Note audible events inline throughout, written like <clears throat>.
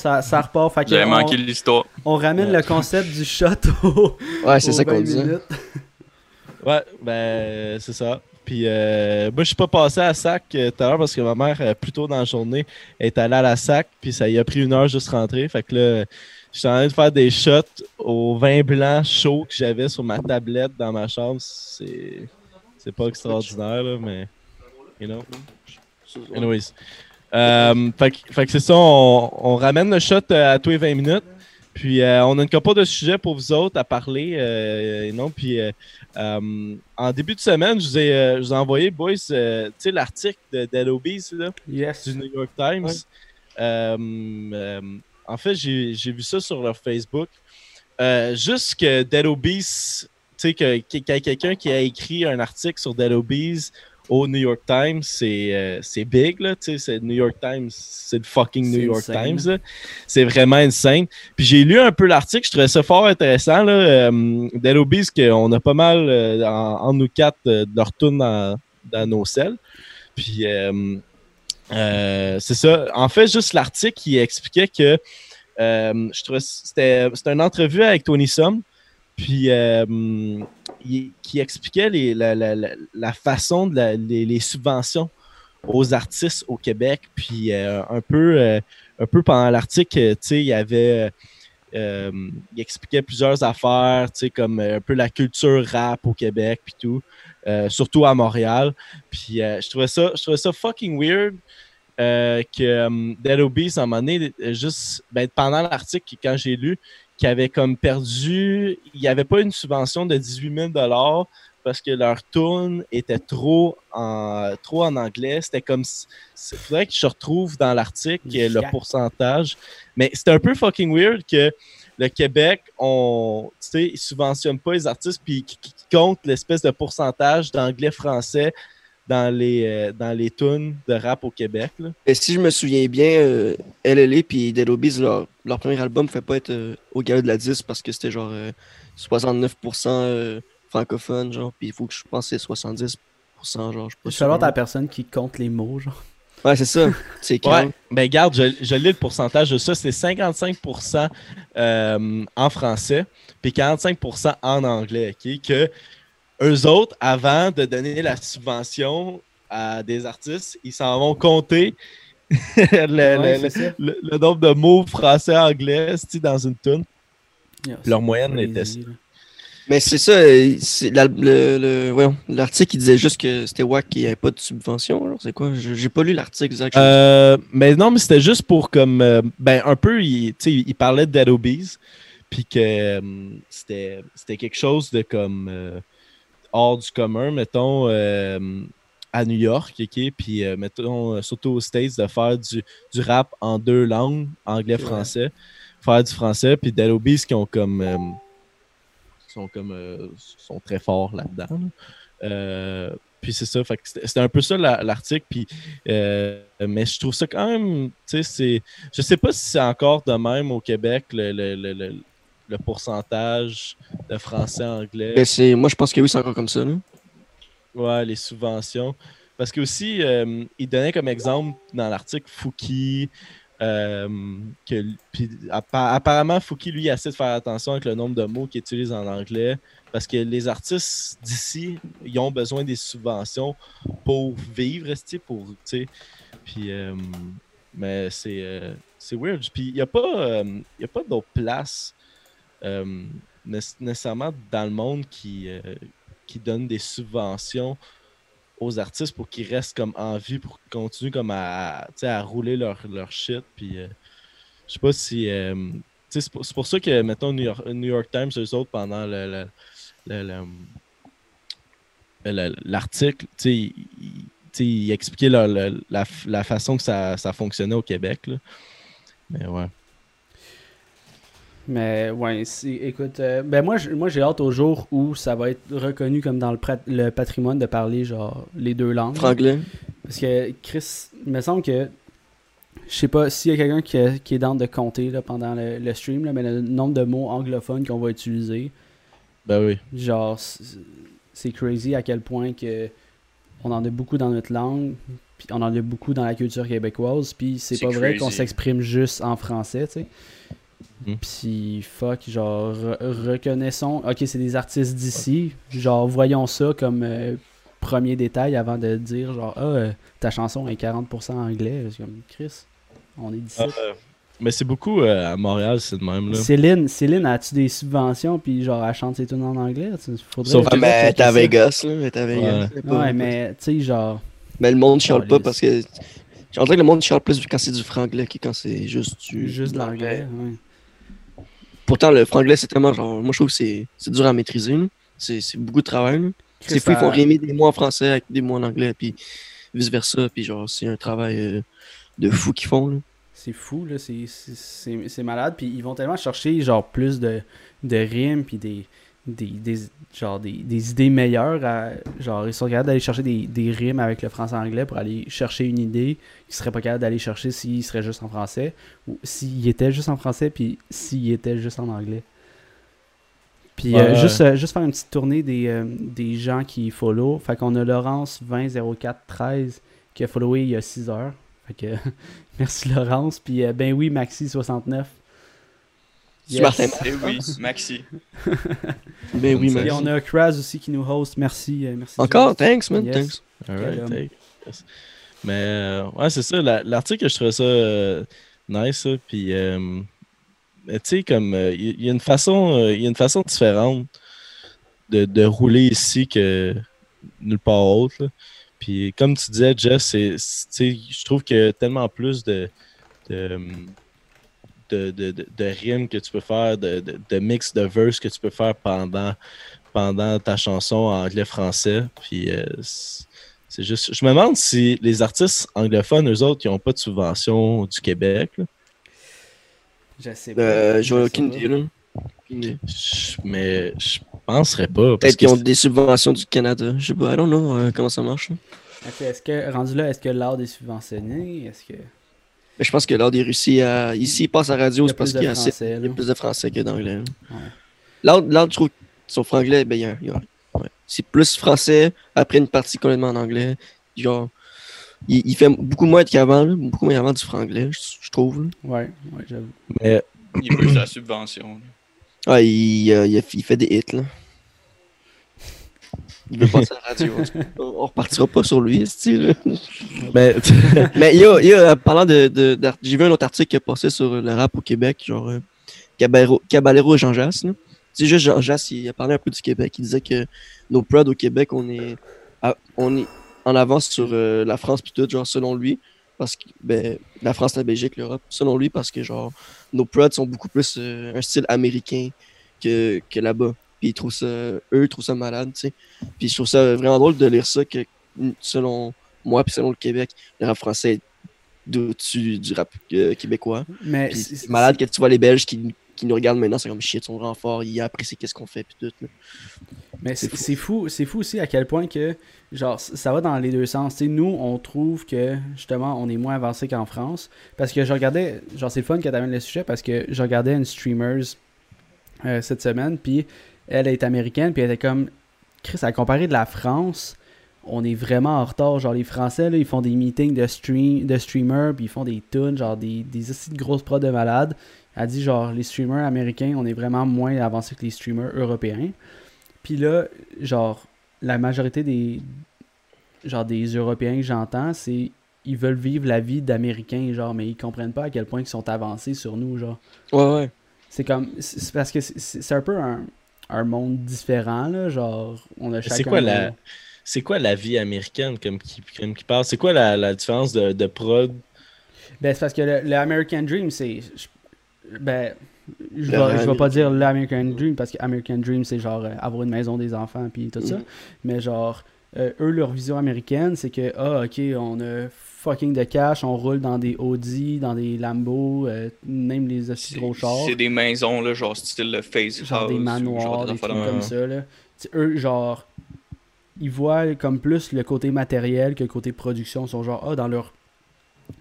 ça, ça repart. Fait que J'avais on, manqué l'histoire. on ramène le concept du shot au. Ouais, c'est ça qu'on 20 dit. minutes. <laughs> Ouais, ben, c'est ça. Puis euh, moi, je suis pas passé à SAC euh, tout à l'heure parce que ma mère, euh, plus tôt dans la journée, est allée à la SAC. Puis ça y a pris une heure juste rentrer. Fait que là, j'étais en train de faire des shots au vin blanc chaud que j'avais sur ma tablette dans ma chambre. C'est, c'est pas extraordinaire, là, mais. You know. Anyways. Euh, fait, que- fait que c'est ça, on, on ramène le shot euh, à tous les 20 minutes. Puis euh, on a une couple de sujets pour vous autres à parler. euh, et non, puis en début de semaine, je vous ai, je vous ai envoyé, boys, tu sais, l'article de Dead là, Yes. du New York Times. En fait, j'ai vu ça sur leur Facebook. Juste que Dead Obies, tu sais, qu'il y a quelqu'un qui a écrit un article sur Dead Obies au New York Times, c'est euh, c'est big, là, tu sais, New York Times, c'est le fucking New York insane, Times. C'est vraiment insane. Puis j'ai lu un peu l'article, je trouvais ça fort intéressant, là. Euh, Dead Obies, qu'on a pas mal, euh, en, en nous quatre, euh, de leur tourne dans, dans nos selles. Puis c'est ça. En fait, juste l'article qui expliquait que je trouvais c'était c'était une entrevue avec Tony Sum, puis euh, il- qui expliquait la, façon de les, subventions aux artistes au Québec, puis euh, un peu euh, un peu pendant l'article, il y avait il expliquait plusieurs affaires, comme un peu la culture rap au Québec, puis tout, surtout à Montréal. Puis je trouvais ça, je trouvais ça fucking weird que um, Dead Obies, à un moment donné, juste ben, pendant l'article, quand j'ai lu, qui avait comme perdu, il n'y avait pas une subvention de 18 000 parce que leur tune était trop en, trop en anglais. C'était comme. Il faudrait que je retrouve dans l'article le pourcentage. Mais c'était un peu fucking weird que le Québec, on, tu sais, ils subventionnent pas les artistes puis qui comptent l'espèce de pourcentage d'anglais-français dans les, euh, dans les tunes de rap au Québec. là. Et si je me souviens bien, euh, LLA puis Dead Obies, leur, leur premier album ne fait pas être euh, au gala de la 10 parce que c'était genre euh, 69% euh, francophone, genre, puis il faut que je pense que c'est 70%, genre, je à sûr. la personne qui compte les mots, genre. Ouais, c'est ça. C'est Ouais, ben garde, je, je lis le pourcentage de ça, c'est 55% euh, en français, puis 45% en anglais, ok? Que eux autres, avant de donner la subvention à des artistes, ils s'en vont compter <laughs> le, Ouais, le- c'est ça. le- le nombre de mots français-anglais dans une tune. Yeah, Leur moyenne était ça. Mais c'est ça, l'article, il disait juste que c'était wack qu'il n'y avait pas de subvention. Alors, c'est quoi? Je- J'ai pas lu l'article exact. Euh, mais non, mais c'était juste pour comme. euh, ben, un peu, il, tu sais, il parlait de Dead Obies, puis que euh, c'était c'était quelque chose de comme. Hors du commun, mettons, euh, à New York, ok? Puis, euh, mettons, euh, surtout aux States, de faire du, du rap en deux langues, anglais-français. Faire du français, puis Dead Obies qui ont comme. euh, sont comme. sont très forts là-dedans. là. Puis c'est ça, c'était un peu ça la- l'article. Puis mais je trouve ça quand même, tu sais, je sais pas si c'est encore de même au Québec le, le, le, le- le pourcentage de français-anglais, Ben, c'est- moi, je pense que oui, c'est encore comme ça. Là. ouais, les subventions. Parce que aussi, euh, il donnait comme exemple dans l'article Fouki, euh, que puis appa- apparemment Fouki lui essaie de faire attention avec le nombre de mots qu'il utilise en anglais parce que les artistes d'ici ils ont besoin des subventions pour vivre pour tu sais puis euh, mais c'est euh, c'est weird puis il y a pas y a pas d'autres places euh, nécess- nécessairement dans le monde qui euh, qui donnent des subventions aux artistes pour qu'ils restent comme en vie pour qu'ils continuent comme à, à rouler leur, leur shit. Puis euh, je sais pas si c'est pour, pour ça que mettons New York, New York Times eux autres pendant le, le- le- le- le- l'article ils, expliquaient la, la façon que ça, ça fonctionnait au Québec mais ouais Mais ouais, écoute, euh, ben moi, moi j'ai hâte au jour où ça va être reconnu comme dans le, le patrimoine de parler genre les deux langues. Franglais. Parce que Chris, il me semble que je sais pas s'il y a quelqu'un qui, qui est dans de compter là, pendant le, le stream, là, mais le nombre de mots anglophones qu'on va utiliser, ben oui genre c'est crazy à quel point que on en a beaucoup dans notre langue. Puis on en a beaucoup dans la culture québécoise. Puis c'est pas vrai qu'on s'exprime juste en français, tu sais. Mhm. Puis fuck, genre, re- reconnaissons. Ok, c'est des artistes d'ici. Genre, voyons ça comme euh, premier détail avant de dire, genre, ah, euh, ta chanson est 40% anglais. C'est comme, Chris, on est d'ici. Euh, mais c'est beaucoup euh, à Montréal, c'est de même. Là. Céline, Céline, as-tu des subventions? Puis genre, elle chante ses tunes en anglais? Faudrait Sauf que- mais elle est à. Vegas, là. Elle à Vegas. Ouais. Pas- mais tu sais, genre. Mais le monde chiale pas parce que. J'ai que le monde chiale plus quand c'est du franglais que quand c'est juste du. Juste de l'anglais. ouais. Pourtant, le franglais, c'est tellement genre. Moi, je trouve que c'est c'est dur à maîtriser. là. C'est c'est beaucoup de travail. là. Des fois, ils font rimer des mots en français avec des mots en anglais, puis vice-versa. Puis genre, c'est un travail euh, de fou qu'ils font. là. C'est fou, là. c'est- C'est c'est- c'est malade. Puis ils vont tellement chercher, genre, plus de, de rimes, puis des, des, des, genre, des, des idées meilleures. à- genre, ils sont capables d'aller chercher des, des rimes avec le français-anglais pour aller chercher une idée qu'ils seraient pas capables d'aller chercher s'ils seraient juste en français. Ou s'ils étaient juste en français, puis s'ils étaient juste en anglais. Puis Ouais, euh, ouais. juste, euh, juste faire une petite tournée des, euh, des gens qui follow. Fait qu'on a Laurence 200413 qui a followé il y a 6 heures. Fait que <laughs> merci Laurence. Puis ben oui, Maxi69. Yes. Martin. Eh oui, <laughs> Maxi. Ben oui, mais. Et on a Kraz aussi qui nous host. Merci. euh, merci Encore, thanks, man, Yes. thanks. Homme. take. Yes. Mais euh, ouais, c'est ça. la- L'article, je trouvais ça euh, nice. ça, Puis, euh, mais tu sais, comme euh, il y, y a une façon, euh, il y a une façon différente de, de rouler ici que nulle part autre. là. Puis, comme tu disais, c'est, sais, je trouve qu'il y a tellement plus de de, de, de, de- rimes que tu peux faire, de, de, de mix de verse que tu peux faire pendant, pendant ta chanson en anglais-français. Puis, euh, c'est- juste. Je me demande si les artistes anglophones, eux autres, qui n'ont pas de subvention du Québec, là, Je sais pas. Euh, J'ai aucune idée, là. Aucune idée. je- mais je penserais pas. Peut-être qu'ils ont des subventions du Canada. Je sais pas, I don't know euh, comment ça marche. là. Ok, Est-ce que, rendu là, est-ce que l'art est subventionné? Est-ce que. Mais je pense que l'ordre est réussi à. Ici, il passe à la radio, c'est parce qu'il y de a assez- français. il y a là. plus de français que d'anglais. là. Ouais. L'ordre, je trouve, son franglais, ben, il y a, il y a- ouais. c'est plus français, après une partie complètement en anglais. Genre, il, il fait beaucoup moins qu'avant, beaucoup moins avant du franglais, je, je trouve. là. Ouais, ouais, j'avoue. mais Il veut la subvention. Ouais, il, euh, il, a- il fait des hits, là. Il veut passer à la radio. en tout cas. on, on repartira pas sur lui, style. <laughs> mais- Mais il y a, il y a, parlant de, j'ai vu un autre article qui a passé sur le rap au Québec, genre euh, Caballero, Caballero et Jean Jass. sais, juste Jean Jass, il a parlé un peu du Québec. Il disait que nos prods au Québec, on est, à- on est en avance sur euh, la France puis tout, genre selon lui. Parce que ben, la France, la Belgique, l'Europe, selon lui, parce que genre nos prods sont beaucoup plus euh, un style américain que, que là-bas. Puis ils trouvent ça, eux, ils trouvent ça malade, tu sais. Puis je trouve ça vraiment drôle de lire ça que selon moi puis selon le Québec, le rap français est d'au-dessus du rap euh, québécois. Mais c'est- malade que tu vois les Belges qui, qui nous regardent maintenant, c'est comme shit, vraiment forts, ils apprécient qu'est-ce qu'on fait puis tout. là. Mais C'est fou, c'est fou aussi à quel point que genre ça va dans les deux sens. Nous, on trouve que justement on est moins avancé qu'en France parce que je regardais, genre c'est le fun que tu amènes le sujet parce que je regardais une streamer euh, cette semaine puis elle est américaine puis elle était comme Chris à comparer de la France, on est vraiment en retard. Genre les Français là, ils font des meetings de stream de streamers puis ils font des tunes genre des des esti de grosses prods de malades. Elle dit genre les streamers américains, on est vraiment moins avancé que les streamers européens. Puis là, genre, la majorité des genre des Européens que j'entends, c'est ils veulent vivre la vie d'Américains, genre, mais ils comprennent pas à quel point ils sont avancés sur nous, genre. Ouais, ouais. C'est comme, c'est parce que c'est un peu un, un monde différent, là, genre, on a chacun... c'est quoi la c'est quoi la vie américaine comme qui, comme qui parle? C'est quoi la, la différence de, de prod? Ben, c'est parce que le, le American Dream, c'est... je- Ben, je vais, je vais pas dire l'American Dream, parce que American Dream, c'est genre euh, avoir une maison des enfants, puis tout ça. Mhm. Mais genre, euh, eux, leur vision américaine, c'est que, ah, ok, on a fucking de cash, on roule dans des Audi, dans des Lambo, euh, même les aussi gros chars. C'est des maisons, là, genre style le Face genre des House, manoirs, genre des trucs comme ça. Là. Eux, genre, ils voient comme plus le côté matériel que le côté production. Ils sont genre, ah, dans leur,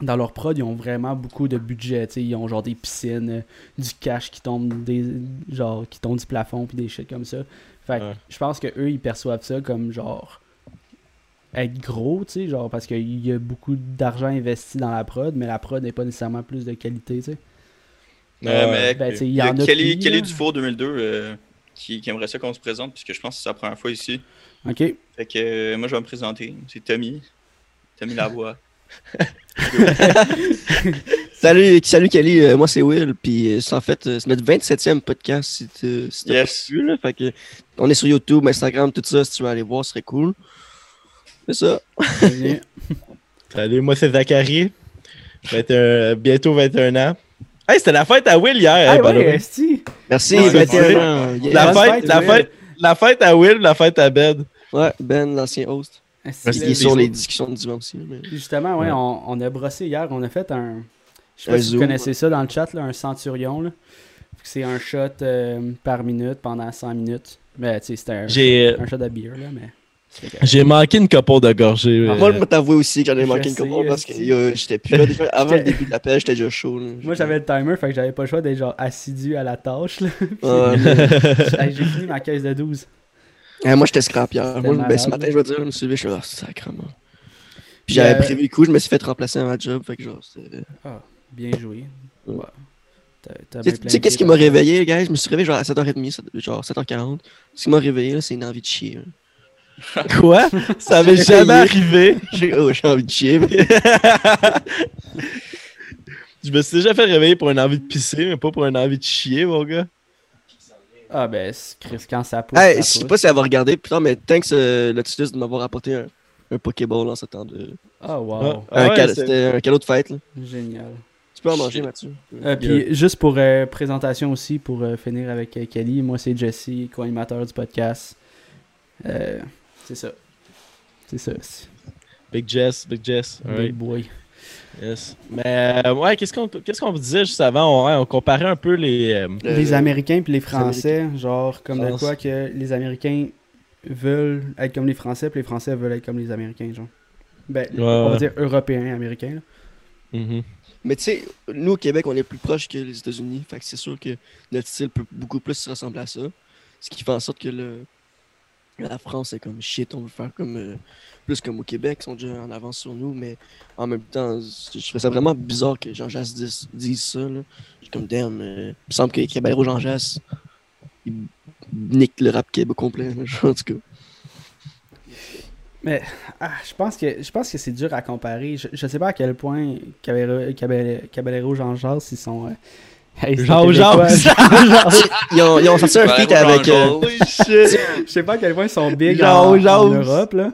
dans leur prod, ils ont vraiment beaucoup de budget. Ils ont genre des piscines, euh, du cash qui tombe, des, genre, qui tombe du plafond, puis des shit comme ça. Fait que Ouais. je pense que eux ils perçoivent ça comme genre être gros, tu sais, genre parce qu'il y a beaucoup d'argent investi dans la prod, mais la prod n'est pas nécessairement plus de qualité, tu sais. Euh, mais Ben, tu sais, il y y a en a Kelly, plus, Kelly. Dufour 2002 euh, qui, qui aimerait ça qu'on se présente, puisque je pense que c'est sa première fois ici. Ok. Fait que euh, moi, je vais me présenter. C'est Tommy. Tommy Lavoie. <laughs> Salut, salut Kelly, euh, moi c'est Will, puis c'est en fait euh, c'est notre 27e podcast si tu si t'as Yes. pas vu, là, fait que on est sur YouTube, Instagram, tout ça, si tu veux aller voir, ce serait cool. C'est ça. Bien. <laughs> Salut, moi c'est Zachary. 21 bientôt 21 ans. Hey, c'était la fête à Will hier. Hey, ouais, esti. Merci, Ouais, 21 ouais. ans. Yeah. La fête, fête, la fête, la fête à Will, la fête à Ben. Ouais, Ben, l'ancien host. Esti, Merci. là, Il est sur les discussions du dimanche aussi. mais- Justement, ouais, Ouais. On, on a brossé hier, on a fait un. Je sais Un pas si vous connaissez ça dans le chat, là, un centurion. là. C'est un shot euh, par minute pendant 100 minutes. Mais tu sais, c'était un, un shot de bière, là, mais. J'ai manqué une couple de gorgées. Ah, euh, Moi, je vais t'avouer aussi que j'en ai Je manqué une couple parce que euh, j'étais plus là déjà. <laughs> Avant le début de l'appel, j'étais déjà chaud. là. Moi, j'avais le timer, fait que j'avais pas le choix d'être genre assidu à la tâche. <laughs> <laughs> J'ai fini ma caisse de 12. Ouais, moi, j'étais scrapier. Moi, je- ben, ce matin, je vais dire, je me suis levé, je suis là, oh, sacrement. Puis j'avais euh, prévu le coup, je me suis fait remplacer à ma job. Fait que genre, c'était- Ah, bien joué. Ouais. Tu sais- qu'est-ce qui m'a réveillé, gars? Je me suis réveillé genre à 7h30, sept- genre 7h40. Ce qui m'a réveillé, là, c'est une envie de chier. Quoi? Ça avait jamais arrivé. J'ai oh, j'ai envie de chier. mais- <laughs> Je me suis déjà fait réveiller pour une envie de pisser, mais pas pour une envie de chier, mon gars. Ah, ben, c'est- Chris, quand ça pousse. Hey, ça je sais pas si elle va regarder plus tard, mais thanks euh, Lotus de m'avoir apporté un, un Pokéball en ce temps de. Ah, wow. Ah un ouais, cadeau- c'est- C'était un cadeau de fête. Là. Génial. Tu peux en manger, Mathieu. Euh, puis juste pour euh, présentation aussi, pour euh, finir avec euh, Kelly, moi c'est Jesse, co-animateur du podcast. Euh, c'est ça. C'est ça. Big Jess, Big Jess. Big alright, boy. Yes. Mais euh, ouais, qu'est-ce qu'on qu'est-ce qu'on vous disait juste avant? On, comparait un peu les. euh, Euh, les Américains puis les Français, genre comme de quoi que les Américains veulent être comme les Français puis les Français veulent être comme les Américains, genre. Ben, Ouais, on va dire européens, américains. là. mhm. Mais tu sais, nous au Québec, on est plus proche que les États-Unis. Fait que c'est sûr que notre style peut beaucoup plus se ressembler à ça. Ce qui fait en sorte que le... la France est comme shit, on veut faire comme euh, plus comme au Québec, ils sont déjà en avance sur nous, mais en même temps, je trouve ça vraiment bizarre que Jean Jass dise, dise ça. Là. Suis comme damn, euh, il me semble que Caballero Jean Jass, il nique le rap Québec complet. <laughs> en tout cas. Ah, je pense que je pense que c'est dur à comparer. Je, je sais pas à quel point Caballero, Caballero, Jean Jacques ils sont euh, hey, Jean. Ils ont, ils ont sorti un feat avec. euh. Je sais pas à quel point ils sont big en, en. Europe là.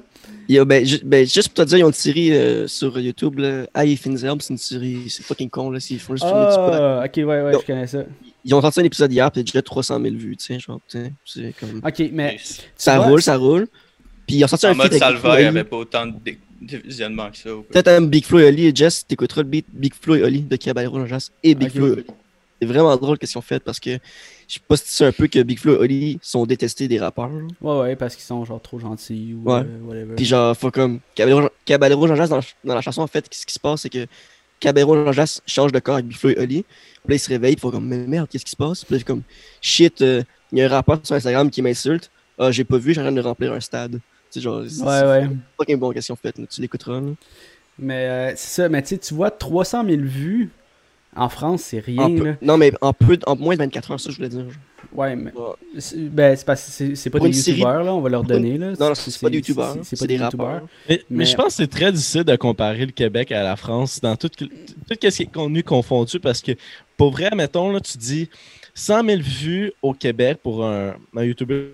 Il y a- ben, ju- ben, juste pour te dire, ils ont une série euh, sur YouTube, là. Aïe, c'est une série, c'est fucking con, là, s'ils font juste. Ah, ok, ouais, ouais, Yo. je connais ça. Ils ont sorti un épisode hier, puis il y a déjà 300 000 vues, tu sais, genre, tu sais, c'est comme... Ok, mais Ça vois, roule, ça roule. Puis ils ont sorti un En feat mode Salva, il n'y avait pas autant de visionnement que ça. Peut-être un Big Flo et Oli, et Jess, t'écouteras le beat Big Flo et Oli de Caballero Jean-Jas et Big Ok. Flo et Oli. C'est vraiment drôle qu'est-ce qu'ils ont fait, parce que je sais pas si tu sais un peu que Big Flo et Oli sont détestés des rappeurs, genre. ouais, ouais, parce qu'ils sont genre trop gentils ou Ouais. euh, whatever. Puis genre, faut comme. Caballero, Caballero Jean-Jas, dans, dans la chanson, en fait, ce qui se passe, c'est que Caballero Jean-Jas change de corps avec Big Flo et Oli. Puis là, il se réveille, il faut comme, mais merde, qu'est-ce qui se passe? Puis là, comme, shit, euh, il y a un rappeur sur Instagram qui m'insulte. Ah, j'ai pas vu, j'ai en train de remplir un stade. Tu sais, genre, c'est Ouais, ouais. fucking bon, qu'est-ce qu'ils ont fait, là. Tu l'écouteras, là. Mais euh, c'est ça, mais tu vois 300 000 vues en France, c'est rien En peu- là. non, mais en, peu, en moins de 24 heures, ça, je voulais dire. Ouais, mais c'est- ben c'est parce que c'est- c'est pas des youtubeurs là, on va leur donner là. Non, non, c'est pas des youtubeurs. c'est- C'est C'est pas des des youtubeurs. rappeurs. Mais, mais Mais- je pense que c'est très difficile de comparer le Québec à la France dans tout, tout ce qui est contenu confondu parce que pour vrai, mettons, là, tu dis 100 000 vues au Québec pour un, YouTuber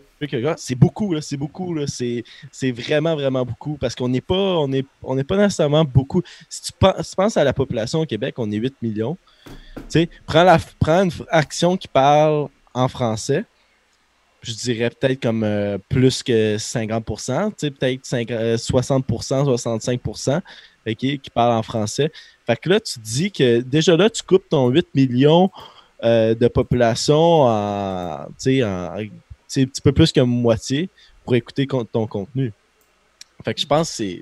c'est beaucoup, c'est beaucoup, c'est, vraiment, vraiment beaucoup parce qu'on n'est pas, on est, on pas nécessairement beaucoup. Si tu penses, à la population au Québec, on est 8 millions. Tu sais, prends, la, une action qui parle en français, je dirais peut-être comme euh, plus que 50%, tu sais, peut-être 5 euh, 60%, 65%, ok, qui parlent en français. Fait que là, tu dis que déjà là, tu coupes ton 8 millions euh, de population en, tu sais, en tu sais, un petit peu plus que moitié pour écouter con- ton contenu. Fait que je pense que c'est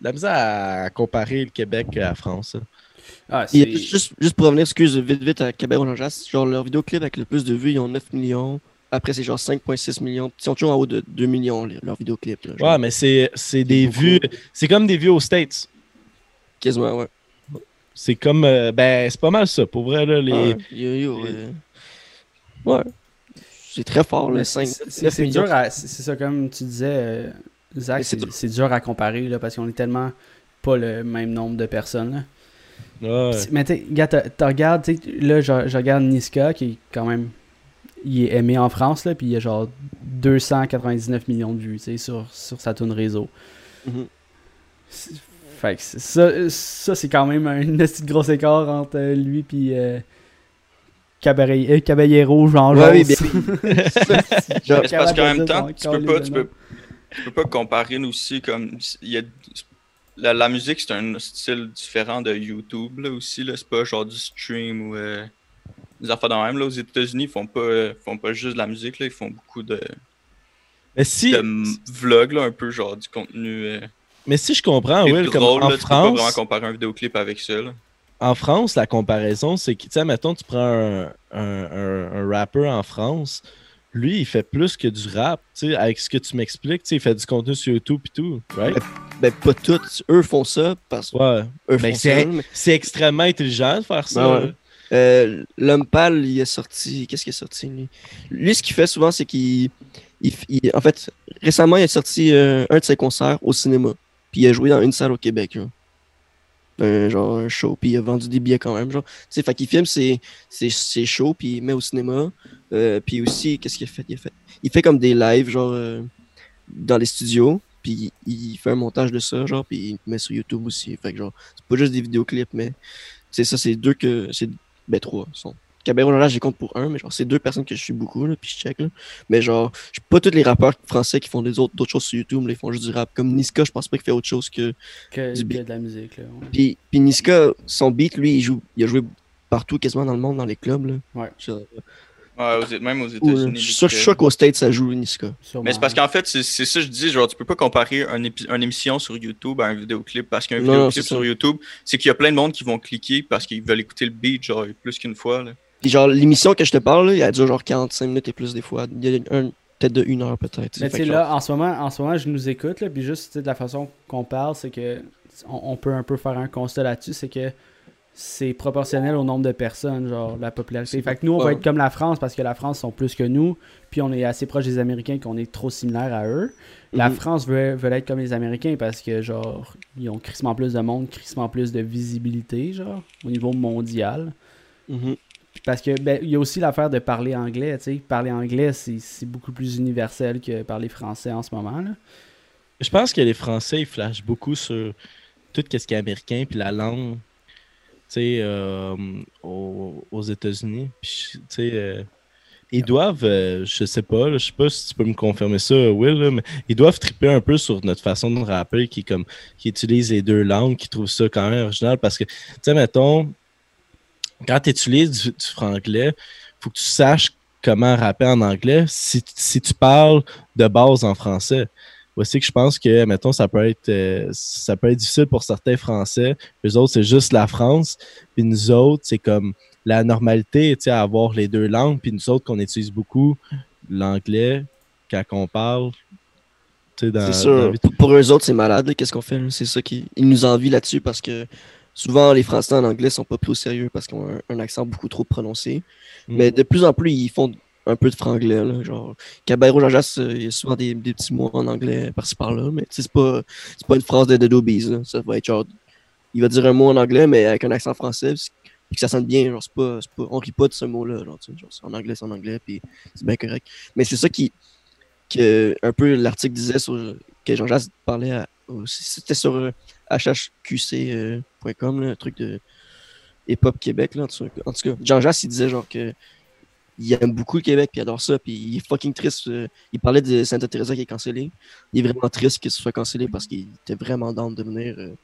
la misère à comparer le Québec à la France. Ah, juste, juste pour revenir, excuse, vite, vite à Caballero Jean-Jas, genre, leur vidéoclip avec le plus de vues, ils ont 9 millions. après, c'est genre 5,6 millions. Ils sont toujours en haut de 2 millions, leurs vidéoclips. Là. Ouais, mais c'est c'est des beaucoup. vues. C'est comme des vues aux States. Quasiment, ouais. C'est comme. euh, ben, c'est pas mal ça. Pour vrai, là, les. Ouais, yo, yo, euh, ouais. C'est très fort, le c'est 5. c'est- c'est dur à- c'est ça, comme tu disais, euh, Zach, c'est dur. à comparer là, parce qu'on est tellement pas le même nombre de personnes. là. Ouais. Mais tu regardes, tu sais, là, je, je regarde Niska qui est quand même. Il est aimé en France, là, puis il y a genre 299 millions de vues, tu sais, sur, sur sa tune réseau. Mhm. Fait que ça, ça c'est quand même un <laughs> petit gros écart entre euh, lui puis euh, euh, Caballero, Jean Ouais, oui, bien- <laughs> c'est parce qu'en même temps, tu peux pas, tu peux, tu peux pas comparer aussi comme il y a la, la musique c'est un style différent de YouTube là aussi là, c'est pas genre du stream ou euh, des affaires de même là. Aux États-Unis ils font pas euh, font pas juste de la musique là, ils font beaucoup de, Mais si, de vlogs là, un peu genre du contenu euh, mais si je comprends, Will, comme drôle, en là, tu peux pas vraiment France, comparer un vidéoclip avec ça là. en France, la comparaison, c'est que, tu sais, mettons, tu prends un, un, un, un rappeur en France, lui, il fait plus que du rap, tu sais, avec ce que tu m'expliques, tu sais, il fait du contenu sur YouTube et tout, right? ben, pas tous. Eux font ça parce que Ouais. eux Ben, font c'est- ça. mais- C'est extrêmement intelligent de faire ça. Ben ouais. Euh, L'homme pâle, il est sorti. Qu'est-ce qu'il est sorti, lui? Lui, ce qu'il fait souvent, c'est qu'il. il- il- en fait, récemment, il a sorti euh, un de ses concerts au cinéma. Puis il a joué dans une salle au Québec. Un, genre un show, puis il a vendu des billets quand même. Genre. Fait filme ses, shows, puis il met au cinéma. Euh, puis aussi, qu'est-ce qu'il a fait? Il a fait, il fait comme des lives, genre, euh, dans les studios. Puis il fait un montage de ça, genre, puis il met sur YouTube aussi. Genre, c'est pas juste des vidéoclips, mais c'est ça, c'est deux que. C'est ben trois sont. Cabero là, j'y compte pour un, mais genre c'est deux personnes que je suis beaucoup, là, puis je check là. Mais genre, je suis pas tous les rappeurs français qui font des autres d'autres choses sur YouTube, là, ils font juste du rap. Comme Niska, je pense pas qu'il fait autre chose que. que, du que beat. de la musique. Là, ouais. Puis, puis Niska, son beat, lui, il joue, il a joué partout quasiment dans le monde, dans les clubs là. Ouais. Aux- même aux États-Unis. je suis sûr, je suis qu'au States ça joue Niska. Mais c'est parce qu'en fait, c'est c'est ça que je dis, genre, tu peux pas comparer un une émission sur YouTube à un vidéoclip, parce qu'un vidéoclip sur ça. YouTube, c'est qu'il y a plein de monde qui vont cliquer parce qu'ils veulent écouter le beat, genre, plus qu'une fois, là. Puis genre, l'émission que je te parle, là, elle dure genre 45 minutes et plus des fois. Il y a un, peut-être de une heure peut-être. Mais tu sais, là, en ce moment, en ce moment, je nous écoute, là, puis juste tu sais, de la façon qu'on parle, c'est que on, on peut un peu faire un constat là-dessus, c'est que c'est proportionnel au nombre de personnes, genre la popularité. Fait que nous, on va être comme la France parce que la France sont plus que nous, puis on est assez proche des Américains qu'on est trop similaires à eux. La Mhm. France veut, veut être comme les Américains parce que, genre, ils ont crissement plus de monde, crissement plus de visibilité, genre, au niveau mondial. Mhm. Parce que ben, il y a aussi l'affaire de parler anglais, tu sais. Parler anglais, c'est beaucoup plus universel que parler français en ce moment, là. Je pense que les Français, ils flashent beaucoup sur tout ce qui est américain, puis la langue, tu sais, euh, aux, États-Unis. Tu sais, euh, ils doivent, euh, je sais pas, je sais pas si tu peux me confirmer ça, Will, mais ils doivent triper un peu sur notre façon de rapper, qui, comme, qui utilise les deux langues, qui trouve ça quand même original, parce que, tu sais, mettons, quand tu utilises du, du franglais, faut que tu saches comment rapper en anglais si, si tu parles de base en français. Voici que je pense que, mettons, ça peut être euh, ça peut être difficile pour certains Français. Les autres, c'est juste la France. Puis nous autres, c'est comme la normalité, tu sais, avoir les deux langues. Puis nous autres, qu'on utilise beaucoup l'anglais quand on parle. C'est sûr. Pour, eux autres, c'est malade. Qu'est-ce qu'on fait? C'est ça qui. Ils nous envient là-dessus parce que souvent, les Français en anglais sont pas pris au sérieux parce qu'ils ont un, un accent beaucoup trop prononcé. Mm. Mais de plus en plus, ils font un peu de franglais. Là, genre, Caballero euh, il y a souvent des, des petits mots en anglais par-ci par-là. Mais c'est pas, pas une phrase de Dedo. Ça va être genre. Il va dire un mot en anglais, mais avec un accent français. Puis que ça sonne bien. Genre, pas, pas, on rit pas de ce mot-là. Genre, en anglais, c'est en anglais. Puis c'est bien correct. Mais c'est ça qui. Que, un peu l'article disait sur que Jean-Jacques parlait à- aussi. C'était sur euh, hhqc.com, là, un truc de hip-hop Québec. Là, en, tout, cas, Jean-Jacques, il disait genre que il aime beaucoup le Québec, puis il adore ça, puis il est fucking triste. euh, il parlait de Santa Teresa qui est cancellé. Il est vraiment triste que ce soit cancellé parce qu'il était vraiment down de venir euh,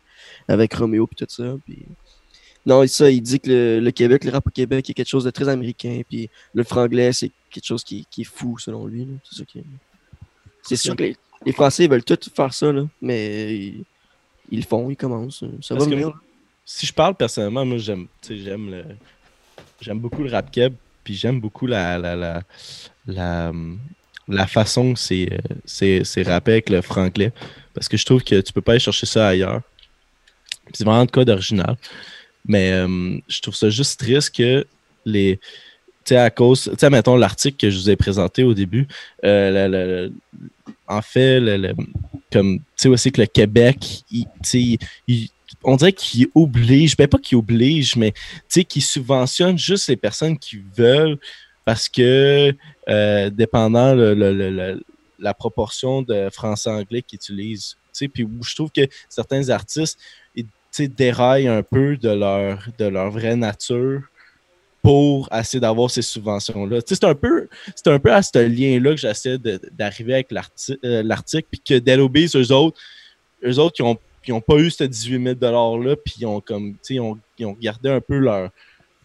avec Roméo puis tout ça. Puis... Non, ça, il dit que le, le Québec, le rap au Québec est quelque chose de très américain, puis le franglais, c'est quelque chose qui, qui est fou selon lui. C'est sûr que les, les Français veulent tout faire ça, là, mais ils, ils le font, ils commencent. Ça Parce va venir. si je parle personnellement, moi j'aime j'aime le j'aime beaucoup le rap keb. puis j'aime beaucoup la, la, la, la, la façon que c'est, c'est, c'est rappé avec le franglais. Parce que je trouve que tu peux pas aller chercher ça ailleurs. C'est vraiment de code original. Mais euh, je trouve ça juste triste que les. Tu sais, à cause. Tu sais, mettons l'article que je vous ai présenté au début. euh, en fait, comme. Tu sais aussi que le Québec, il- il- on dirait qu'il oblige, ben pas qu'il oblige, mais tu sais, qu'il subventionne juste les personnes qui veulent parce que, euh, dépendant la proportion de français-anglais qu'ils utilisent. Tu sais, puis je trouve que certains artistes ils, déraillent un peu de leur vraie nature pour essayer d'avoir ces subventions-là. C'est un peu, un peu à ce lien-là que j'essaie d'arriver avec euh, l'article, puis que Obeez, eux autres, eux autres qui ont, qui ont pas eu ce 18 000 $-là, puis ont comme, ont, ont gardé un peu leur,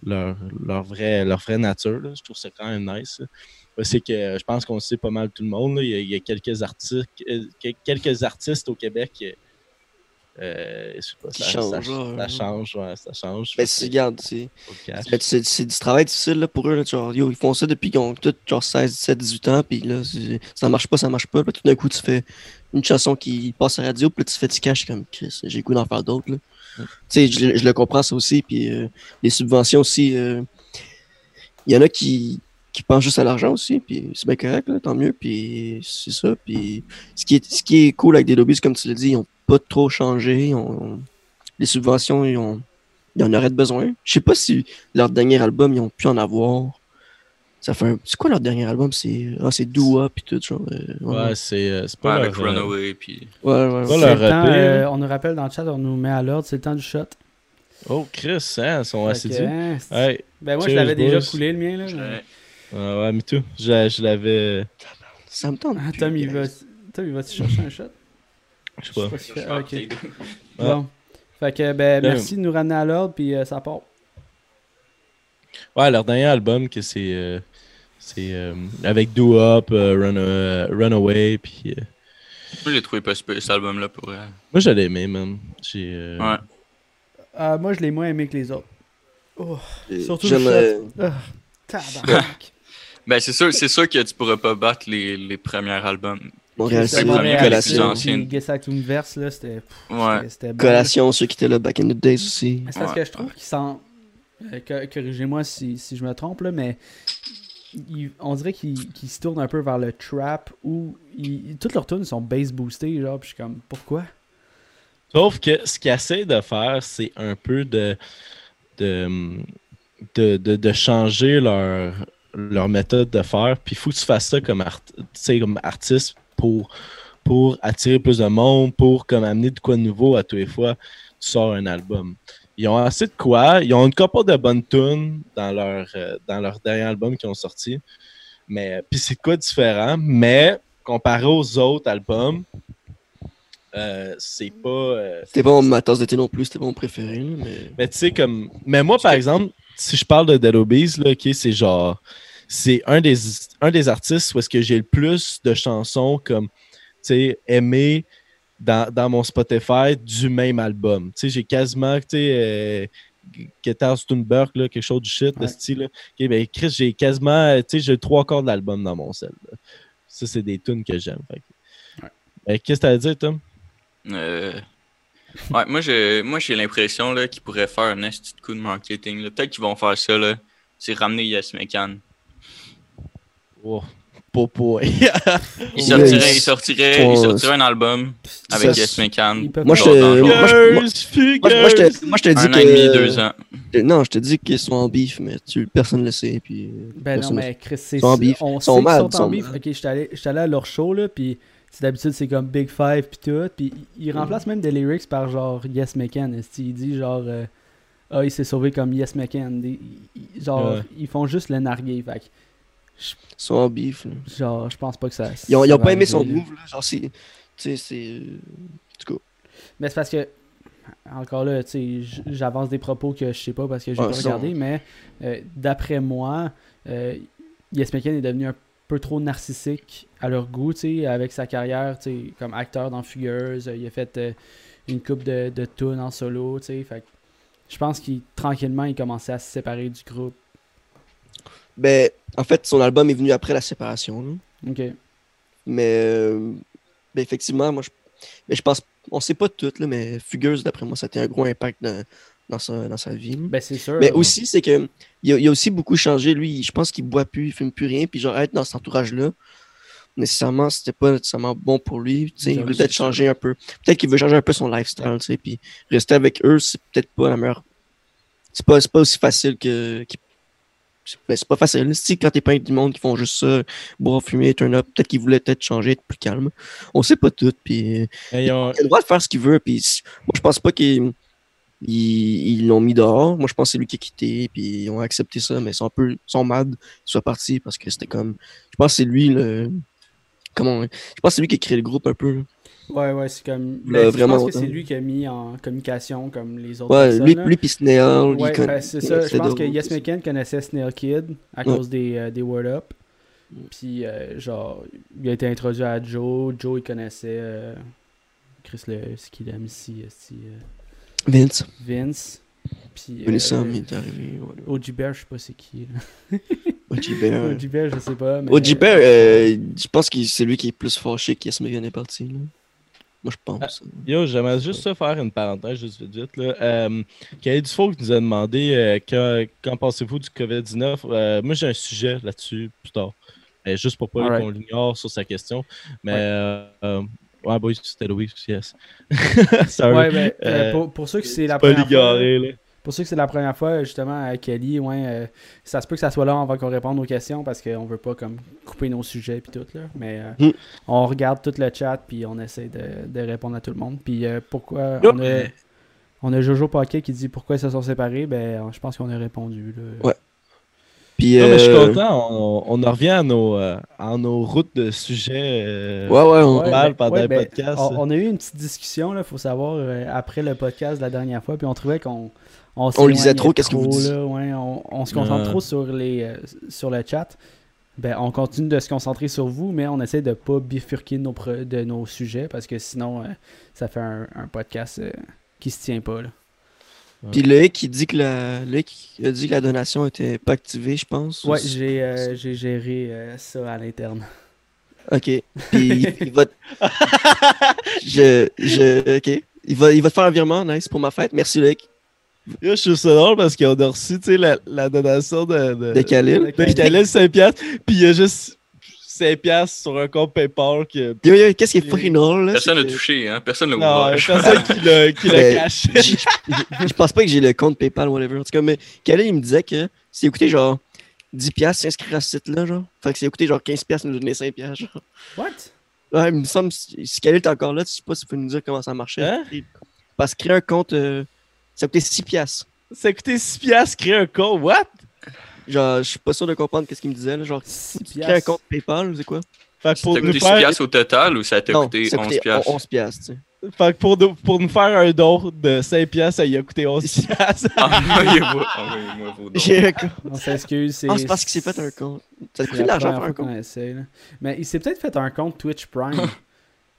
leur, leur, vraie, leur vraie nature. là. Je trouve ça quand même nice. C'est que euh, je pense qu'on sait pas mal tout le monde. là. Il, y a, quelques euh, quel- quelques artistes au Québec. Euh, je sais pas, Qui ça, changent, ça, ouais. ça change, ouais, ça change. Ben, c'est, regarde, c'est, cash. c'est, du travail difficile là, pour eux. Là, genre, yo, ils font ça depuis qu'ils ont tous genre 16, 17, 18 ans. Puis là, ça marche pas, ça marche pas. Puis tout d'un coup, tu fais une chanson qui passe à la radio. Puis là, tu fais du cash comme Chris. J'ai le goût d'en faire d'autres. Tu sais, je, je le comprends ça aussi. Puis euh, les subventions aussi. euh, Il y en a qui, qui pensent juste à l'argent aussi. Puis c'est bien correct, là, tant mieux. Puis c'est ça. Puis ce qui est, ce qui est cool avec des lobbies, comme tu l'as dit, ils ont pas trop changé. Ils ont- les subventions, ils ont. Ils en auraient besoin. Je sais pas si leur dernier album, ils ont pu en avoir. Ça fait un... C'est quoi leur dernier album? C'est ah, c'est Dua puis tout. Genre, euh, ouais. Ouais, c'est euh, Ouais, pas avec leur, euh, Runaway, puis. Ouais, ouais, ouais. Pas C'est leur le temps, euh, on nous rappelle dans le chat, on nous met à l'ordre, c'est le temps du shot. Oh, Chris, hein, ils sont assidus. que, hein, Ben moi, je l'avais déjà coulé le mien. Là, mais- Ouais. me tout. Je, je l'avais. Ça me tente. Ah, Tom, il va, Tom, il va te chercher un shot? Je sais pas. pas si- ah, ok. Ouais. Bon. Fait que, ben, merci de nous ramener à l'ordre, puis euh, ça part. Ouais, leur dernier album, que c'est. euh, c'est euh, avec Do Up, euh, Run, euh, Runaway, puis. euh, Moi, j'ai trouvé pas super cet album-là pour. euh, moi, je l'ai aimé, man. J'ai. euh, Ouais. Euh, moi, je l'ai moins aimé que les autres. Oh, surtout le <laughs> tabarnak. Ben, c'est sûr, c'est sûr que tu pourrais pas battre les, les premiers albums. Montréal, C'est c'est le premier une avec les collation. Universe, là, c'était. Ouais. Collation, ceux qui étaient là back in the days aussi. C'est parce Ouais. que je trouve qu'ils sont. euh, co- Corrigez-moi si, si je me trompe, là, mais. on dirait qu'ils qu'ils se tournent un peu vers le trap où ils- toutes leurs tunes sont bass boostées, genre, puis je suis comme, pourquoi? Sauf que ce qu'ils essaient de faire, c'est un peu de, de, de, de, de changer leur, leur méthode de faire. Puis il faut que tu fasses ça comme, art- comme artiste pour, pour attirer plus de monde, pour comme amener de quoi de nouveau à tous les fois tu sors un album. Ils ont assez de quoi. Ils ont une couple de bonnes tunes dans leur, euh, dans leur dernier album qu'ils ont sorti. Mais puis c'est quoi différent? Mais comparé aux autres albums, euh, c'est pas. euh, C'était pas ma tasse de thé non plus, c'était pas mon préféré. Mais... mais tu sais, comme. Mais moi, par exemple, si je parle de Dead Obeez, là, ok, c'est genre. C'est un des, un des artistes où est-ce que j'ai le plus de chansons comme, tu aimées dans, dans mon Spotify du même album. Tu j'ai quasiment, tu sais, euh, Guitar là, quelque chose du shit de Ouais. style. là. Ok, ben, Chris, j'ai quasiment, tu sais, j'ai trois quarts de l'album dans mon sel. là. Ça, c'est des tunes que j'aime. Ouais. Ben, Qu'est-ce que t'as à dire, Tom? Euh, Ouais, moi, j'ai moi, l'impression qu'ils pourraient faire un petit coup de marketing. Peut-être qu'ils vont faire ça. C'est ramener Yes Mecan. Oh, popo. <laughs> Ils- ils sortiraient, sont- ils sortiraient un album avec Yes Mecan. Moi, je te- moi, je- je te, moi, je te dis Un que. an et demi, deux ans. Non, je te dis qu'ils sont en bif, mais tu, personne ne le sait. Puis, Ben non, mais Chris, c'est Ils sont en bif. On Ils sont mad, sont ils en sont bif. mad. Ok, allé, j'étais allé à leur show, là, puis c'est d'habitude, c'est comme Big Five, puis tout. Puis ils remplacent même des lyrics par genre Yes McCann. Il dit genre. euh, ah, il s'est sauvé comme Yes McCann. Genre, Ouais. ils font juste le narguer. Fait en bif. là. genre, je pense pas que ça. Ils ont, ils pas aimé son là. move. Là. Genre, c'est. Tu sais, c'est. euh, En tout cas. Mais c'est parce que, encore là, tu sais, j'avance des propos que je sais pas parce que j'ai Ouais, pas regardé, mais euh, d'après moi, euh, Yes McCann est devenu un peu trop narcissique à leur goût, tu sais, avec sa carrière, tu sais, comme acteur dans Fugueuse. il a fait euh, une coupe de, de tunes en solo, tu sais. Fait je pense qu'il tranquillement, il commençait à se séparer du groupe. Ben, en fait, son album est venu après la séparation. là. Ok. Mais euh, ben, effectivement, moi, je, mais je pense, on sait pas tout, là, mais Fugueuse, d'après moi, ça a été un gros impact dans, dans, sa, dans sa vie. Ben, c'est sûr. Mais aussi, c'est que il a, il a aussi beaucoup changé. Lui, je pense qu'il boit plus, il fume plus rien. Puis genre, être dans cet entourage-là, nécessairement, c'était pas nécessairement bon pour lui. il veut peut-être changer un peu. Peut-être qu'il veut changer un peu son lifestyle, tu sais. Puis rester avec eux, c'est peut-être pas la meilleure. C'est pas, pas aussi facile que. qu'il- ben, c'est pas facile. Si quand t'es pas du monde qui font juste ça, boire, fumer, turn up, peut-être qu'il voulait peut-être changer, être plus calme. On sait pas tout. Puis ont- il a le droit de faire ce qu'il veut. Puis moi, je pense pas qu'ils ils ils l'ont mis dehors. Moi, je pense que c'est lui qui a quitté. Puis ils ont accepté ça. Mais ils sont un peu ils sont mad qu'il soit parti parce que c'était comme. Je pense que c'est lui le. Comment. Je pense que c'est lui qui a créé le groupe un peu. Ouais, ouais, c'est comme. Là, Ben, je vraiment pense que c'est longtemps. lui qui a mis en communication comme les autres Ouais, personnes. lui, là. lui puis Snail. Ouais, ben, c'est ça. Je pense que. Yes connaissait Snail Kid à Ouais. cause des, euh, des Word Up. Puis, euh, genre, il a été introduit à Joe. Joe, il connaissait. euh, Chris, le, ce qu'il aime ici, euh, Vince. Vince. Puis. Vanessa, euh, est arrivé. Bear, je sais pas c'est qui. là. <laughs> OG Bear. OG Bear, je sais pas. Mais... OG Bear, euh, je pense que c'est lui qui est plus fâché que Yes McKen est parti. Là. Moi, je pense. Yo, j'aimerais juste ça faire une parenthèse, juste vite, vite. Là. Euh, Kelly Dufault nous a demandé euh, quand, quand pensez-vous du COVID-19 Euh, Moi, j'ai un sujet là-dessus plus tard. Juste pour pas qu'on l'ignore sur sa question. Mais, Ouais. euh, euh, ouais, boy, c'était Louis, yes. <laughs> Sorry. Ouais, ben, euh, Euh, pour, pour ceux que c'est la pas première fois. là. Pour ceux que c'est la première fois, justement, à Kelly, ouais, euh, ça se peut que ça soit là avant qu'on réponde aux questions parce qu'on veut pas comme couper nos sujets puis tout là. Mais euh, Mm. on regarde tout le chat puis on essaie de, de répondre à tout le monde. Puis euh, pourquoi on a, on a Jojo Paquet qui dit pourquoi ils se sont séparés, ben je pense qu'on a répondu. Là. Ouais. Puis, Non, mais je suis content, on, on en revient à nos, à nos routes de sujets. euh, Ouais, ouais, on, Ouais, parle pendant ouais, le ben, podcast. On, on a eu une petite discussion, là, faut savoir, euh, après le podcast de la dernière fois, puis on trouvait qu'on on, On lisait trop, qu'est-ce que vous dites? là, ouais, on, on se concentre Ouais. trop sur, les, euh, sur le chat. Ben, on continue de se concentrer sur vous, mais on essaie de pas bifurquer nos, de nos sujets parce que sinon, euh, ça fait un, un podcast euh, qui se tient pas. Là. Puis Loïc qui dit que la Loïc a dit que la donation était pas activée, je pense. Ouais, j'ai euh, j'ai géré euh, ça à l'interne. Ok. Puis il, il va. <laughs> je, je. Ok. Il va, il va te faire un virement, nice, pour ma fête. Merci Loïc. Yo, je trouve ça drôle parce qu'on a reçu tu sais, la, la donation de, de, De Khalil. de Khalil 5 piastres, puis il y a juste 5 piastres sur un compte PayPal que... Yo, yo, qu'est-ce qui est fucking drôle là? Personne que- touché, hein. Personne l'a ouvert. <laughs> personne qui l'a qui l'a Ben, caché. Je pense pas que j'ai le compte PayPal, whatever. En tout cas, mais Khalil, il me disait que c'est écouté genre 10$ piastres s'inscrire à ce site-là, genre. Fait que c'est écouté genre 15$, piastres, nous donner 5$, piastres, genre. What? Ouais, il me semble, si si Khalil est encore là, tu sais pas si tu peux nous dire comment ça marchait. Hein? Parce que créer un compte, euh, ça coûtait 6$. piastres. Ça a coûté 6 piastres créer un compte, what? Genre, je suis pas sûr de comprendre qu'est-ce qu'il me disait, là. Genre, Six tu crées un compte PayPal ou c'est quoi? Fait que pour Ça t'a nous coûté 6 faire... piastres au total ou ça t'a coûté ça 11 coûtait piastres? 11$, piastres, tu sais. Fait que pour nous, pour nous faire un don de 5 piastres, ça y a coûté 11 <laughs> piastres. Envoyez-moi envoyez-moi vos dons. J'ai un compte. On s'excuse. C'est Ah, c'est parce qu'il s'est fait un compte. Ça a c'est coûté de l'argent faire un compte. essaie. Mais il s'est peut-être fait un compte Twitch Prime. <laughs>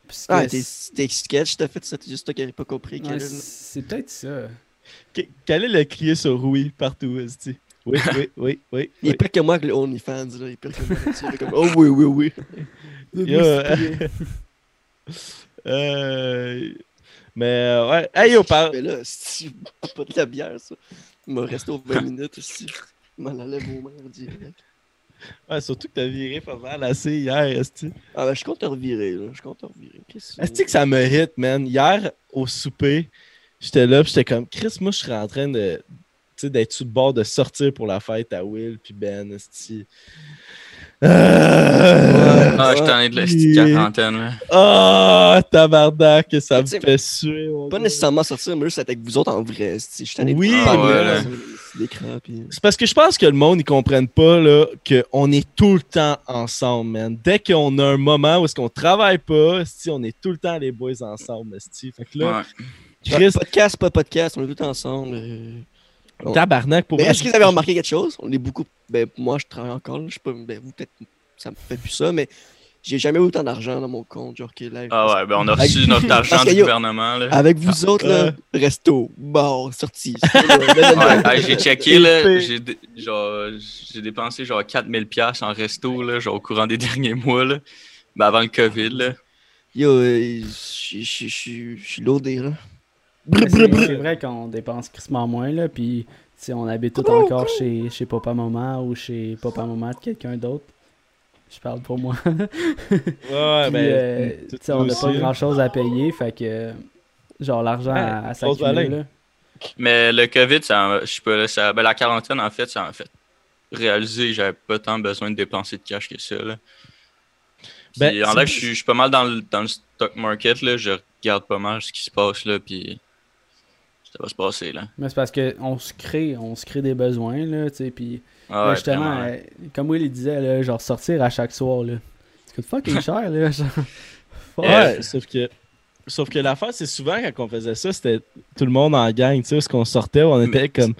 Parce que Ah, t'es t'es sketch, t'as fait ça, c'est juste toi qui n'avais pas compris. ouais, c'est peut-être ça. K- Khalil a crié sur oui partout, esti. Oui, oui, oui, oui. Il est pire que moi avec le OnlyFans, là. Il est pire que moi là-dessus. Comme, oh oui, oui, oui. <laughs> Yo, euh, <laughs> euh, Mais euh, ouais, hey yo, par... Mais là, c'est pas de la bière, ça. Il m'a resté aux 20 minutes ici. Il m'en mains direct. ouais, surtout que t'as viré pas mal assez hier, esti. Ah, ben, je compte te revirer, là. Je compte te revirer. Est-ce que ça me hit, man? Hier, au souper, j'étais là, pis j'étais comme, Chris, moi, je serais en train de, tu sais, d'être sur le bord de sortir pour la fête à Will puis Ben, esti. Euh... Ah, je t'en ai de la petite quarantaine, là. Ah, tabarnak, que ça me fait suer. Pas nécessairement sortir, mais juste être avec vous autres en vrai. Si je suis tanné de Oui, puis- C'est parce que je pense que le monde, ils comprennent pas là, qu'on est tout le temps ensemble, man. Dès qu'on a un moment où est-ce qu'on travaille pas, on est tout le temps les boys ensemble, esti. Fait que là, Ouais. Chris, Podcast, pas podcast, on est tous ensemble. euh. bon. tabarnak, pour est-ce que vous avez remarqué quelque chose? On est beaucoup. Ben, moi, je travaille encore, là. Je sais pas. Ben, vous, peut-être, ça me fait plus ça, mais j'ai jamais eu autant d'argent dans mon compte, genre que live. Ah ouais, ben on a Avec- reçu notre <laughs> argent du gouvernement, là. Avec vous autres, là, resto, bar, sortie. <laughs> Ouais, j'ai checké, là, j'ai dé- genre, j'ai dépensé genre 4000 pièces en resto, là, genre au courant des <laughs> derniers mois, là. Ben avant le COVID, là. Yo, euh, je suis loadé, là. C'est vrai qu'on dépense crissement moins, là, puis tu sais, on habite tout encore chez, chez papa-maman ou chez papa-maman de quelqu'un d'autre. Je parle pour moi. <laughs> Ouais, Puis, ben. euh, sais, on n'a pas grand-chose à payer, fait que genre l'argent Ouais, à, à s'accumuler, là. Mais le COVID, ça, en- je là, ça, ben la quarantaine, en fait, ça m'a fait réaliser que j'avais pas tant besoin de dépenser de cash que ça, là. Puis, Ben, en c'est- live, je suis je suis pas mal dans le, dans le stock market, là. Je regarde pas mal ce qui se passe, là, puis ça va se passer, là. Mais c'est parce qu'on se crée, on se crée des besoins, là, tu sais, puis Ah ouais, justement, vraiment, euh, comme Will il disait, là, genre sortir à chaque soir, là. Ça coûte fucking <laughs> cher, là. genre. Ouais, sauf que. Sauf que l'affaire, c'est souvent quand on faisait ça, c'était tout le monde en gang, tu sais, parce qu'on sortait, on était Mais- comme.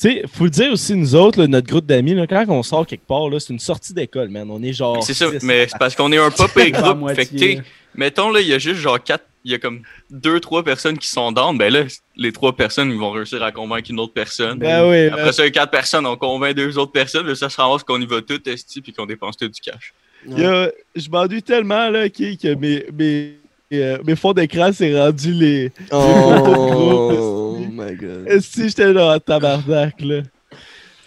Tu sais, faut le dire aussi, nous autres, là, notre groupe d'amis, là, quand on sort quelque part, là, c'est une sortie d'école, man. On est genre. C'est ça, mais c'est parce qu'on est un pas <laughs> groupe. Fait que, tu sais, là. mettons, là, il y a juste genre quatre, il y a comme deux, trois personnes qui sont down. Ben là, les trois personnes, ils vont réussir à convaincre une autre personne. Ben oui, Après man. ça, les quatre personnes, on convainc deux autres personnes. mais ça se ramasse qu'on y va tout, esti, puis qu'on dépense tout du cash. Yo, je m'ennuie tellement, là, que mes, mes, euh, mes fonds d'écran, c'est rendu les. Oh, my god. Si j'étais dans tabarnak, là.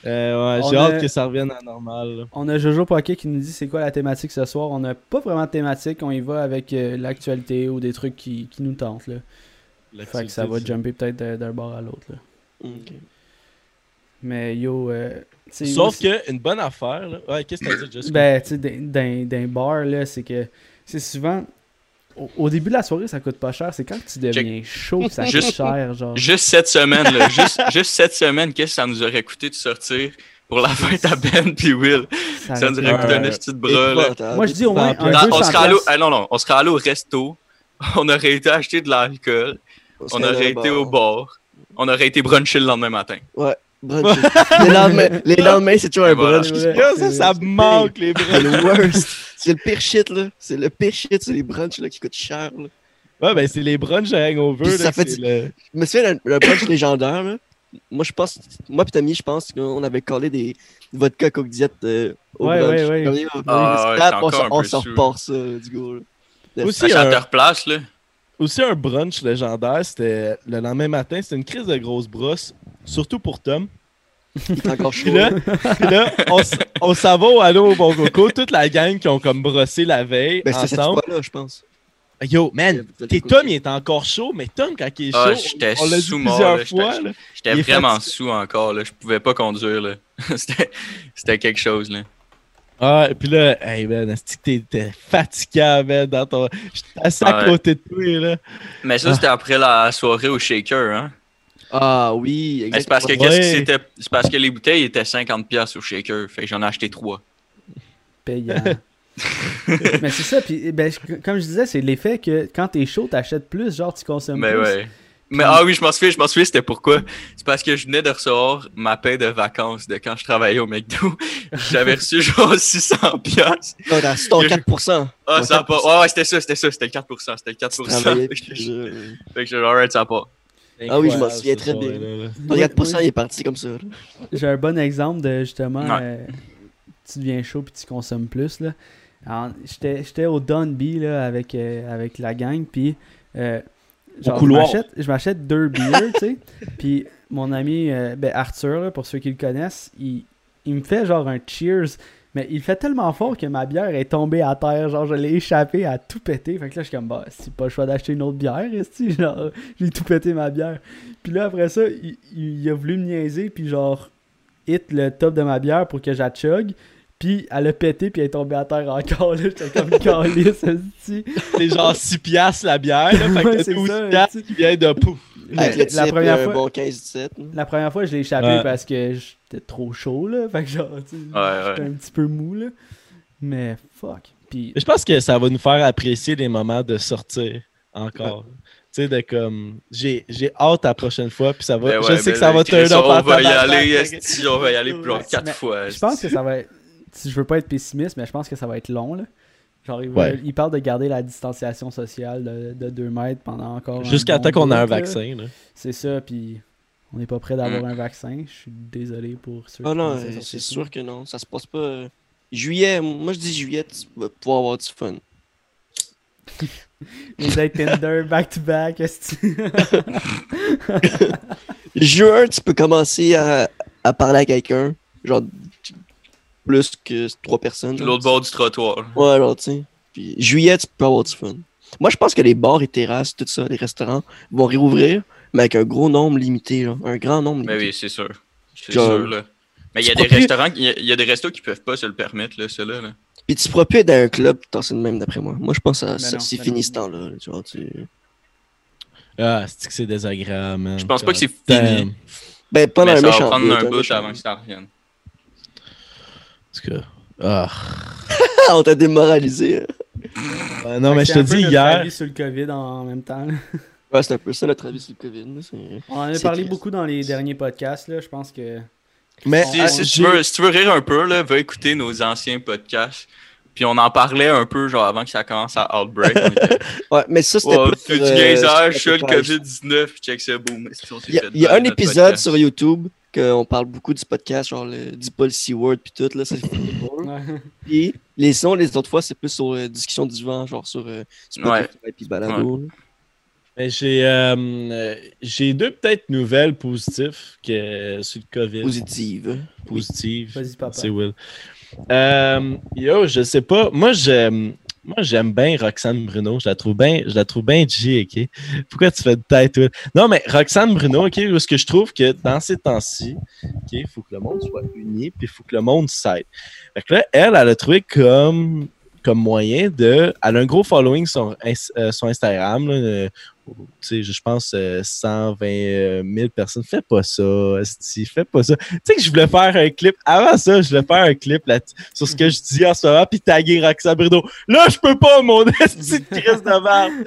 Euh, ouais, j'ai a- hâte que ça revienne à normal, là. On a Jojo Pocket qui nous dit c'est quoi la thématique ce soir. On n'a pas vraiment de thématique, on y va avec euh, l'actualité ou des trucs qui, qui nous tentent, là. Fait que ça va jumper peut-être d'un bord à l'autre. Mais yo, euh, Sauf moi, que une bonne affaire, là. Ouais, qu'est-ce que t'as dit, Jessica? Ben, tu sais, d'un- d'un d'un bar, là, c'est que c'est souvent. Au, au début de la soirée, ça coûte pas cher. C'est quand tu deviens chaud que ça coûte cher, genre? Juste cette semaine, là, juste, juste cette semaine, qu'est-ce que ça nous aurait coûté de sortir pour la fête à Ben puis Will? Ça nous aurait coûté un Ouais. de bras, là. Moi, je dis au moins un Dans- on 200 serait allé, ah, non, non, on serait allé au resto, on aurait été acheter de l'alcool, on aurait été au bar, on aurait été bruncher le lendemain matin. Brunch. les lendemains, les lendemains, c'est toujours un voilà. brunch. Ouais. Ça, ça manque, les bras. <laughs> C'est le worst. C'est le pire shit, là. C'est le pire shit, c'est les brunchs, là, qui coûtent cher, là. Ouais, ben c'est les brunchs à hangover. Puis là, ça fait le- Je me souviens d'un d'un brunch <coughs> légendaire, là. Moi, je pense, moi pis Tommy, je pense qu'on avait collé des vodka coke diète euh, au Ouais, brunch. ouais, ouais. Yo, Ah, ouais, on s'en- on repart ça, du là. Aussi, Ça un- là. Aussi, un brunch légendaire, c'était le lendemain matin, c'était une crise de grosse brosse, surtout pour Tom. Puis là, puis là on, on s'en va au Allo au Bon Coco, toute la gang qui ont comme brossé la veille Ben, ensemble. fois-là, je pense. Yo, man, t'es. Tom, il est encore chaud, mais Tom, quand il est Ah, chaud, j'étais on l'a dit sous mort, plusieurs là, fois. j'étais- là. J'étais Il est vraiment fatigué. sous encore, là. Je pouvais pas conduire, là. <laughs> C'était c'était quelque chose, là. Ah, et puis là, hey man, est-ce que t'étais fatiguant, man, dans ton. J'étais assis à Ouais. côté de toi, là. Mais ça, Ah. c'était après la soirée au Shaker, hein. Ah oui, Mais C'est parce que exactement. qu'est-ce qui Ouais. c'était? C'est parce que les bouteilles étaient 50 pièces au shaker, fait que j'en ai acheté trois. payant. <laughs> mais c'est ça, puis ben, je- comme je disais, c'est l'effet que quand t'es chaud, t'achètes plus, genre tu consommes Mais plus. ouais. Mais ah oui, je m'en souviens, je m'en souviens, c'était pourquoi? C'est parce que je venais de recevoir ma paie de vacances de quand je travaillais au McDo. <laughs> J'avais reçu genre 600 pièces. Non, t'as c'est ton que- 4%. Ah, Ton ça pas. 4%. Ouais, ouais, c'était ça, c'était ça, c'était le 4%, c'était le 4%. Travaillais, <laughs> Fait que puis, je- fait que j'ai genre, alright, ça a pas. Ah oui, je m'en souviens très bien. là. Ton Moi- 4%, moi, il est parti comme ça. là. J'ai un bon exemple de justement, Ouais. euh, tu deviens chaud puis tu consommes plus. là. Alors, J'étais j'étais au Dunby là, avec, euh, avec la gang, puis euh, genre, je m'achète- je m'achète deux bières, tu sais. <laughs> Puis mon ami euh, ben, Arthur, là, pour ceux qui le connaissent, il, il me fait genre un cheers. Mais il fait tellement fort que ma bière est tombée à terre. Genre, je l'ai échappé à tout péter. Fait que là, je suis comme, bah, c'est pas le choix d'acheter une autre bière, esti. <laughs> Genre, j'ai tout pété ma bière. Puis là, après ça, il, il a voulu me niaiser, puis genre, hit le top de ma bière pour que j'achug. Puis elle a pété, puis elle est tombée à terre encore. Là, j'étais comme <laughs> calice, esti. C'est genre 6 piastres la bière, là. Fait Ouais, que c'est t'as 12 ça, piastres qui vient de pouf. Avec le la, type, première fois, bon 15-17. là. la première fois, je l'ai échappé Ouais. parce que j'étais trop chaud, là. Fait que genre, tu sais, Ouais, j'étais ouais. un petit peu mou, là. Mais fuck. Puis Je pense que ça va nous faire apprécier les moments de sortir encore. Tu sais, de comme. J'ai j'ai hâte la prochaine fois, puis ça va. Ben je sais ben que ça là, va turn up On va y aller, on va y aller 4 mais fois. Je pense que ça va être. Si je veux pas être pessimiste, mais je pense que ça va être long, là. Genre, il, Ouais. veut- il parle de garder la distanciation sociale de 2 mètres pendant encore. Jusqu'à temps qu'on ait un vaccin. là. C'est ça, puis on n'est pas prêt d'avoir Mm. un vaccin. Je suis désolé pour ceux Ah qui non, c'est ça. sûr que non. Ça se passe pas. euh, Juillet, moi je dis juillet, tu vas pouvoir avoir du fun. <laughs> Les dates Tinder back-to-back, est-ce <laughs> Juin, tu peux commencer à, à parler à quelqu'un. Genre, plus que trois personnes. L'autre bord du trottoir. Ouais, genre, tu sais. Puis juillet, tu peux avoir du fun. Moi, je pense que les bars et terrasses, tout ça, les restaurants, vont réouvrir, mais avec un gros nombre limité, genre. Un grand nombre Mais limité. oui, c'est sûr. C'est sûr, là. Mais il y a des plus- restaurants, il y a- il y, a des restos qui peuvent pas se le permettre, là, ceux-là. Là. Puis tu pourras plus être dans un club, t'en sais de même d'après moi. Moi, je pense que ça- Ben c'est ben fini ce temps-là. là, Tu vois, tu... Ah, c'est que c'est désagréable, man? Je pense pas que c'est fini. Ben, pas dans Mais un ça méchant va prendre un bout avant que ça revienne. Parce que. Ah. <laughs> On t'a démoralisé. hein. Ouais, non, mais je te dis hier. avis sur le COVID en, même temps. là. <laughs> Ouais, c'est un peu ça notre avis sur le COVID. On en a parlé triste. beaucoup dans les derniers podcasts. Là. Je pense que. Mais Si, tu veux, si tu veux rire un peu, là, va écouter nos anciens podcasts. Puis on en parlait un peu, genre, avant que ça commence à Outbreak. Était, <laughs> Ouais, mais ça, c'était oh, plus du euh, sur ça, le Spotify. COVID-19, check ça, boum. Il y a, y un épisode podcast? sur YouTube qu'on parle beaucoup du podcast, genre le, du Policy Word puis tout, là, c'est. Puis <laughs> les sons, les autres fois, c'est plus sur euh, Discussion du vent, genre sur euh, Spotify Ouais. puis Balado. j'ai euh, j'ai deux peut-être nouvelles positives que sur le COVID. Positive. Positives. Vas-y, papa. C'est Will. Euh, yo, je sais pas. Moi, j'aime. Moi, j'aime bien Roxane Bruno. Je la trouve bien, je la trouve bien G, ok? Pourquoi tu fais de tête? Non, mais Roxane Bruno, ok, parce que je trouve que dans ces temps-ci, ok, il faut que le monde soit uni, puis il faut que le monde s'aide. Fait que là, elle, elle a trouvé comme, comme moyen de. Elle a un gros following sur, euh, sur Instagram, là, euh, je pense euh, 120 euh, 000 personnes. Fais pas ça, esti, fais pas ça. Tu sais que je voulais faire un clip. Avant ça, je voulais faire un clip là, sur ce que je dis en ce moment, puis taguer Roxane Bruno. Là, je peux pas, mon <laughs> esti de crise de merde.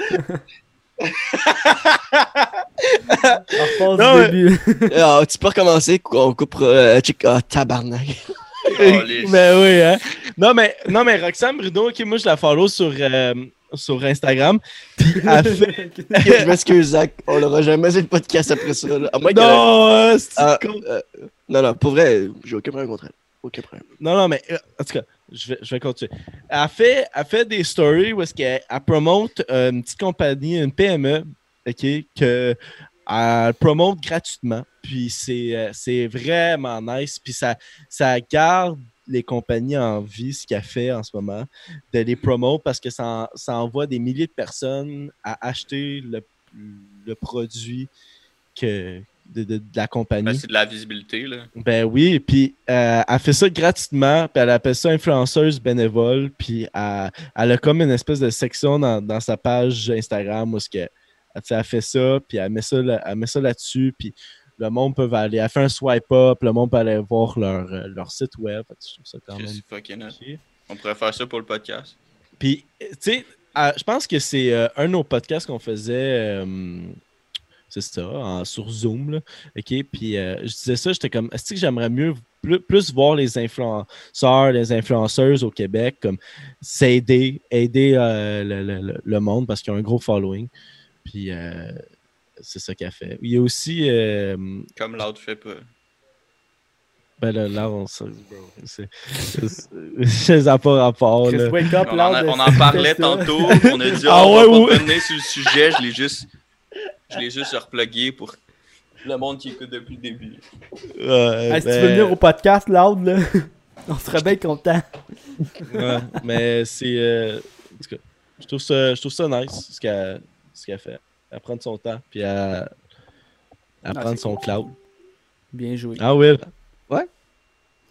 Non, début. <laughs> Ah, tu peux recommencer, on coupera. euh, check- Ah, tabarnak. Oh, les- Ben oui, hein. Non, mais, non, mais Roxane Bruno, ok, moi, je la follow sur, euh, sur Instagram. Puis elle <laughs> fait. je m'excuse, Zach. On l'aura jamais fait le podcast après ça. là. À moins que- non, Ah, euh, non, non, pour vrai, j'ai aucun problème contre elle. Aucun problème. Non, non, mais euh, en tout cas, je vais, je vais continuer. Elle fait, elle fait des stories où est-ce qu'elle elle promote euh, une petite compagnie, une PME, OK, que elle promote gratuitement. Puis c'est c'est vraiment nice. Puis ça, ça garde les compagnies en vie, ce qu'elle fait en ce moment, de les promote parce que ça, ça envoie des milliers de personnes à acheter le, le produit que, de, de- de la compagnie. Ben, c'est de la visibilité, là. Ben oui, puis euh, elle fait ça gratuitement, puis elle appelle ça influenceuse bénévole, puis elle, elle a comme une espèce de section dans, dans sa page Instagram où ce que, elle fait ça, puis elle met ça, là- elle met ça là-dessus, puis le monde peut aller, elle fait un swipe up, le monde peut aller voir leur, euh, leur site web, Fait que je trouve ça quand même. On pourrait faire ça pour le podcast. Puis, tu sais, euh, je pense que c'est euh, un de nos podcasts qu'on faisait, euh, c'est ça, en- sur Zoom, là, OK? Puis, euh, je disais ça, j'étais comme, est-ce que j'aimerais mieux plus, plus voir les influenceurs, les influenceuses au Québec, comme s'aider, aider euh, le, le- le- monde parce qu'ils ont un gros following. Puis, euh, c'est ça qu'elle fait. Il y a aussi, euh, Comme l'autre fait pas. ben là, là, on se- c'est- c'est- ça n'a pas rapport, là. Wake up, On en, a- on en parlait <laughs> tantôt. On a dit, Ah on ouais, va ouais. pas revenir sur le sujet. Je l'ai juste, je l'ai juste replugué pour le monde qui écoute depuis le début. Ouais, Hey, si tu ben- veux venir au podcast, loud, là, <laughs> on serait bien content. Ouais, mais c'est. euh, en tout cas, je trouve ça, je trouve ça nice ce qu'elle ce qu'elle fait. Elle prend son temps, puis elle, elle Ah, prend c'est son cloud. Bien joué. Ah, Will. Ouais.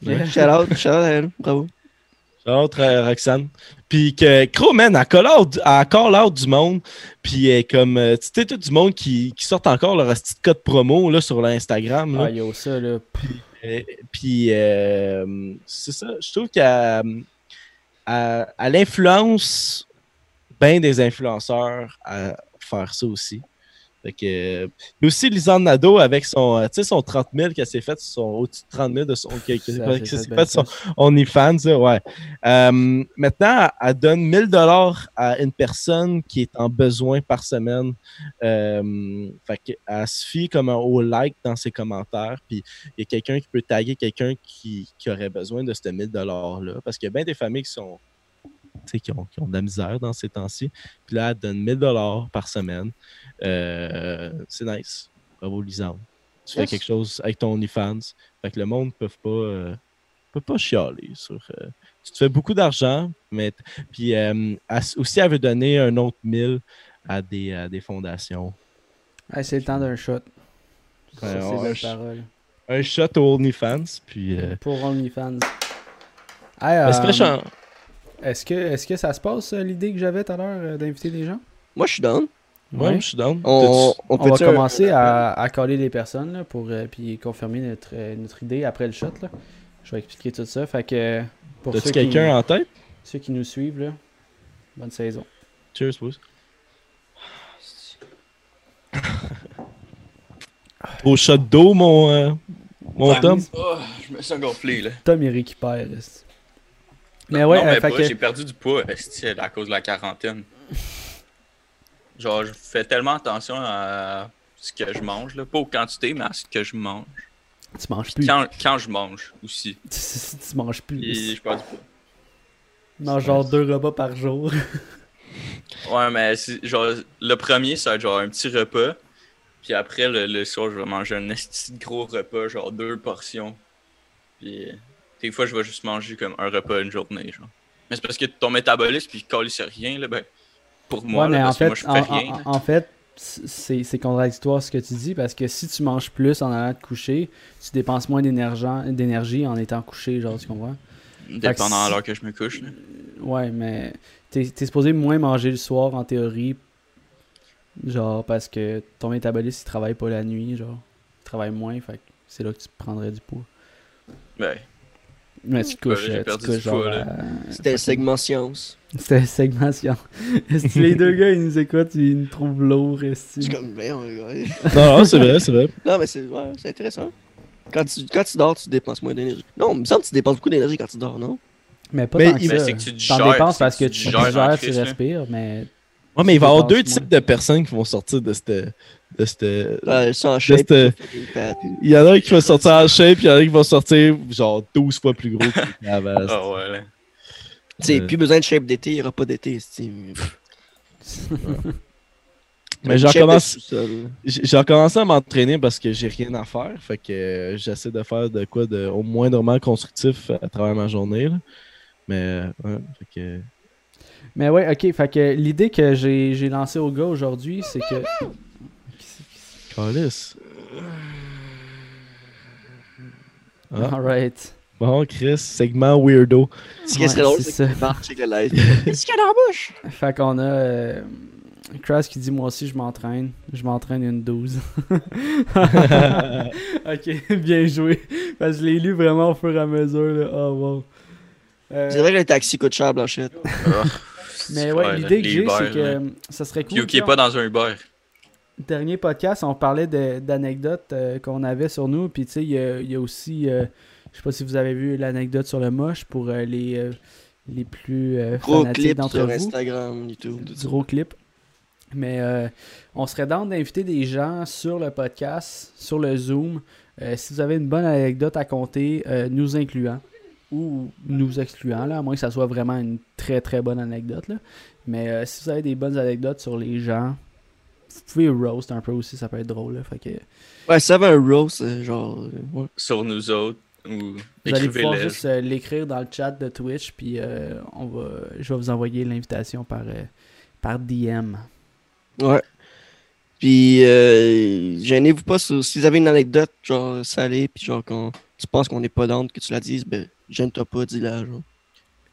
Ouais. <laughs> Shout out, shout out à elle. Bravo. Shout-out, euh, Roxane. Puis que Crow, man, elle call out, elle call out du monde. Puis elle comme, euh, tu sais, tout du monde qui, qui sort encore leur petit code promo là, sur l'Instagram. là. Ah, yo, ça, là. Euh, Puis, euh, c'est ça, je trouve qu'elle elle- elle influence bien des influenceurs à faire ça aussi. Fait que, euh, puis aussi Lisanne Nadeau avec son, euh, son 30 000 qu'elle s'est fait, son au-dessus de 30 000 de son, qu'elle s'est c'est fait, bien son. OnlyFans, là, ouais. Euh, maintenant, elle donne 1000 dollars à une personne qui est en besoin par semaine. Euh, fait qu'elle se fie comme un au like dans ses commentaires, puis il y a quelqu'un qui peut taguer quelqu'un qui, qui aurait besoin de ces 1000 dollars-là, parce qu'il y a bien des familles qui sont, qui ont, qui ont de la misère dans ces temps-ci. Puis là, elle donne 1000 dollars par semaine. Euh, c'est nice. Bravo, Lisande. Tu fais Yes. quelque chose avec ton OnlyFans. Fait que le monde ne peut pas, euh, peut pas chialer sur. euh, tu te fais beaucoup d'argent, mais. Puis euh, elle aussi, elle veut donner un autre 1000 à des, à des fondations. C'est le temps d'un shot. Ça, c'est je- parole. Un shot au OnlyFans. Puis. Pour OnlyFans. Hey, euh, est-ce que, est-ce que ça se passe, euh, l'idée que j'avais tout à l'heure euh, d'inviter des gens? Moi, je suis down. Ouais, je suis down. On, on, On, va commencer à, à coller les personnes là, pour euh, puis confirmer notre, euh, notre idée après le shot. Là. Je vais expliquer tout ça. Fait que pour T'as-tu ceux qui, quelqu'un en tête? ceux qui nous suivent, là, bonne saison. Cheers, boys. <laughs> Au shot d'eau, mon, euh, mon Ouais, Tom. oh, je me sens gonflé, là. Tom, il récupère. Mais ouais, non, euh, que- j'ai perdu du poids à cause de la quarantaine. Genre, je fais tellement attention à ce que je mange, là. Pas aux quantités, mais à ce que je mange. tu manges plus. Quand, quand je mange aussi. <laughs> tu manges plus. Et je perds du poids. Tu manges genre deux repas par jour. <laughs> Ouais, mais genre, le premier, ça va être genre un petit repas. Puis après, le, le soir, je vais manger un gros repas, genre deux portions. Puis des fois, je vais juste manger comme un repas une journée, genre. Mais c'est parce que ton métabolisme, puis il sur rien, là, ben, pour moi, ouais, là, mais en parce que moi, je fais en, rien. en- en fait, c'est contradictoire ce que tu dis parce que si tu manges plus en allant te coucher, tu dépenses moins d'énergie en étant couché, genre, tu comprends? Dépendant si- à l'heure que je me couche. là. Ouais, mais t'es es supposé moins manger le soir en théorie. Genre, parce que ton métabolisme il travaille pas la nuit, genre. Il travaille moins, fait que c'est là que tu prendrais du poids. Ben, Mais tu te Ouais, euh, à- C'était un segment science. C'était segmentation. <laughs> Est-ce que les deux gars, ils nous écoutent, ils nous trouvent lourds, Je est suis comme, ouais. Non, non, c'est vrai, c'est vrai. Non, mais c'est ouais, c'est intéressant. Quand tu, quand tu dors, tu dépenses moins d'énergie. Non, il me semble que tu dépenses beaucoup d'énergie quand tu dors, non? Mais pas Mais tant que il- ça. c'est que tu T'en dépenses c'est parce que tu digères digères, respires, mais Ouais, mais il va y avoir deux types de personnes qui vont sortir de cette. De cette... Ouais, shape. <laughs> Euh. Il y en a qui vont sortir en shape, il y en a qui vont sortir genre 12 fois plus gros que <laughs> avant. Ah ouais, là. Tu sais, euh, plus besoin de shape d'été, il n'y aura pas d'été. <laughs> Mais j'en commence, recommencé à m'entraîner parce que j'ai rien à faire. Fait que euh, j'essaie de faire de quoi de au moindrement constructif à travers ma journée. là. Mais euh, ouais, fait que. Mais ouais, ok. Fait que l'idée que j'ai j'ai lancée au gars aujourd'hui, c'est que. Calice. Ah, Alright. bon, Chris, segment weirdo. Ce qui serait drôle, c'est que Bart check le live. <laughs> Qu'est-ce qu'il y a dans la bouche? Fait qu'on a. Euh, Crash qui dit Moi aussi, je m'entraîne. Je m'entraîne une 12. <laughs> ok, bien joué. Parce que je l'ai lu vraiment au fur et à mesure. Là. Oh wow. Euh, C'est vrai que le taxi coûte cher, Blanchette. Mais ouais, l'idée que j'ai, c'est que euh, ça serait cool. Puis qui est pas dans un Uber. Dernier podcast, on parlait d'anecdotes euh, qu'on avait sur nous. Puis tu sais, il y a, il y a aussi. euh, je sais pas si vous avez vu l'anecdote sur le moche pour euh, les, euh, les plus Gros fanatiques clip d'entre sur vous. Instagram, YouTube. tout du gros clip. Mais euh, on serait dans d'inviter des gens sur le podcast, sur le Zoom. Si vous avez une bonne anecdote à compter, nous incluant ou nous excluant, là, à moins que ça soit vraiment une très très bonne anecdote. Là. Mais si vous avez des bonnes anecdotes sur les gens, vous pouvez roast un peu aussi, ça peut être drôle. Là, fait que Ouais, ça va un roast, euh, genre. ouais. Sur nous autres. Ou vous allez pouvoir juste euh, l'écrire dans le chat de Twitch, puis euh, on va, je vais vous envoyer l'invitation par, euh, par DM. Ouais. Puis, euh, gênez-vous pas sur- si vous avez une anecdote, genre salée, puis genre quand tu penses qu'on n'est pas down, que tu la dises, ben, gêne-toi pas, dis-la, genre.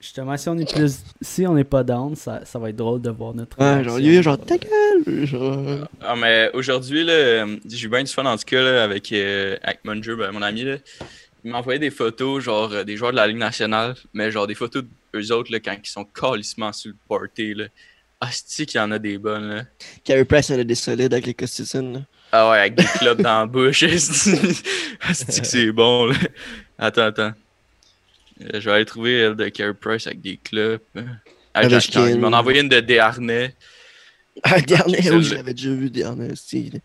Justement, si on est plus, si on n'est pas down, ça, ça va être drôle de voir notre. Ouais, genre, yo, genre, ta gueule! Genre, Ah, mais aujourd'hui, là, j'ai eu bien du fun en tout cas là, avec, euh, avec Munger, ben, mon ami. Là. Il m'a envoyé des photos, genre euh, des joueurs de la Ligue nationale, mais genre des photos d'eux autres là, quand ils sont calissement sur le party. Là. Ah, c'est qu'il y en a des bonnes, là? Carey Price, elle a des solides avec les Costitines. là. Ah ouais, avec des clubs dans la bouche. <laughs> Esti que c'est bon, là? Attends, attends. Euh, Je vais aller trouver elle de Carey Price avec des clubs. Ah, Avec Ken. Il m'en a envoyé une de Desharnais. Ah, dernier, celle-là. oui, je l'avais déjà vu, dernier. style.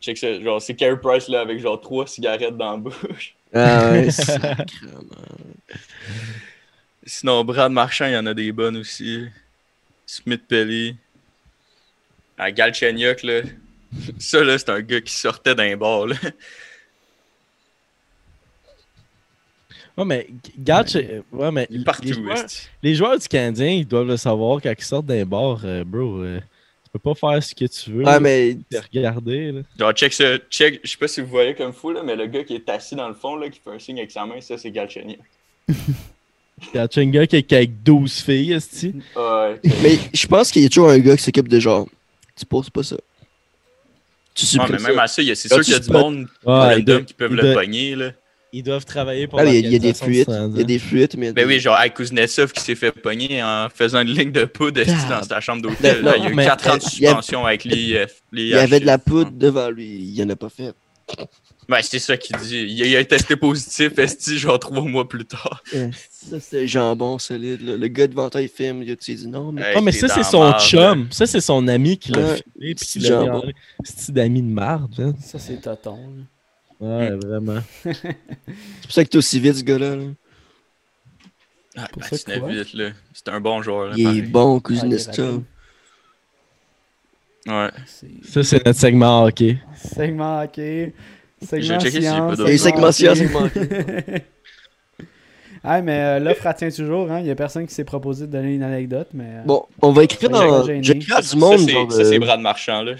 Check ça, genre, c'est Carey Price, là, avec genre trois cigarettes dans la bouche. <laughs> Ah ouais, <laughs> sacrément. Sinon, Brad Marchand, il y en a des bonnes aussi. Smith Pelly. Ah, Galchenyuk, là. Ça, là, c'est un gars qui sortait d'un bar, là. Ouais, mais Gatch, euh, ouais, mais Il est partout, les, joueurs, les joueurs du Canadien, ils doivent le savoir quand ils sortent d'un bar, euh, bro. euh, tu peux pas faire ce que tu veux. Ouais, mais regarder, là. Genre, check ça. Check, je sais pas si vous voyez comme fou, là, mais le gars qui est assis dans le fond, là, qui fait un signe avec sa main, ça, c'est Galchenyuk. Gatch, un gars qui est avec 12 filles, esti. Ouais, <laughs> Mais je pense qu'il y a toujours un gars qui s'occupe de genre. Tu poses pas ça. Tu Ouais, supprimes mais ça. même à ça, il y a- c'est sûr qu'il y a du monde Ouais, random ils doivent- qui peuvent le pogner, là. Ils doivent travailler pour Ah, il y a- il y a des fuites. Il y a des fuites, mais. Ben oui, genre, avec Kuznetsov qui s'est fait pogner en faisant une ligne de poudre dans sa chambre d'hôtel. Là. Il y a eu mais- 4 ans de suspension avec les, Il y avait de la poudre devant lui. Il en a pas fait. Ben, c'est ça qu'il dit. Il a, il a testé positif, esti, genre trois mois plus tard. Ça, c'est jambon solide. là. Le gars devant toi, il filme. Il a dit non, mais. Hey, Ah, mais ça, c'est son chum. Ça, c'est son ami qui l'a Ouais. filmé. Puis Petit qui l'a mis jambon. en- C'est d'ami de marde, hein. Ça, c'est Toton. Ouais, vraiment. <laughs> C'est pour ça qu'il est aussi vite, ce gars-là. là. Ah, Pour ben, ça vite, là. C'est un bon joueur, là. Il est bon, est Kuznetsov. Ouais. Ça, c'est notre segment hockey. Segment hockey. Segment J'ai si science. Et segment science, hockey. segment <laughs> Ah, mais euh, l'offre elle tient toujours. Hein. Il y a personne qui s'est proposé de donner une anecdote. Mais, euh, Bon, on va écrire dans. j'ai Ça, du monde. ça, c'est Brad Marchand, là.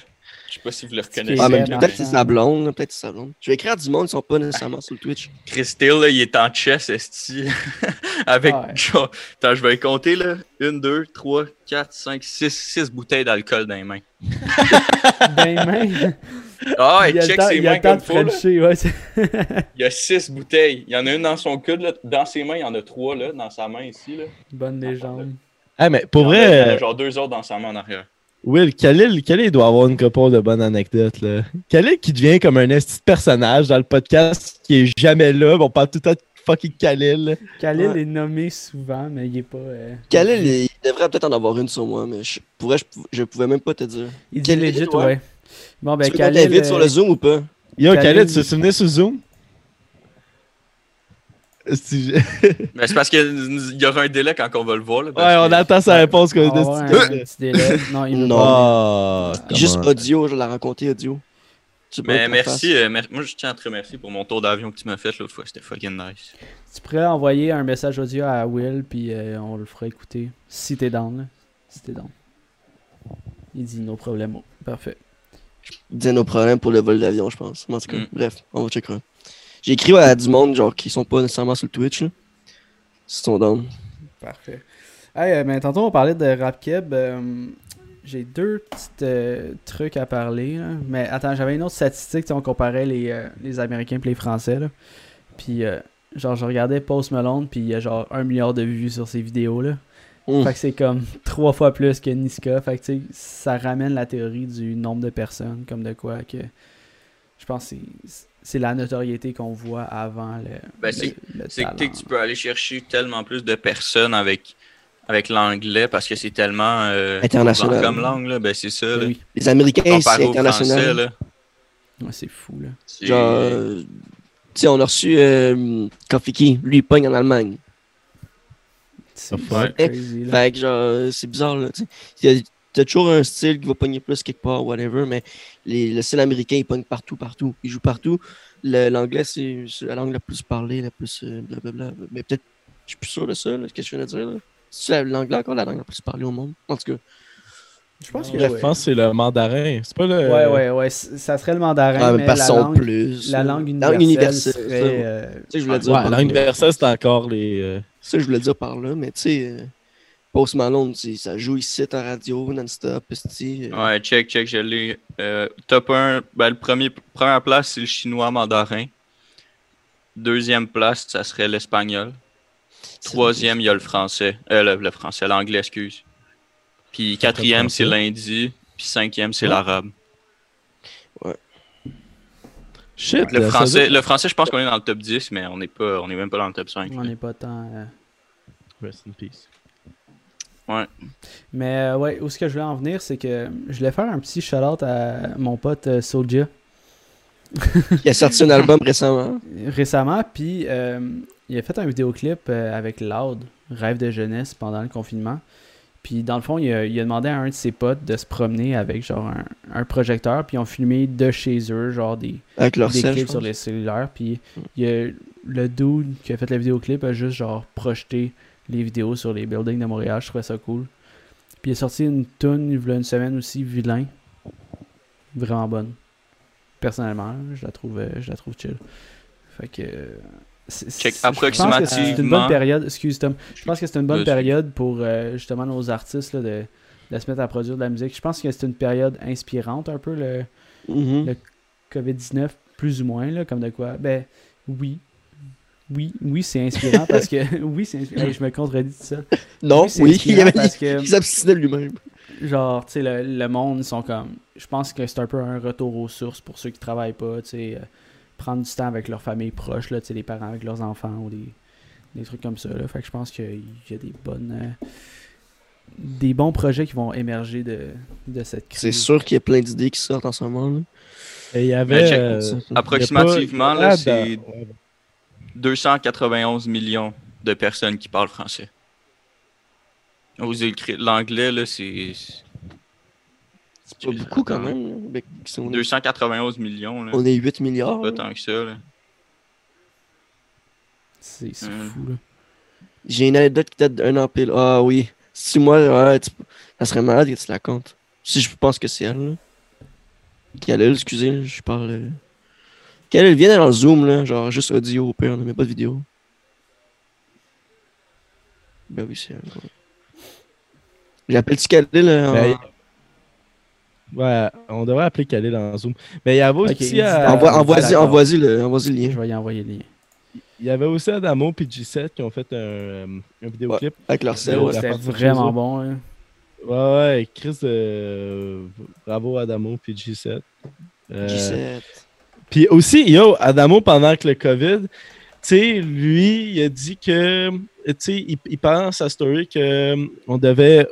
Je sais pas si vous le reconnaissez. Ah, peut-être c'est sa blonde. Peut-être c'est sa blonde. Je vais écrire à du monde. Ils sont pas nécessairement sur le Twitch. Chris Steele, là, il est en chess, esti. <laughs> Avec, Ah ouais. genre, attends, je vais compter, là. Une, deux, trois, quatre, cinq, six, six bouteilles d'alcool dans les mains. <laughs> ben, même. Ah, ouais, il check temps, ses il y a mains comme de faut. Ouais, <laughs> Il y a six bouteilles. Il y en a une dans son coude, là. Dans ses mains, il y en a trois, là. Dans sa main, ici, là. Bonne légende. Ah, mais pour Il y en a- il y en a vrai, genre deux autres dans sa main en arrière. Will, Khalil, Khalil doit avoir une couple de bonnes anecdotes, là. Khalil qui devient comme un de personnage dans le podcast qui est jamais là, on parle tout le temps de fucking Khalil? Khalil Ouais. est nommé souvent, mais il est pas. euh, Khalil, il devrait peut-être en avoir une sur moi, mais je pourrais, je, pou- je pouvais même pas te dire. Il dit Khalil, legit, ouais. ouais. Bon, ben, tu veux Khalil. sur euh, le Zoom ou pas? Yo, Khalil- Khalil, tu te souvenais sur Zoom? <laughs> Mais c'est parce qu'il y aura un délai quand on va le voir, là. Ouais, on attend sa réponse on qu'on va avoir un a petit délai. <laughs> Non, il veut Non. pas. Oh, Juste audio, je l'ai raconté audio. Mais merci, euh, mer- moi je tiens à te remercier pour mon tour d'avion que tu m'as fait l'autre fois, c'était fucking nice. Tu pourrais envoyer un message audio à Will, puis euh, on le fera écouter. Si t'es down, là. Si t'es down. Il dit no problème. Parfait. ça. Dire nos problèmes pour le vol d'avion, je pense. En tout cas, Mm. bref, on va checker. J'ai écrit à du monde, genre, qui sont pas nécessairement sur le Twitch, là. Ils sont down. Parfait. Hey, ben, tantôt, on parlait de RapKeb. euh, J'ai deux petits euh, trucs à parler. là. Mais attends, j'avais une autre statistique. On comparait les, euh, les Américains et les Français. Là. Puis, euh, genre, je regardais Post Malone, puis il y a genre un milliard de vues sur ces vidéos-là. Mm. Fait que c'est comme trois fois plus que Niska. Fait que ça ramène la théorie du nombre de personnes, comme de quoi que. Je pense que c'est- c'est la notoriété qu'on voit avant le. Ben, le- c'est- que tu peux aller chercher tellement plus de personnes avec, avec l'anglais parce que c'est tellement euh, International. comme langue, là, ben c'est ça. Ben Là. oui, Les Américains, Comparé c'est au français, international. là, Ouais, c'est fou là. Genre, euh, tu sais, on a reçu euh, Kofiki, lui, il pogne en Allemagne. C'est Ouais. crazy là. Fait que, genre, c'est bizarre, là. tu sais. Il y a- T'as toujours un style qui va pogner plus quelque part, whatever, mais les, le style américain, il pogne partout, partout. Il joue partout. L'anglais, c'est la langue la plus parlée, la plus euh, blablabla. Mais peut-être, je suis plus sûr de ça, là, ce que je viens de dire, là. C'est la- l'anglais encore la langue la plus parlée au monde. En tout cas, Je pense que Je pense c'est le mandarin. C'est pas le. Ouais, ouais, ouais. Ça serait le mandarin, ah, mais la passons langue, plus. la langue Langue universelle universelle, serait... ça. euh, Tu sais, je voulais dire Ouais, la là. universelle, c'est encore les. euh, Ça, je voulais dire par là, mais tu sais, euh, Post Malone, ça joue ici à radio, non-stop, euh, Ouais, check, check, je l'ai. Euh, top 1, ben, le premier, première place, c'est le chinois mandarin. Deuxième place, ça serait l'espagnol. Troisième, il y a le français. Euh, le, le français, l'anglais, excuse. Puis quatrième, c'est l'Indie. Puis cinquième, c'est Ouais. l'arabe. Shit, Le ça français, le français, je pense qu'on est dans le top 10, mais on n'est pas, on est même pas dans le top 5. On n'est pas tant. euh, Rest in peace. Mais euh, ouais, où ce que je voulais en venir, c'est que je voulais faire un petit shout-out à mon pote euh, Soulja <laughs> Il a sorti un album récemment. récemment, puis euh, il a fait un vidéoclip euh, avec Loud, Rêve de jeunesse, pendant le confinement. Puis dans le fond, il a, il a demandé à un de ses potes de se promener avec genre un, un projecteur, puis ils ont filmé de chez eux, genre des, Avec leur des sel, clips sur les cellulaires. Puis il a le dude qui a fait le vidéoclip a juste genre projeté les vidéos sur les buildings de Montréal. Je trouvais ça cool. Puis il a sorti une tune il y a une semaine aussi, Vilain. Vraiment bonne. Personnellement, je la trouve, je la trouve chill. Fait que. Check c'est- Je pense que c'est une approximativement. bonne période. Excuse Tom. Je pense que c'est une bonne période pour euh, justement nos artistes là, de, de se mettre à produire de la musique. Je pense que c'est une période inspirante un peu le, Mhm. le COVID-19, plus ou moins, là, comme de quoi. Ben, oui. Oui, oui, c'est inspirant parce que. <laughs> Oui, c'est inspirant. Hey, je me contredis tout ça. Non, c'est oui, <laughs> il, parce que- il s'abstinait lui-même. Genre, tu sais, le, le monde, ils sont comme. Je pense que c'est un peu un retour aux sources pour ceux qui travaillent pas, tu sais. euh, prendre du temps avec leur famille proche, là, tu sais, les parents avec leurs enfants ou des, des trucs comme ça, là. Fait que je pense qu'il y a des bonnes. euh, des bons projets qui vont émerger de, de cette crise. C'est sûr qu'il y a plein d'idées qui sortent en ce moment. là. Et il y avait. euh, y Approximativement, pas- là, Ah, c'est ouais. 291 millions de personnes qui parlent français. L'anglais, là, c'est. C'est pas beaucoup quand même. là. Ben, si on, est, 291 millions, là. on est 8 milliards. Pas là. tant que ça, là. C'est Hmm. fou, là. J'ai une anecdote qui date d'un an pile. Ah oui. Si moi, ouais, tu- ça serait malade que tu la comptes. Si je pense que c'est elle. Là. Khalil, excusez, là, je parle. Khalil, viens dans le Zoom, là. Genre juste audio au pire, on ne met pas de vidéo. Ben oui, c'est. J'appelle-tu Khalil euh, en- Ben, Ouais, on devrait appeler Khalil dans Zoom. Mais il y avait aussi, euh, Envoie- Ah, Envoie-y envoie-y le, envoie-y le Je lien vais y envoyer le lien. il y avait aussi Adamo et G7 qui ont fait un, euh, un vidéoclip. avec leur sel. Ouais, C'était vraiment bon, là. Ouais, ouais, Chris, euh, bravo Adamo puis G7. Euh, G7. Puis aussi, yo, Adamo, pendant que le COVID, tu sais, lui, il a dit que, tu sais, il, dans sa story que euh, devait,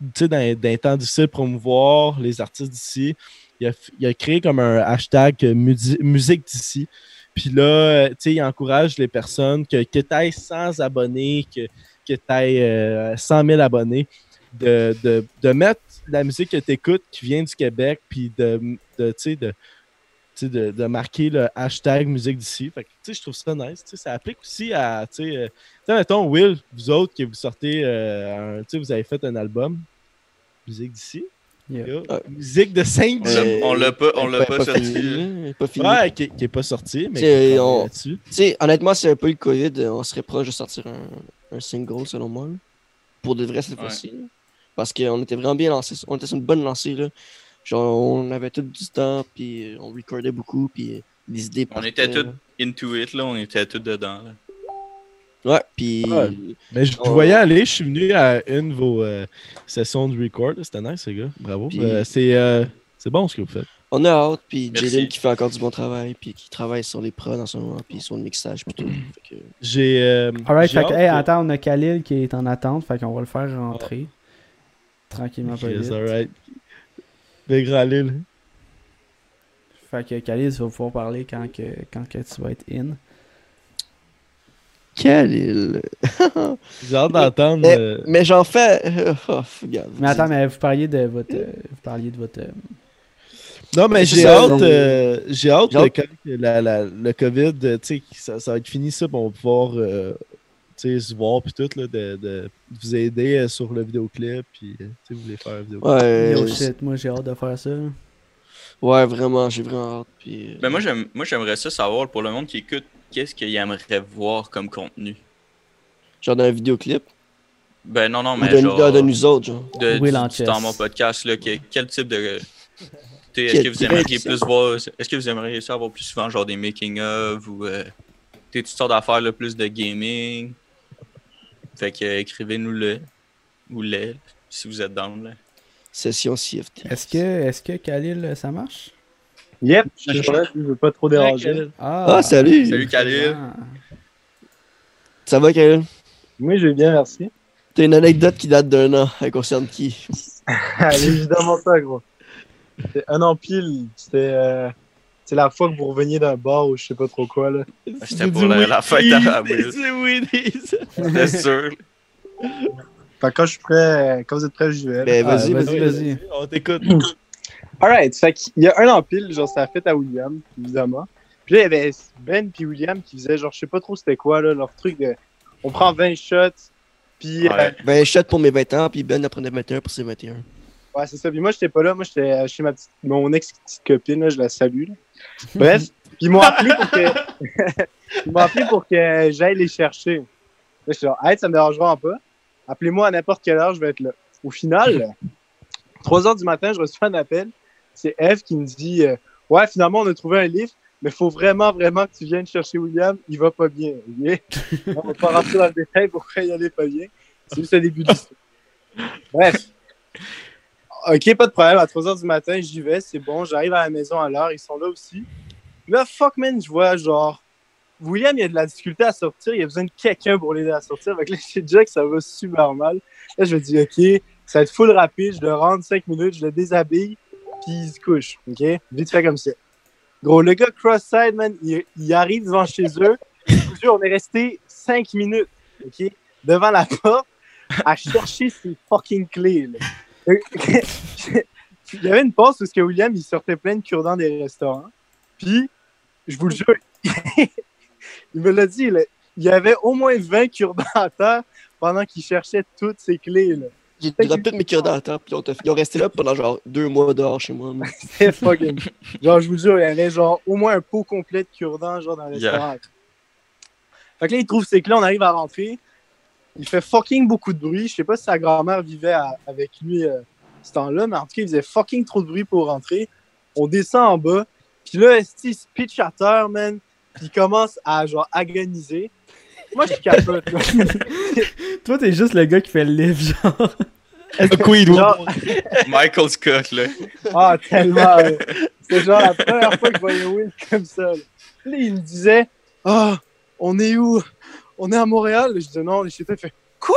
tu sais, dans, les temps difficiles, promouvoir les artistes d'ici. Il a, il a créé comme un hashtag euh, musi- musique d'ici. Puis là, euh, tu sais, il encourage les personnes que, que tu ailles 100 abonnés, que, que tu ailles 100 000 abonnés, de, de, de mettre la musique que tu écoutes qui vient du Québec, puis de, de, de, de, de marquer le hashtag musique d'ici. Fait que, tu sais, je trouve ça nice. Tu sais, ça applique aussi à, tu sais, euh, tu sais, mettons, Will, vous autres, que vous sortez, euh, un- tu sais, vous avez fait un album, musique d'ici. Yeah. Yo, Ah. Musique de 5 On l'a- on l'a pas- on l'a pas sorti. fini, pas fini. Ouais, qui, qui est pas sorti, mais Tu sais, qui est on- là-dessus. Tu sais, honnêtement, s'il n'y avait pas eu le COVID, on serait proche de sortir un, un single, selon moi. là. Pour de vrai, cette Ouais. fois-ci. Parce qu'on était vraiment bien lancés. On était sur une bonne lancée. Là. Genre, on avait tout du temps, puis on recordait beaucoup, puis les idées On partaient, était tous into it, là. On était tous dedans, là. Ouais, puis... Ouais. Mais je voyais aller, je suis venu à une de vos euh, sessions de record. C'était nice, les gars. Bravo. Euh, c'est euh, c'est bon ce que vous faites. On a hâte, puis. Jaden qui fait encore du bon travail, puis qui travaille sur les prods en ce moment, puis sur le mixage, puis tout. <clears throat> Fait que- J'ai. euh, Alright, j'ai fait que, hey, attends, on a Khalil qui est en attente, fait qu'on va le faire rentrer. Tranquillement, pas Yes, vite. alright. Big Ralil. Fait que Khalil, tu vas pouvoir parler quand, que, quand que tu vas être in. Khalil. <laughs> J'ai hâte d'entendre. Mais, euh, mais j'en fais... Oh, regarde. Mais attends, mais vous parliez de votre. euh, vous parliez de votre. euh, Non, mais C'est j'ai hâte, euh, j'ai hâte hâte. que quand la- la- le COVID, euh, tu ça, ça va être fini ça, puis on va pouvoir euh, se voir puis tout, là, de, de vous aider euh, sur le vidéoclip, puis euh, tu sais, vous voulez faire un vidéoclip. Ouais, Yo shit, moi j'ai hâte de faire ça. ouais, vraiment, j'ai vraiment hâte. Puis, euh, Ben, moi, j'aime- moi, j'aimerais ça savoir, pour le monde qui écoute, qu'est-ce qu'il aimerait voir comme contenu? genre dans un vidéoclip? Ben, non, non, mais de, genre... de, de nous autres, genre. de, du- chess. dans mon podcast, là, que- quel type de. Est-ce que vous aimeriez plus voir. Est-ce que vous aimeriez ça avoir plus souvent genre des making of ou euh, t'sais, toutes sortes d'affaires là, plus de gaming? Fait que euh, écrivez-nous le ou les si vous êtes down là. Session CFT. Est-ce que, est-ce que Khalil, ça marche? Yep, je suis là, je veux pas trop déranger. Ah, Ah, salut! Salut Khalil. Ah. Ça va, Khalil? Oui, je vais bien, merci. T'as une anecdote qui date d'un an. Elle concerne qui? <laughs> Allez, évidemment ça, gros. C'est un an pile. C'était euh, c'est la fois que vous reveniez d'un bar ou je sais pas trop quoi, là. C'était pour la, la fête à Will. C'est sûr. Fait que quand je suis prêt, euh, quand vous êtes prêts, j'y vais. Ben, Ah, vas-y, vas-y, vas-y. On t'écoute. <clears throat> Alright, fait qu'il y a un an pile, genre, c'est la fête à William, évidemment. Puis là, il y avait Ben puis William qui faisaient, genre, je sais pas trop c'était quoi, là, leur truc de. On prend 20 shots, puis. euh, Ouais. Ben, shot pour mes 20 ans, puis Ben en prenait 21 pour ses 21. Ouais, c'est ça. Puis moi, j'étais pas là. Moi, j'étais euh, chez ma petite, mon ex-petite copine. Là, je la salue. là. Bref. Ils m'ont appelé pour que. <laughs> ils m'ont appelé pour que j'aille les chercher. Je suis genre, hey, ça me dérange vraiment pas. Appelez-moi à n'importe quelle heure, je vais être là. Au final, 3 heures du matin, je reçois un appel. C'est Eve qui me dit euh, Ouais, finalement, on a trouvé un livre, mais faut vraiment, vraiment que tu viennes chercher William. Il va pas bien. ok? <laughs> on va pas rentrer dans le détail pourquoi il allait pas bien. C'est juste le début de l'histoire. Bref. Ok, pas de problème. À 3 h du matin, j'y vais, c'est bon. J'arrive à la maison à l'heure, ils sont là aussi. Là, fuck man, je vois genre. William, il a de la difficulté à sortir, il a besoin de quelqu'un pour l'aider à sortir. Fait que là, <laughs> je déjà que ça va super mal. Là, je me dis, ok, ça va être full rapide, je le rentre 5 minutes, je le déshabille, puis il se couche. Ok? Vite fait comme ça. Gros, le gars cross-side, man, il, arrive devant chez eux. On est resté 5 minutes, ok? Devant la porte, à chercher ses fucking clés. là. <laughs> il y avait une pause parce que William, il sortait plein de cure-dents des restaurants. Puis, je vous le jure, <laughs> il me l'a dit, là, il y avait au moins 20 cure-dents à terre pendant qu'il cherchait toutes ses clés. là. J'ai j'ai toutes mes dans la table, puis ils ont, ils ont resté là pendant genre deux mois dehors chez moi. <laughs> C'était fucking. genre, je vous jure, il y avait genre au moins un pot complet de cure-dents genre dans le Yeah. restaurant. Fait que là, il trouve ses clés, on arrive à rentrer. Il fait fucking beaucoup de bruit. Je sais pas si sa grand-mère vivait à- avec lui euh, ce temps-là, mais en tout cas, il faisait fucking trop de bruit pour rentrer. On descend en bas. Puis là, esti, il se pitch à terre, man. Puis il commence à genre agoniser. Moi, je capote. là. <laughs> Toi, t'es juste le gars qui fait le livre, genre. Queen, Genre, <laughs> Michael Scott, là. Ah, tellement. euh, C'est genre la première fois que je voyais Will comme ça. Là, Là, il me disait Ah, on est où? On est à Montréal. Je disais non, toi. Il fait Quoi?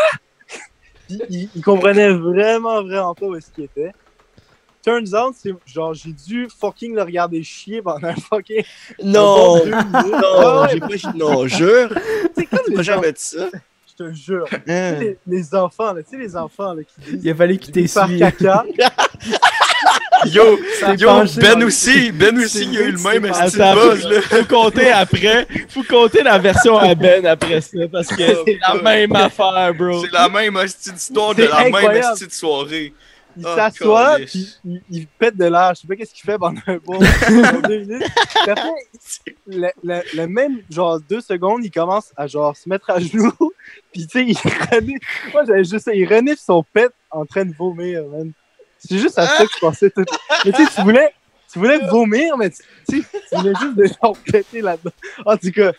<laughs> Puis, il, il comprenait vraiment, vraiment pas où est-ce qu'il était. Turns out, c'est genre, j'ai dû fucking le regarder chier pendant un fucking. <laughs> Non! un bon. <laughs> Non, Ah ouais, j'ai pas non, jure! c'est comme Tu les, m'as en- jamais dit ça. Je te jure. Hein? Les, les enfants, là, tu sais, les enfants là, qui disent Il a fallu qu'il J'ai faire t'essuie. caca. Yo, yo, penché Ben aussi, Ben aussi, il y a eu le même Attends, buzz, là. faut compter après. Faut compter la version à Ben après ça, parce que c'est la même affaire, bro. C'est la même hostie d'histoire de la même hostie de soirée. Il Ah, s'assoit, puis il, il pète de l'air. Je sais pas qu'est-ce qu'il fait pendant un bon deux minutes. Puis <laughs> après, le, le- le même, genre, deux secondes, il commence à, genre, se mettre à genoux. <laughs> Puis, tu sais, il renifle. Moi, j'avais juste ça. Il renifle son pet en train de vomir, man. C'est juste à ça que je pensais tout. Mais tu sais, tu voulais, tu voulais vomir, mais tu tu sais, tu voulais juste de genre péter là-dedans. En tout cas,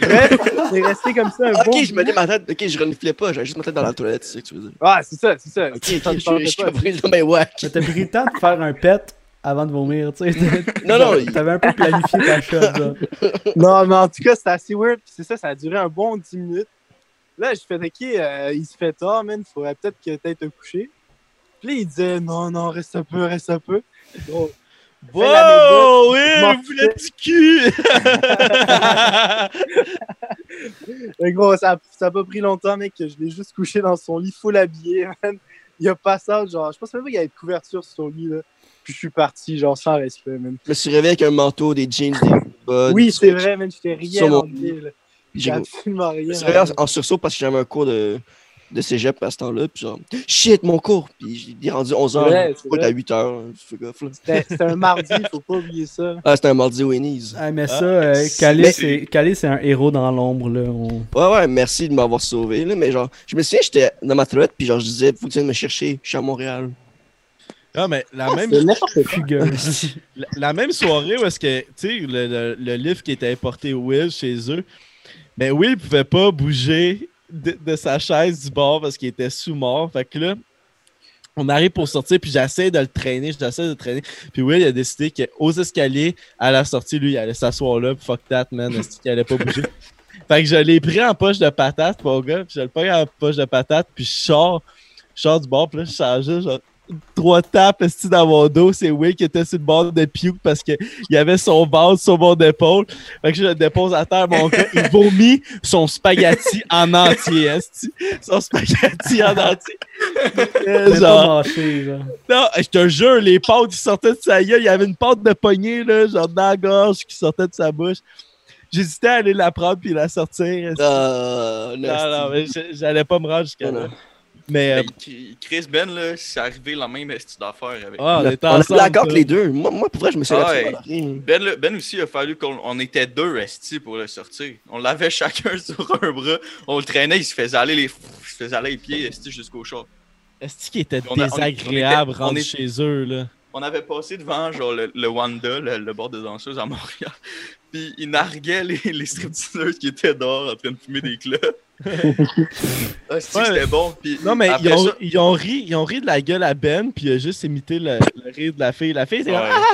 bref, c'est resté comme ça un Ok, bon je me dis ma tête, ok, je reniflais pas, j'avais juste ma tête dans la toilette, c'est ça que tu veux dire. Ah, c'est ça, c'est ça. Ok, je je suis pas. compris, non, mais ouais. T'as pris le temps de faire un pet avant de vomir, tu sais. <laughs> Non, non, il- T'avais un peu planifié ta shot, genre. <laughs> Non, mais en tout cas, c'était assez weird. C'est ça, ça a duré un bon 10 minutes. Là, je fais, OK, euh, il se fait tard, man. Il faudrait peut-être que t'ailles te coucher. Puis là, il disait, non, non, reste un peu, reste un peu. Bon, Wow, oui, Je m'en vous voulez du cul! mais gros, ça a, ça a pas pris longtemps, mec, que je l'ai juste couché dans son lit, full habillé, <laughs> man. Il a pas ça, genre, je pense même pas qu'il y avait de couverture sur son lit, là. Puis je suis parti, genre, sans respect, man. Je me suis réveillé avec un manteau, des jeans, des bottes. oui, c'est vrai, man, je t'ai rien Sur mon J'ai absolument je rien. me suis réveillé en, en sursaut parce que j'avais un cours de, de cégep à ce temps-là. Puis genre, shit, mon cours! Puis il est rendu 11h, Ouais, c'est il est vrai. à 8h. Fais gaffe, là. C'était un mardi, <laughs> faut pas oublier ça. Ah, c'était un mardi Winnie's. Ah, mais ça, euh, Calais, c'est un héros dans l'ombre, là. On- Ouais, ouais, merci de m'avoir sauvé, là. Mais genre, je me souviens, j'étais dans ma toilette, puis genre, je disais, faut que tu viennes me chercher, je suis à Montréal. Ah, mais la même, quoi. Fugueuse. <laughs> la, la même soirée où est-ce que, tu sais, le, le, le livre qui était importé Will chez eux, mais Will pouvait pas bouger de, de sa chaise du bord parce qu'il était sous mort. Fait que là, On arrive pour sortir, puis j'essaie de le traîner, j'essaie de le traîner. Puis Will, il a décidé qu'aux escaliers, à la sortie, lui, il allait s'asseoir là, puis fuck that, man, qu'il allait pas bouger? <laughs> fait que je l'ai pris en poche de patate, mon gars, puis je le pris en poche de patate, puis je sors, je sors du bord, puis là, je changeais, genre, trois tapes esti, dans mon dos. C'est Will qui était sur le bord de puke parce qu'il y avait son vase sur mon épaule. Fait que je le dépose à terre, mon gars. Il vomit son spaghetti en entier, esti. Son spaghetti en entier. Euh, genre, non, je te jure, les pâtes qui sortaient de sa gueule, il y avait une pâte de poignée, là, genre dans la gorge qui sortait de sa bouche. J'hésitais à aller la prendre puis la sortir. Ah, non, non, mais j'allais pas me rendre jusqu'à là. Mais, euh, Chris Ben, là, c'est arrivé la même style d'affaire avec. ouais, on on a les deux. Moi, moi, pour vrai, je me suis Ah ouais. Ben, le- ben aussi, il a fallu qu'on on était deux restés pour le sortir. On l'avait <laughs> chacun sur un bras. On le traînait, il se faisait aller les, il se faisait aller les pieds esti, jusqu'au chat. Est-ce qu'il était On a- on- on désagréable était- on est- chez eux, là? On avait passé devant genre le, le Wanda, le, le bord de danseuse à Montréal. Puis il narguait les, <laughs> les stripteaseuses qui étaient dehors en train de fumer des clopes. <laughs> ah, c'est Ouais. c'était bon. Puis Non, mais ils ont, ça- ils, ont ri, ils ont ri de la gueule à Ben, puis il a juste imité le, le rire de la fille. La fille, comme Ouais. Ah, ah,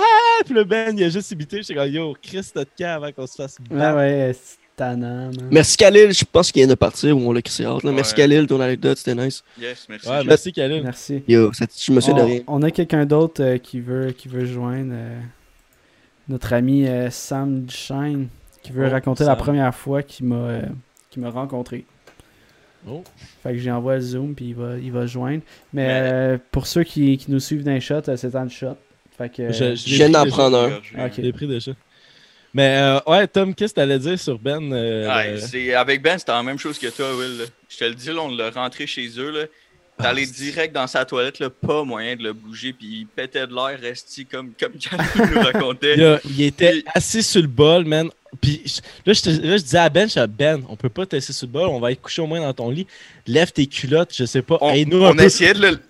ah puis le Ben, il a juste imité. J'étais comme Yo, Chris, t'as de cas avant qu'on se fasse Ouais, battre. ouais, c'est tannant, man. Merci Khalil, je pense qu'il vient de partir ou on l'a crissé là. Merci Ouais. Khalil, ton anecdote, c'était nice. Yes, merci. Ouais, merci, Khalil. Merci. Yo, ça- je me suis de On, rien. on a quelqu'un d'autre euh, qui veut qui veut joindre euh, notre ami euh, Sam Duchesne qui veut Oh, raconter la première fois qu'il m'a euh, qu'il m'a rencontré. Oh. Fait que j'ai envoyé le Zoom puis il va il va joindre. Mais, Mais- euh, pour ceux qui, qui nous suivent d'un shot, euh, c'est un shot. Fait que euh, Je- je- viens d'en prendre un. déjà. Ok. Je l'ai pris déjà. Mais euh, ouais, Tom, qu'est-ce que t'allais dire sur Ben? euh, avec Ben, c'était la même chose que toi, Will. là. Je te le dis, là, on l'a rentré chez eux. Là. T'allais direct dans sa toilette, là, pas moyen de le bouger, puis il pétait de l'air, resti comme, comme Camille nous racontait. <laughs> Il, était Puis- assis sur le bol, man. Puis là, je, te- là, je disais à Ben, je disais, Ben, on peut pas te laisser sur le bol, on va être couché au moins dans ton lit. Lève tes culottes, je sais pas. On, peu. essayait de le.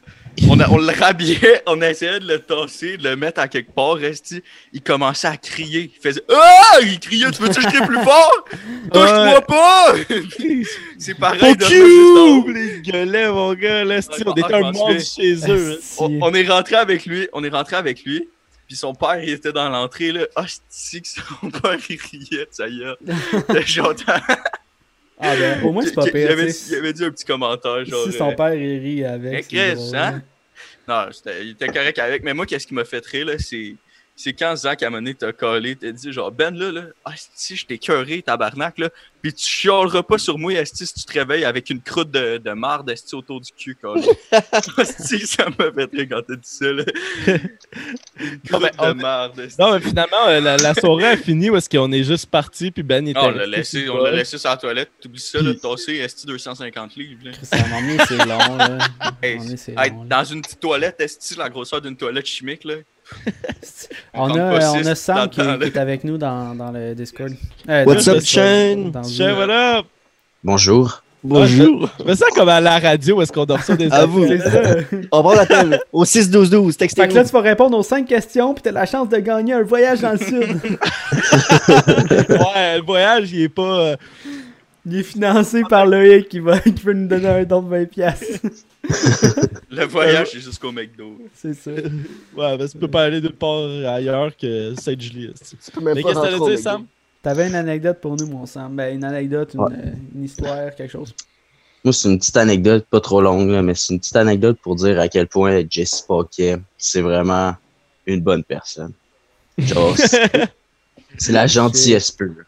On, a- on le rhabillait, <laughs> on essayait de le tasser, de le mettre à quelque part, resti. Il commençait à crier. Il faisait Ah! Il criait, tu veux-tu que je crie plus fort? <laughs> Touche-moi pas! <laughs> C'est pareil, de you! Les gueulets, mon gars, là, on était un monde chez eux. On, on est rentré avec lui, on est rentré avec lui, puis son père, il était dans l'entrée, là. Ah, que son père, il riait de sa gueule. Ah ben, au moins c'est pas <laughs> Il pire. avait, il avait dit un petit commentaire, genre. Si son euh, père il rit avec. Chris, hein? Non, c'était- il était correct avec. Mais moi, qu'est-ce qui m'a fait rire, là, c'est. C'est quand Zach donné t'a collé, t'as dit genre Ben là, là, ah, si je t'ai cœuré, tabarnak, là, pis tu chialeras pas sur moi, esti, si tu te réveilles avec une croûte de, de marde, esti, autour du cul, quoi. <laughs> Esti, ça m'a fait rire quand t'as dit ça, là. Une croûte de marde, esti. Non, mais finalement, euh, la, la soirée a fini où est-ce qu'on est juste parti, puis Ben il était. Non, on l'a laissé, sur on l'a laissé sur la toilette. T'oublies ça, là, Puis- tasser, esti, 250 livres, là. C'est long, là. Hey, moment donné, c'est Hey, long, là. dans une petite toilette, esti, la grosseur d'une toilette chimique, là. On a, on a Sam qui, est avec nous dans, dans le Discord. Euh, What's up, Shane? Tiens, Zoom. voilà. Bonjour. Bonjour. Je me sens comme à la radio où est-ce qu'on reçoit des <laughs> À vous. C'est ça. On va l'appel au 6-12-12. Fait que là, tu vas répondre aux 5 questions, puis t'as la chance de gagner un voyage dans le sud. <laughs> Ouais, le voyage, il est pas. euh, Il est financé par Loïc qui, va, qui veut nous donner un don de 20$. <laughs> <laughs> Le voyage, c'est jusqu'au McDo. C'est ça. <laughs> Ouais, parce que tu peux pas aller nulle part ailleurs que Sainte-Julie. esti. Tu peux même Mais qu'est-ce que t'allais dire, Sam? T'avais une anecdote pour nous, mon Sam. Ben, une anecdote, une, Ouais. euh, une histoire, quelque chose. Moi, c'est une petite anecdote, pas trop longue, là, mais c'est une petite anecdote pour dire à quel point Jesse Paquet, c'est vraiment une bonne personne. Genre, <laughs> c'est la gentillesse pure.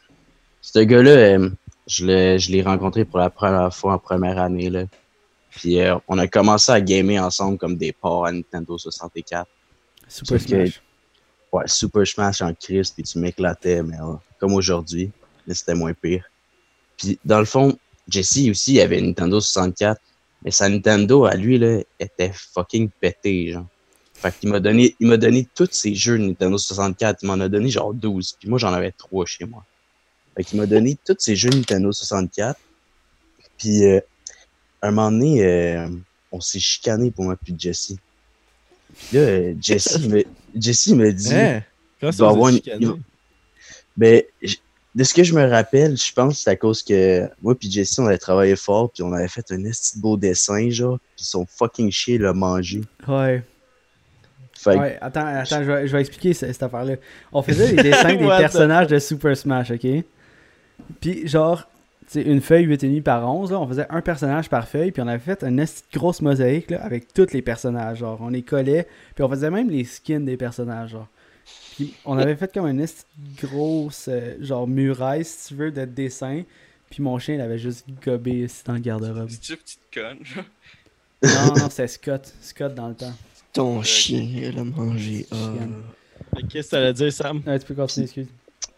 Ce gars-là, euh, je l'ai je l'ai rencontré pour la première fois en première année. Là. Puis euh, on a commencé à gamer ensemble comme des porcs à Nintendo 64. Super Sauf que- Smash. Ouais, Super Smash en crise, puis tu m'éclatais, mais euh, comme aujourd'hui, mais c'était moins pire. Puis dans le fond, Jesse aussi il avait une Nintendo 64, mais sa Nintendo à lui là était fucking pété, genre. Fait qu'il m'a donné, il m'a donné tous ses jeux de Nintendo 64, il m'en a donné genre 12, puis moi j'en avais 3 chez moi. Fait qu'il m'a donné tous ses jeux Nintendo 64. Puis euh, un moment donné, euh, on s'est chicané pour moi puis Jesse. Puis là, euh, Jesse <laughs> me, Jesse me dit. Hein? Il ça, avoir une- Ben, de ce que je me rappelle, je pense que c'est à cause que moi puis Jesse, on avait travaillé fort, puis on avait fait un esti beau dessin, genre, puis son fucking chien l'a mangé. Ouais. Fait Ouais, attends, attends, je vais, je vais expliquer ce- cette affaire-là. On faisait les <laughs> dessins des personnages de Super Smash, ok? Puis, genre, sais, une feuille 8,5 par 11, là, on faisait un personnage par feuille, puis on avait fait une grosse mosaïque, là, avec tous les personnages, genre, on les collait, puis on faisait même les skins des personnages, genre. Puis, on avait fait comme une grosse, euh, genre, muraille, si tu veux, de dessin, puis mon chien, il avait juste gobé ici dans le garde-robe. C'est-tu petite conne, genre? Non, non, c'était Scott, Scott dans le temps. Ton chien, elle a mangé. ah. Qu'est-ce que ça veut dire, Sam? Ouais, tu peux continuer, excuse.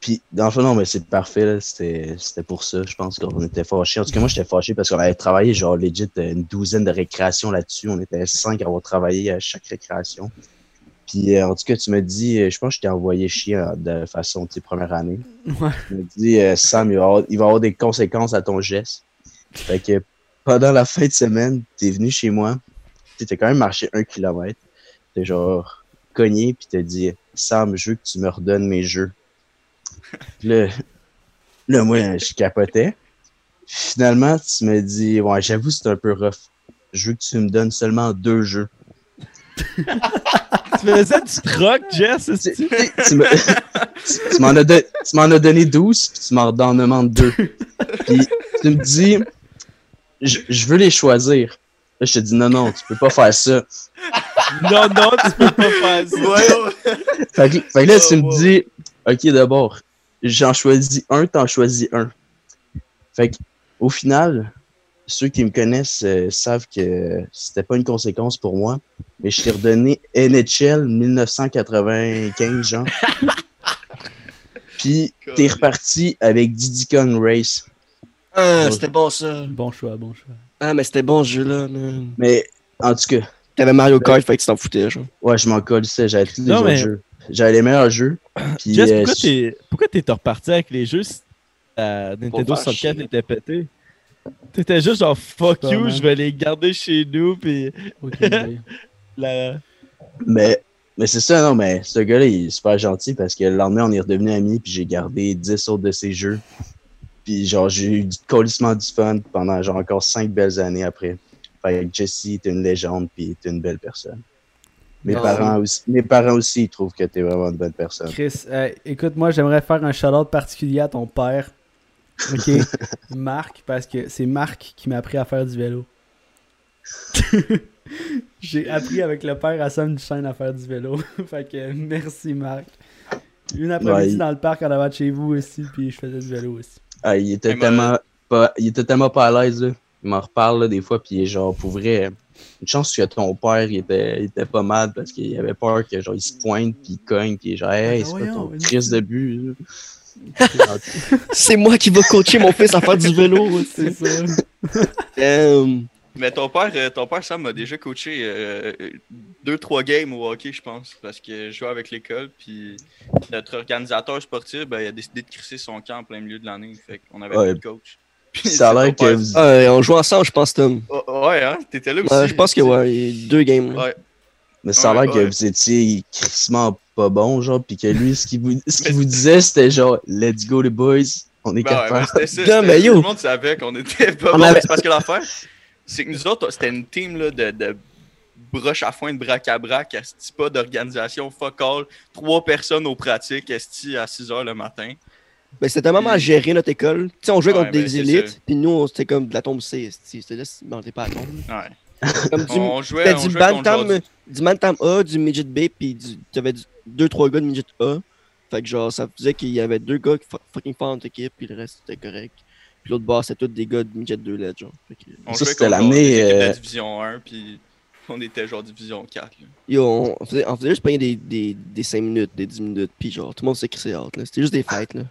Puis, dans le fond, non, mais c'est parfait, là. C'était c'était pour ça. Je pense qu'on était fâchés. En tout cas, moi, j'étais fâché parce qu'on avait travaillé, genre, legit, une douzaine de récréations là-dessus. On était cinq à avoir travaillé à chaque récréation. Puis, euh, en tout cas, tu me dis, euh, je pense que je t'ai envoyé chier euh, de façon, tu première année. Ouais. Tu me dis, Sam, il va, avoir, il va avoir des conséquences à ton geste. Fait que pendant la fin de semaine, t'es venu chez moi. Tu t'es quand même marché un kilomètre. T'es genre cogné, puis t'as dit, Sam, je veux que tu me redonnes mes jeux. Puis là, là, moi, je capotais. Finalement, tu me dis, ouais, j'avoue, c'est un peu rough. Je veux que tu me donnes seulement deux jeux. Tu faisais du troc, Jess? Tu, tu- me- m'en as, don- tu m'en as donné 12, puis tu m'en en demandes deux. Puis tu me dis, je, je veux les choisir. Là, je te dis, non, non, tu peux pas faire ça. Non, non, tu peux pas faire ça. Ouais, Fait que, fait que là, Oh, tu me wow. dis, ok, d'abord, j'en choisis un, t'en choisis un. Fait que, au final, ceux qui me connaissent euh, savent que c'était pas une conséquence pour moi, mais je t'ai redonné NHL 1995, genre. <laughs> Puis, t'es reparti avec Diddy Kong Race. Ah, c'était bon ça. Bon choix, bon choix. Ah, mais c'était bon ce jeu-là, man. Mais, en tout cas, T'avais Mario Kart, fait que tu t'en foutais, genre. ouais, je m'en colle, ça, j'avais tous les Non, autres mais- jeux. J'avais les meilleurs jeux. <coughs> Puis, Jess, euh, pourquoi je- t'es pourquoi t'es reparti avec les jeux si la Nintendo faire 64 chier. était pété? T'étais juste genre fuck Pas you, je vais les garder chez nous pis Ok, <laughs> idée. la... Mais, mais c'est ça, non, mais ce gars-là, il est super gentil parce que le lendemain, on est redevenus amis, puis j'ai gardé 10 autres de ses jeux. Puis genre, j'ai eu du colissement du fun pendant genre encore 5 belles années après. Fait que Jesse, t'es une légende, puis t'es une belle personne. Mes, Ah, parents aussi, mes parents aussi, ils trouvent que t'es vraiment une bonne personne. Chris, euh, écoute, moi j'aimerais faire un shout-out particulier à ton père. Ok, <laughs> Marc, parce que c'est Marc qui m'a appris à faire du vélo. <laughs> J'ai appris avec le père à Sam Duchesne à faire du vélo. <laughs> fait que merci Marc. Une après-midi Ouais, il- dans le parc en avant de chez vous aussi, puis je faisais du vélo aussi. Ah, il était tellement pas, il était tellement pas à l'aise, là. Il m'en reparle, là, des fois, puis il est genre, pour vrai, une chance que ton père, il était, il était pas mal parce qu'il avait peur que, genre, il se pointe, puis il cogne, puis genre, hey, Ah, c'est pas ton crise de but. C'est moi qui vais coacher mon fils à faire du vélo C'est ça. Damn. Mais ton père, euh, ton père Sam m'a déjà coaché euh, deux, trois games au hockey, je pense, parce que je jouais avec l'école, puis notre organisateur sportif, ben, il a décidé de crisser son camp en plein milieu de l'année, fait qu'on avait Ouais. plus de coach. Puis Ça a l'air que vous- on joue ensemble, je pense, Tom. Oh, ouais, hein, t'étais là aussi. Ouais, je pense que ouais, il y a deux games. Ouais. Mais ça a Ouais, l'air que ouais. vous étiez crissement pas bon, genre, pis que lui, ce qu'il vous, ce <laughs> vous disait, c'était genre, let's go les boys, on est Ben ouais, capable. c'était ça. <laughs> Non, c'était- mais yo. Tout le monde savait qu'on était pas On bon. avait- parce que l'affaire, c'est que nous autres, c'était une team là, de, de broche à foin de brac à brac, esti, pas d'organisation, fuck all. Trois personnes aux pratiques, esti, à 6 h le matin. Ben, c'était tellement à gérer notre école. Tu sais, on jouait contre ben, des c'est élites, puis nous, on- c'était comme de la tombe C. C'était là, on était pas à tombe. là. Ouais. <laughs> Comme du, On jouait, on du jouait bantam, du bantam A, du midget B, puis du, t'avais deux, trois gars de midget A. Fait que genre, ça faisait qu'il y avait deux gars qui fu- fucking forts dans notre équipe, puis le reste c'était correct. Puis l'autre bord, c'était tous des gars de midget 2 LED, genre. Fait que, On Ça, c'était l'année, euh, de division 1, puis on était genre division 4. là. Yo, on, on faisait, on faisait juste payer des, des, des 5 minutes, des 10 minutes, puis genre, tout le monde s'est crissé hâte, là. C'était juste des fêtes, là.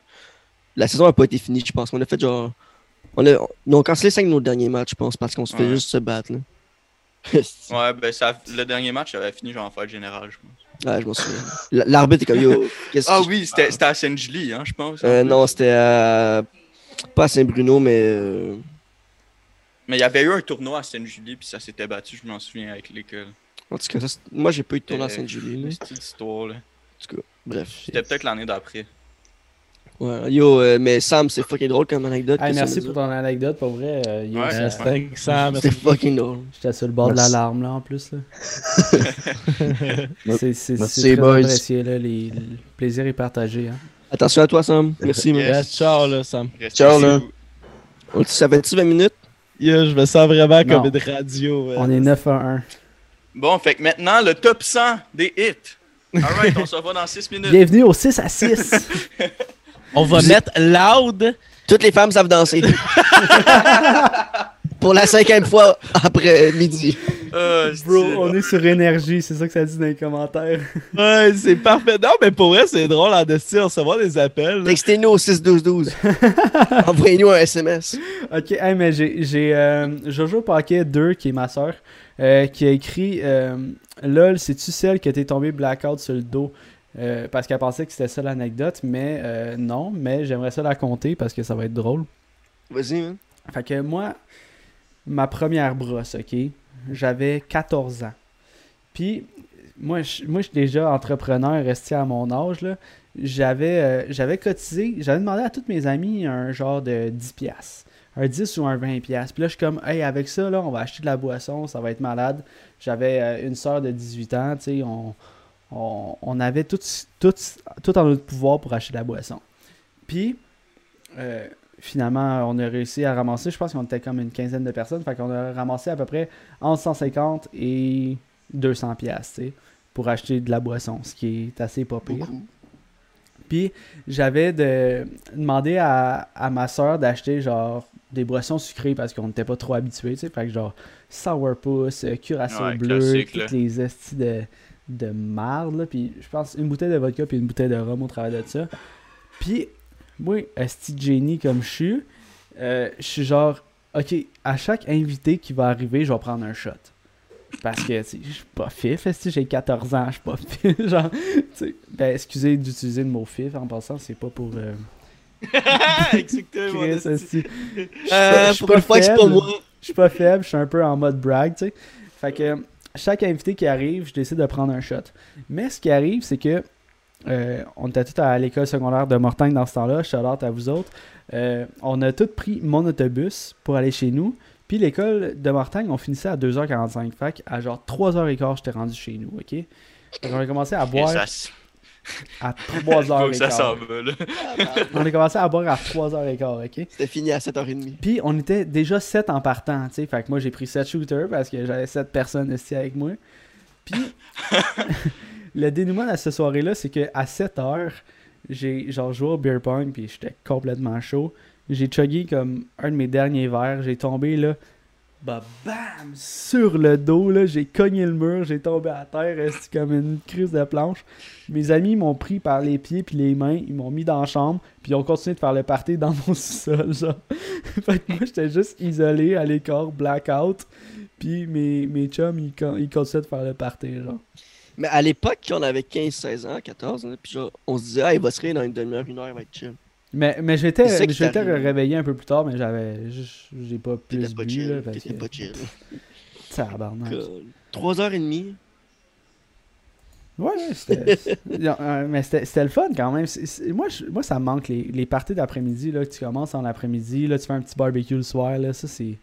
La saison a pas été finie, je pense. On a fait genre. On a, ils ont cancellé 5 de nos derniers matchs, je pense, parce qu'on se fait Ouais. juste se battre, là. <laughs> Ouais, ben ça, le dernier match, avait fini genre en fête générale, je pense. Ouais, je m'en souviens. L'arbitre est comme yo. Ah oui, c'était c'était à Saint-Julie, hein, je pense. en Euh, non, c'était à. Pas à Saint-Bruno, mais. euh, Mais il y avait eu un tournoi à Sainte-Julie, puis ça s'était battu, je m'en souviens, avec l'école. En tout cas, ça, moi j'ai pas eu de tournoi à Euh, Sainte-Julie. là. Une petite histoire, là. Bref. C'était peut-être l'année d'après. Ouais, yo, euh, mais Sam, c'est fucking drôle comme anecdote. Hey, merci pour ton anecdote, pour vrai. euh, Yo, Ouais, Sam. C'était <laughs> fucking drôle. J'étais sur le bord de l'alarme là en plus. Là. <laughs> c'est c'est- Merci, c'est très boys. apprécié, là, les, le plaisir est partagé. Hein. Attention à toi, Sam. Merci. Yes. Ciao, là, Sam. Restez Ciao, là. On- Ça fait-tu 20 minutes? Yeah, je me sens vraiment Non. comme une radio. On est 9 à 1. Bon, fait que maintenant, le top 100 des hits. Alright, on se revoit dans 6 minutes. Bienvenue au 6 à 6. <laughs> On va Vous- mettre loud. Toutes les femmes savent danser. <laughs> Pour la cinquième fois après midi. Ah, Bro, on est sur énergie, c'est ça que ça dit dans les commentaires. <laughs> Ouais, c'est parfait. Non, mais pour vrai, c'est drôle en destin de recevoir des appels. Textez-nous au 6-12-12. <laughs> Envoyez-nous un SMS. Ok, hey, mais j'ai euh, Jojo Paquet 2, qui est ma soeur, qui a écrit euh, Lol, c'est-tu celle que t'es tombé blackout sur le dos Euh, Parce qu'elle pensait que c'était ça l'anecdote, mais euh, non, mais j'aimerais ça la compter parce que ça va être drôle. Vas-y, man. Fait que moi, ma première brosse, ok, j'avais 14 ans. Puis, moi, je, moi, je suis déjà entrepreneur, resté à mon âge, là. J'avais, euh, j'avais cotisé, j'avais demandé à tous mes amis un genre de 10$. piastres. Un 10 ou un 20$. piastres. Puis là, je suis comme, hey, avec ça, là, on va acheter de la boisson, ça va être malade. J'avais une soeur de 18 ans, tu sais, on, on, on avait tout, tout, tout en notre pouvoir pour acheter de la boisson. Puis, euh, finalement, on a réussi à ramasser, je pense qu'on était comme une quinzaine de personnes, fait qu'on a ramassé à peu près entre 150 et 200 pièces pour acheter de la boisson, ce qui est assez pas pire. Beaucoup. Puis j'avais de, demandé à, à ma soeur d'acheter genre des boissons sucrées parce qu'on n'était pas trop habitués, tu sais, fait que genre sourpuss, euh, curaçao Ouais, bleu, toutes les estis de, de marde, là, puis je pense une bouteille de vodka puis une bouteille de rhum au travers de ça. Puis moi, esti génie comme je suis, euh, je suis genre, ok, à chaque invité qui va arriver, je vais prendre un shot. Parce que, tu sais, je suis pas fif, esti, j'ai 14 ans, je suis pas fif. <laughs> genre, tu sais, ben, excusez d'utiliser le mot fif en passant, c'est pas pour. Euh, Exactement. je suis pas une fois que c'est pas faible. moi. Je suis pas faible, je suis un peu en mode brag, tu sais. Fait que chaque invité qui arrive, je décide de prendre un shot. Mais ce qui arrive, c'est que euh, on était tous à l'école secondaire de Mortagne dans ce temps-là, shout out à vous autres. Euh, on a tous pris mon autobus pour aller chez nous. Puis l'école de Mortagne, on finissait à 2h45. Fait à genre 3h15, j'étais rendu chez nous, ok? Fait qu'on a commencé à boire à faut que ça s'en 3h15. va, là. On a commencé à boire à 3h15, ok? C'était fini à 7h30. Puis on était déjà 7 en partant, tu sais. Fait que moi j'ai pris 7 shooters parce que j'avais 7 personnes ici avec moi. Puis <laughs> le dénouement de cette soirée-là, c'est que à 7 heures, j'ai genre joué au beer pong puis j'étais complètement chaud. J'ai chuggé comme un de mes derniers verres, j'ai tombé là, bah bam, sur le dos là, j'ai cogné le mur, j'ai tombé à terre, resté comme une crise de planche. Mes amis m'ont pris par les pieds puis les mains, ils m'ont mis dans la chambre, puis ils ont continué de faire le party dans mon <laughs> sous-sol, genre. <laughs> fait que moi, j'étais juste isolé à l'écart, blackout. Puis mes, mes chums, ils, ils continuaient de faire le party, genre. Mais à l'époque, on avait 15-16 ans, 14, là, puis genre, on se disait, ah, il va se réveiller dans une demi-heure, une heure, il va être chill. Mais, mais j'étais réveillé un peu plus tard, mais j'avais. J'ai pas T'étais plus pas bu, chill. là. Parce T'étais que... pas chill. <laughs> Tabarnak. 3h30. Ouais, ouais, c'était. <laughs> Euh, mais c'était c'était le fun quand même. Moi, je- moi, ça me manque les, les parties d'après-midi. Là, que tu commences en après-midi, là, tu fais un petit barbecue le soir. Là, ça, c'est.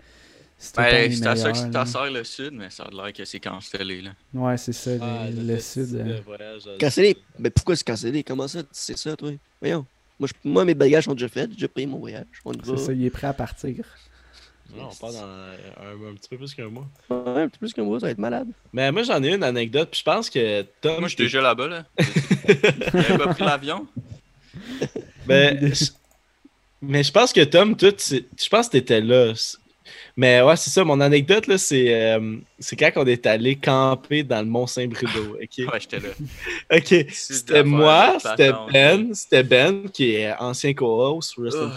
Ben, c'est à ça que le sud, mais ça a l'air que c'est cancellé, là. Ouais, c'est ça, les- Ah, le sud. euh. euh, Cancellé. Mais pourquoi c'est cancellé? Comment ça? C'est ça, toi? Voyons. Moi, je- moi, mes bagages sont déjà faits. J'ai déjà payé mon voyage. On y va. C'est ça, il est prêt à partir. Non, on part dans un, un petit peu plus qu'un mois. Ouais, un petit peu plus que moi, ça va être malade. Mais moi, j'en ai une anecdote, puis je pense que Tom. Moi, j'étais déjà là-bas, là. <laughs> J'avais pas pris l'avion. Ben, je- mais je pense que Tom, toi, tu- je pense que t'étais là. Mais ouais, c'est ça, mon anecdote, là, c'est euh, c'est quand on est allé camper dans le Mont-Saint-Bruno, <laughs> ok? Ouais, j'étais là. <laughs> Ok, c'était moi, c'était. Ben, c'était Ben, qui est ancien co-host. Ben,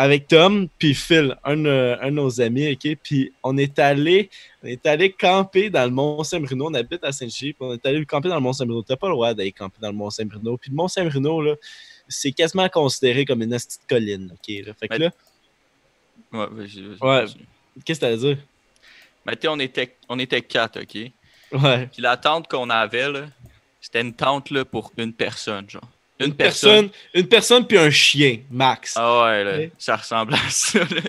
avec Tom, puis Phil, un, de- un de nos amis, ok? Puis on est allé, on est allé camper dans le Mont-Saint-Bruno, on habite à Saint-Gilles, puis on est allé camper dans le Mont-Saint-Bruno. T'as pas le droit d'aller camper dans le Mont-Saint-Bruno. Puis le Mont-Saint-Bruno, là, c'est quasiment considéré comme une petite colline, ok? Là. Fait que là, Ouais, qu'est-ce que à dire? Mais tu sais, on était, on était quatre, OK? Ouais. Puis la tente qu'on avait, là, c'était une tente là, pour une personne, genre. Une personne. Une personne puis un chien, max. Ah ouais, là, Ouais. ça ressemble à ça. là.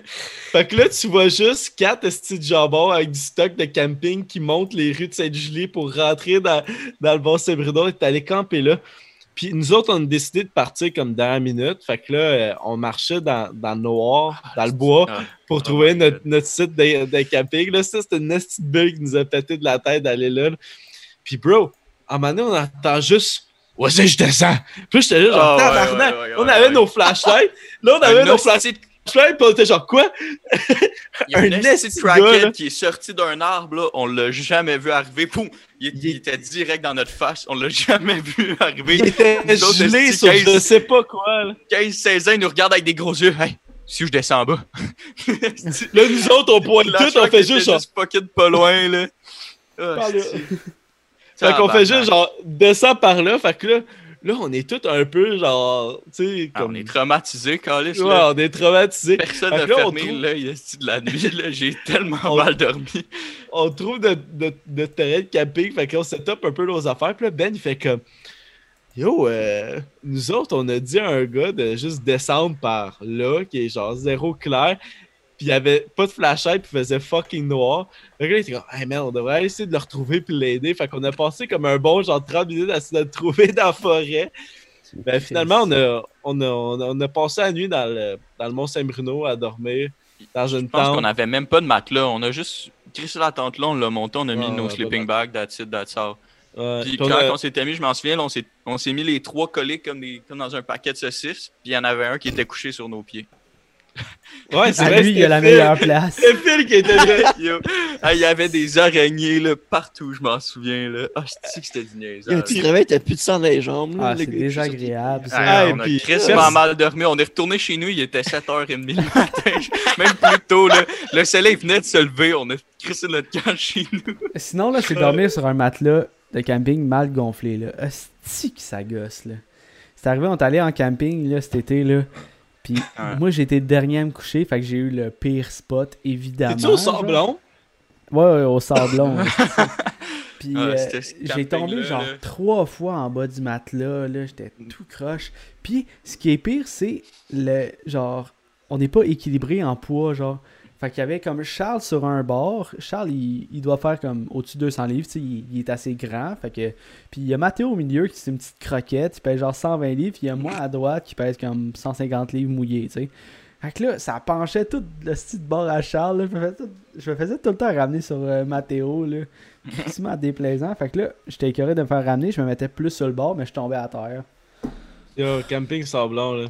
Fait que là, tu vois juste quatre petits de jambon avec du stock de camping qui montent les rues de Sainte-Julie pour rentrer dans, dans le bon Saint-Bruno et t'allais camper là. Puis nous autres, on a décidé de partir comme dernière minute. Fait que là, euh, on marchait dans, dans le noir, dans le bois, Ah, pour Oh trouver notre, notre site de, de camping. Là, ça, c'était une petite bulle qui nous a pété de la tête d'aller là. Puis, bro, à un moment donné, on entend juste. Vas-y, je descends. Puis, j'étais là, genre, Ah, ouais, ouais, ouais, on ouais, avait ouais. nos flashlights. Là, on avait nos hostie on était genre, quoi? Il y a Un <laughs> esti crackhead là. qui est sorti d'un arbre, là. on l'a jamais vu arriver. Poum! Il, était direct dans notre face, on l'a <laughs> jamais vu arriver. Il était Nous gelé sur je 15 sais pas quoi. Là, 15-16 ans, il nous regarde avec des gros yeux. Hey, si je descends en bas. <laughs> Là, nous autres, on pointe tout, on fait juste genre. fucking pas loin, là. Ah. Fait qu'on fait juste genre, descends par là. Fait que là, là, on est tous un peu genre, tu sais, Ah, comme. on est traumatisés, Calis. Ouais, on est traumatisés. Personne n'a là, fermé trouve- l'œil de la nuit. là. J'ai <laughs> tellement On- mal dormi. on trouve notre, notre, notre terrain de camping, fait qu'on set up un peu nos affaires. Puis là, Ben, il fait comme Yo, euh, nous autres, on a dit à un gars de juste descendre par là, qui est genre zéro clair. Puis il y avait pas de flashlight, puis il faisait fucking noir. Il était comme Hey man, on devrait essayer de le retrouver puis l'aider. Fait qu'on a passé comme un bon genre 30 minutes à essayer de le trouver dans la forêt. Ben finalement, on a, on a, on a, on a passé la nuit dans le, dans le Mont-Saint-Bruno à dormir dans une Je pense qu'on avait même pas de matelas. On a juste crissé la tente là, on l'a monté, on a mis Ouais, nos sleeping bags, that's it, that's all. Ouais, Puis quand a- on s'était mis, je m'en souviens, là, on s'est on s'est mis les trois collés comme, des, comme dans un paquet de saucisses. Puis il y en avait un qui était couché sur nos pieds. <laughs> Ouais, c'est À vrai, lui, il a la meilleure place. <laughs> C'est Phil qui était là. <laughs> Ah, il y avait des araignées là, partout, je m'en souviens. Là. Ah, je dis que c'était du niaisage. tu te réveilles, t'as plus de sang dans les jambes. là, Ah, c'est désagréable. ça. Ah, et on a puis- crissement mal dormi. On est retourné chez nous, il était 7h30 le matin. Même plus tôt, là. le soleil venait de se lever. On a crissé notre camp chez nous. Sinon, là, c'est dormir sur un matelas de camping mal gonflé, là. Hostie que ça gosse, là. C'est arrivé, on est allé en camping, là, cet été, là. Puis moi, le dernier à me coucher, fait que j'ai eu le pire spot, évidemment. T'es-tu au sablon? Ouais, ouais, au sablon. <laughs> Puis Ah, euh, j'ai tombé genre là. trois fois en bas du matelas, là, j'étais tout croche. Puis ce qui est pire, c'est le genre on n'est pas équilibré en poids, genre. Fait qu'il y avait comme Charles sur un bord. Charles, il, il doit faire comme au-dessus de 200 livres, il, il est assez grand. Fait que... Puis il y a Mathéo au milieu qui c'est une petite croquette, il pèse genre 120 livres. Puis il y a moi à droite qui pèse comme 150 livres mouillés. Fait que là, ça penchait tout le style de bord à Charles. là. Je, me faisais tout, le temps ramener sur euh, Mathéo. Crissement déplaisant. Fait là, j'étais écœuré de me faire ramener. Je me mettais plus sur le bord, mais je tombais à terre. Yo, camping sablon, là.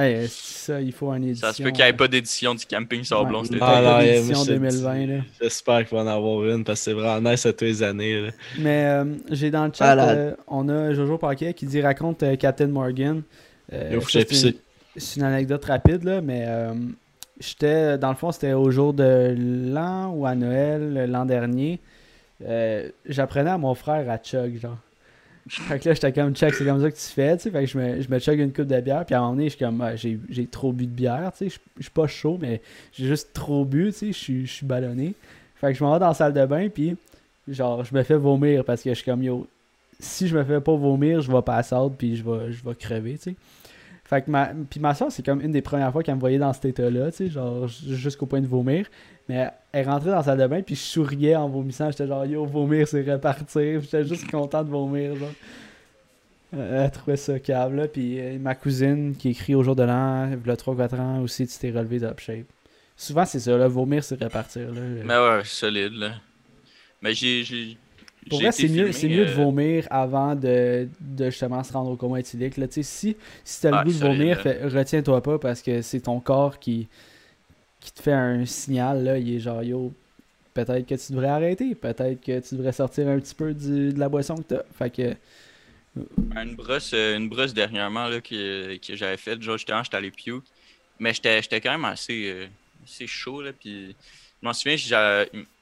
Hey, euh, ça, il faut une édition. Ça se peut qu'il n'y ait pas d'édition du camping Sablon été. Ah, te 2020, dis, là. J'espère qu'il va en avoir une parce que c'est vraiment nice à tous les années. Là. Mais euh, j'ai dans le chat, euh, on a Jojo Paquet qui dit raconte euh, Captain Morgan. Euh, c'est une- une anecdote rapide, là, mais euh, j'étais, dans le fond, c'était au jour de l'an ou à Noël, euh, l'an dernier. Euh, J'apprenais à mon frère à chug, genre. Fait que là, j'étais comme, check, c'est comme ça que tu fais, tu sais. Fait que je me, je me chug une coupe de bière, puis à un moment donné, je suis comme, ah, j'ai trop bu de bière, tu sais. Je suis pas chaud, mais j'ai juste trop bu, tu sais. Je suis- je suis ballonné. Fait que je m'en vais dans la salle de bain, puis genre, je me fais vomir parce que je suis comme, yo, si je me fais pas vomir, je vais passer out, puis je vais, je vais crever, tu sais. Fait que ma, puis ma soeur, c'est comme une des premières fois qu'elle me voyait dans cet état-là, tu sais, genre jusqu'au point de vomir. Mais elle rentrait dans la salle puis je souriais en vomissant. J'étais genre, yo, vomir, c'est repartir. J'étais juste content de vomir, genre. Elle trouvait ça câble, là. Puis euh, ma cousine qui écrit au jour de l'an, il y a 3-4 ans aussi, tu t'es relevé d'up shape. Souvent, c'est ça, là, vomir, c'est repartir, là. Mais ouais, solide, là. Mais j'ai. Pour vrai, c'est mieux, c'est mieux de euh, vomir avant de, de justement se rendre au coma éthylique. Là. Si, si t'as le Ah, goût de vomir, retiens-toi pas parce que c'est ton corps qui, qui te fait un signal. Là. Il est genre, yo, peut-être que tu devrais arrêter. Peut-être que tu devrais sortir un petit peu du- de la boisson que t'as. Fait que, Une brosse, euh, une brosse dernièrement là, que, que j'avais faite, genre justement, j'étais allé puke. Mais j'étais j'étais quand même assez, euh, assez chaud, là. Puis je m'en souviens,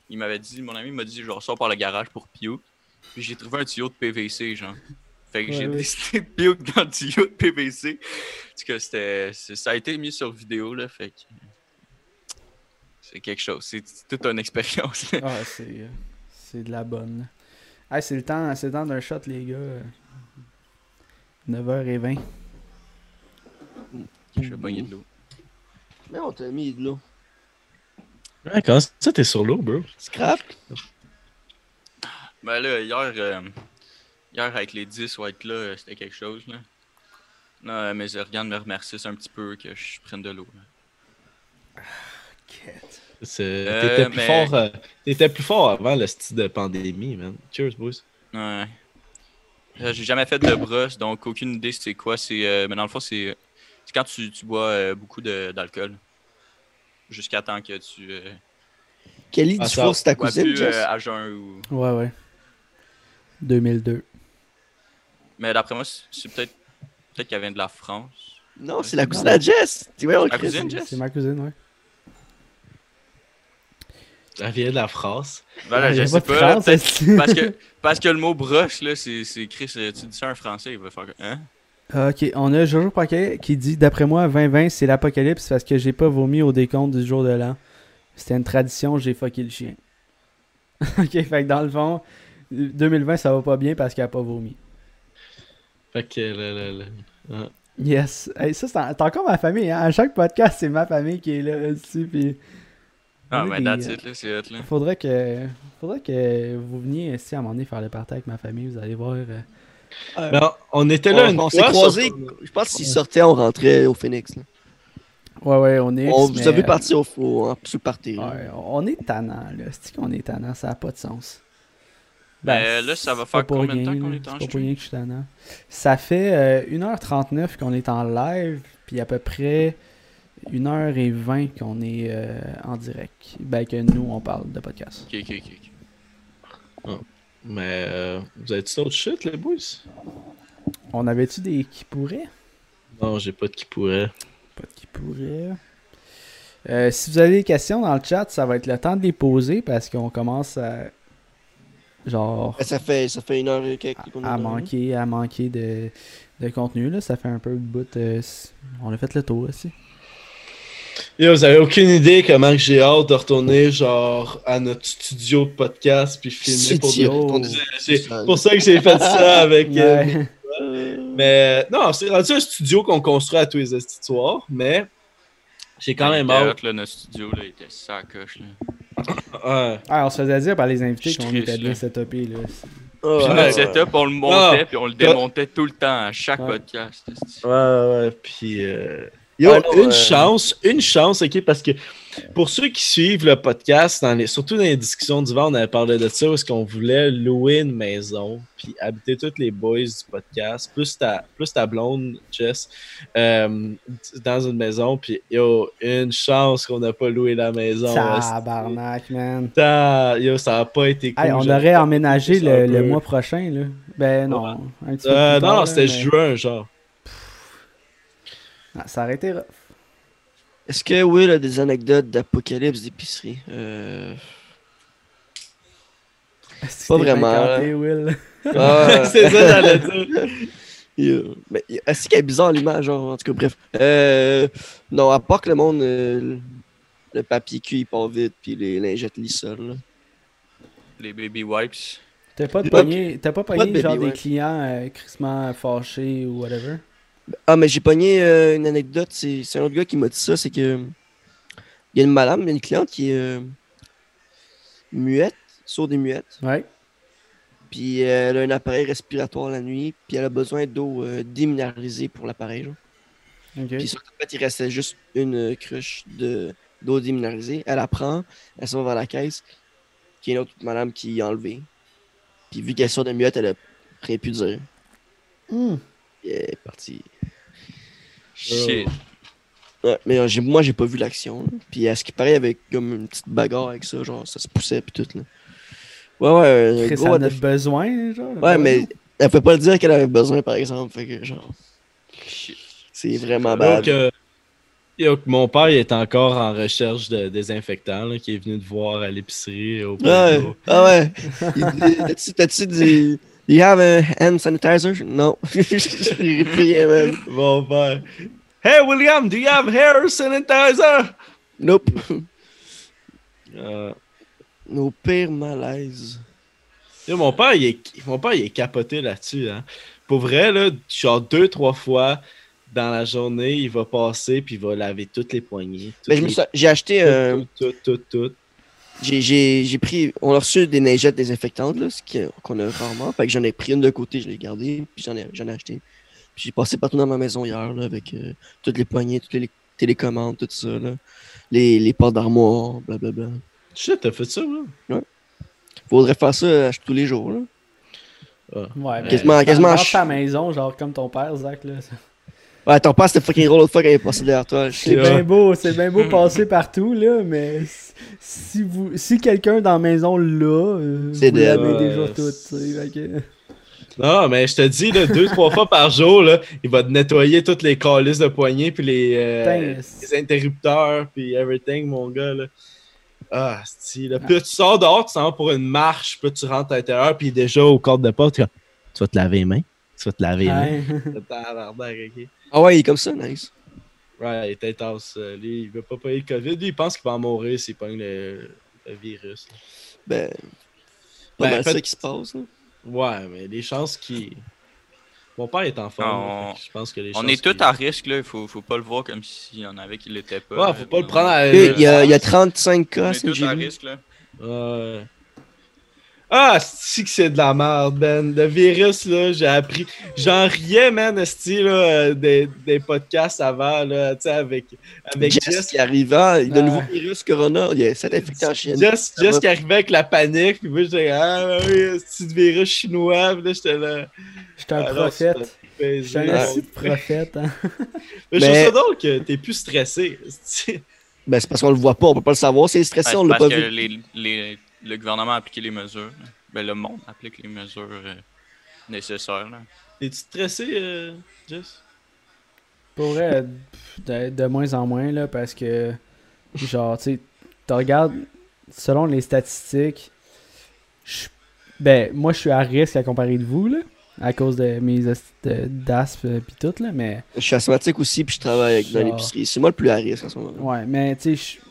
il, m'avait dit, mon ami m'a dit, je ressors par le garage pour puke. Puis j'ai trouvé un tuyau de PVC, genre. Fait que Ouais, j'ai ouais. décidé de puke dans le tuyau de PVC. Parce que c'était, ça a été mis sur vidéo, là. Fait que. C'est quelque chose. C'est toute une expérience. là. ah, c'est, c'est de la bonne. là. Hey, c'est le temps, c'est le temps d'un shot, les gars. 9h20. Je vais pogner de l'eau. Mais on t'a mis de l'eau. Ouais, comment ça, t'es sur l'eau, bro? Scrap? Ben là, hier, euh, hier avec les 10 white là, euh, c'était quelque chose là. Non, mes organes me remercient un petit peu que je prenne de l'eau. Euh, T'étais plus, mais- fort, euh, t'étais plus fort avant le style de pandémie, man. Cheers, boys. Ouais. Euh, J'ai jamais fait de brosse, donc aucune idée c'est quoi. C'est, euh, mais dans le fond, c'est, c'est quand tu, tu bois euh, beaucoup d'alcool. Jusqu'à temps que tu. Euh, Kelly, Ah, tu forces ta cousine, plus Jess? euh, à jeun ou. Ouais, ouais. 2002. Mais d'après moi, c'est, peut-être. Peut-être qu'elle vient de la France. Non, c'est la cousine à Jess. Tu vois, on La cousine, Jess? C'est ma cousine, ouais. Elle vient de la France. Voilà, je sais pas. France, parce, que, parce que le mot broche, là, c'est, c'est Chris. Tu dis ça un français, il va faire. Hein? Ah, Ok, on a Jojo Paquet qui dit D'après moi, 2020, c'est l'apocalypse parce que j'ai pas vomi au décompte du jour de l'an. C'était une tradition, j'ai fucké le chien. <laughs> ok, fait que dans le fond, 2020, ça va pas bien parce qu'elle a pas vomi. Fait que là, là, là. Yes. Hey, ça, c'est en- c'est encore ma famille. Hein? À chaque podcast, c'est ma famille qui est là aussi. Puis Ah, ben, that's euh, it, là, c'est hot, là. faudrait que, faudrait que vous veniez ici à un moment donné faire le party avec ma famille. Vous allez voir. euh, Mais on- on était là On, une on s'est fois. croisés. sur- Je pense que s'ils sortaient, on rentrait au Phoenix. là. Ouais, ouais, on est. On vous a mais- vu partir au, sous là. Ouais, on est tannant, là. C'est qu'on est tannant, ça a pas de sens. Ben, là, ça va faire combien de temps qu'on là. est en C'est pas pour rien que je suis tannant. Ça fait euh, 1h39 qu'on est en live, puis à peu près 1h20 qu'on est euh, en direct. Ben, que nous, on parle de podcast. Ok, ok, ok. ok. Mais euh, vous avez dit autre shit, les boys? On avait-tu des qui pourraient? Non, j'ai pas de qui pourrait. Pas de qui pourraient. Euh, si vous avez des questions dans le chat, ça va être le temps de les poser parce qu'on commence à. Genre. Ça fait, ça fait une heure et quelques qu'on à là, manquer, à manquer de, de contenu. Là. Ça fait un peu de bout. euh, on a fait le tour aussi. Yo, vous avez aucune idée comment que j'ai hâte de retourner genre à notre studio de podcast puis filmer pour Studio. de- Oh. disait- C'est pour ça que j'ai fait ça avec. <laughs> euh. Mais non, c'est rendu un studio qu'on construit à tous les soirs, mais j'ai quand même hâte. là, notre studio, là, était sacoche, là. <coughs> Ouais. Ah, on se faisait dire par les invités qu'on était bien là. setupés. Là. Puis ouais, notre setup, on le montait, Ah, puis on le démontait tout le temps, à chaque Ouais. podcast. Ouais, ouais, puis... euh, Yo, Ah, une euh, chance, une chance, ok, parce que pour ceux qui suivent le podcast, dans les, surtout dans les discussions d'hiver, on avait parlé de ça, où est-ce qu'on voulait louer une maison, puis habiter tous les boys du podcast, plus ta, plus ta blonde, Jess, euh, dans une maison, puis yo, une chance qu'on n'a pas loué la maison. Tabarnak, man. Putain, Yo, ça a pas été cool. Hey, on aurait emménagé le, le mois prochain. Là. Ben non. Un petit peu Euh, non, c'était mais- juin, genre. Ah, ça aurait été rough. Est-ce que Will a des anecdotes d'apocalypse d'épicerie? Euh... Pas vraiment, Will? ah, <laughs> c'est ça, j'allais dire. <laughs> Mais est-ce qu'elle est bizarre l'image, genre, en tout cas, bref. Euh, non, à part que le monde, euh, le- papier cul, il part vite, puis les lingettes là. Les baby wipes. T'as pas de pogné, t'as pas pas de pogné baby genre des clients euh, crissement fâchés ou whatever? Ah, mais j'ai pogné euh, une anecdote, c'est c'est un autre gars qui m'a dit ça, c'est que il y a une madame, il y a une cliente qui est euh, muette, sourde et muette, Ouais. puis euh, elle a un appareil respiratoire la nuit, puis elle a besoin d'eau euh, déminéralisée pour l'appareil, genre. Ok. Puis sur en fait, il restait juste une cruche de d'eau déminéralisée. Elle la prend, elle s'en va vers la caisse, puis il y a une autre madame qui l'a enlevée. Puis vu qu'elle est sourde et muette, elle a rien pu dire. Hmm. Est partie. Shit. Ouais, mais euh, j'ai- moi, j'ai pas vu l'action. là. Puis à ce qui paraît, avec comme une petite bagarre avec ça, genre ça se poussait puis tout. Là. Ouais, ouais, Chris gros en a besoin, genre. Ouais, mais elle peut pas le dire qu'elle avait besoin, par exemple. Fait que genre, Shit. c'est vraiment bad. Donc, euh, yo, mon père il est encore en recherche de désinfectant, là, qui est venu te voir à l'épicerie au Ouais, ah ouais. Il dit, T'as-tu- T'as-tu du. Do you have a hand sanitizer? <laughs> Man. Mon père. Hey William, do you have hair sanitizer? Nope. <laughs> Euh, Nos pires malaises. mon père, il est, mon père, il est capoté là-dessus. Hein. Pour vrai, là, genre deux, trois fois, dans la journée, il va passer puis il va laver toutes les poignées. toutes Mais je me les- suis- j'ai acheté, tout, euh, tout, tout, tout, tout. J'ai- j'ai j'ai pris, on a reçu des neigettes désinfectantes, là, ce qui- qu'on a rarement. Fait que j'en ai pris une de côté, je l'ai gardée, puis j'en ai, j'en ai acheté. Puis j'ai passé partout dans ma maison hier, là, avec euh, toutes les poignées, toutes les télécommandes, tout ça, là. Les, les portes d'armoire, blablabla. Shit, t'as fait ça, là? Faudrait faire ça euh, tous les jours, là. Ouais, mais Quasiment- dans- quasiment ch- ta maison, genre comme ton père, Zach. là. Ouais, ton père, c'était fucking drôle l'autre fois quand il est passé derrière toi. C'est bien beau, c'est bien beau passer partout, là, mais si- si vous si quelqu'un dans la maison là, euh, C'est vous l'avez déjà c'est- tout, tu sais. fait que- Non, mais je te dis, là, deux, trois fois par jour, là, il va te nettoyer toutes les calices de poignées puis les, euh, les interrupteurs puis everything, mon gars, là. Ah, c'est là. Puis là, tu sors dehors, tu s'en vas pour une marche, puis tu rentres à l'intérieur, puis déjà au cadre de porte, tu vas- tu vas te laver les mains? Tu vas te laver les mains? <laughs> Ah ouais, il est comme ça, nice. Ouais, il est intense. euh, Lui, il veut pas payer le COVID. Lui, il pense qu'il va en mourir s'il pogne le, le virus. Ben, pas Ben, fait- ça qui se passe, là. Ouais, mais les chances qu'il. Mon père est en forme. Je pense que les On est tous à risque, là. Faut, faut pas le voir comme s'il y en avait qui l'étaient pas. Ouais, faut pas le prendre à. Il y a, il y a 35 cas, On c'est est tous à risque, là. Ouais. Ah, c'est que c'est de la merde, Ben. Le virus, là, j'ai appris. J'en riais, man, esti, là, des, des podcasts avant, là, tu sais, avec, avec Jess, Jess. qui arriva, le Ah. nouveau virus Corona, il s'est infecté en Chine. Jess, Jess qui arrivait avec la panique, puis moi, j'étais, ah, oui, c'est du virus chinois, puis là, j'étais là. J'étais un Ah, prophète. J'étais un baisé. assis de prophète. Hein. <laughs> Mais je trouve ça drôle que t'es plus stressé. Ben, c'est parce qu'on le voit pas, on peut pas le savoir. C'est stressé, on l'a parce pas que vu. les, les, le gouvernement a appliqué les mesures. là. Ben, le monde applique les mesures euh, nécessaires. Là. T'es-tu stressé, euh, Jess? Pour vrai, de, de moins en moins, là, parce que, genre, tu sais, tu regardes, selon les statistiques, je- ben, moi, je suis à risque à comparer de vous, là, à cause de mes d'asthme euh, pis tout, là, mais, Je suis asthmatique aussi, puis je travaille avec- dans l'épicerie. C'est moi le plus à risque en ce moment. ouais, mais, tu sais, je-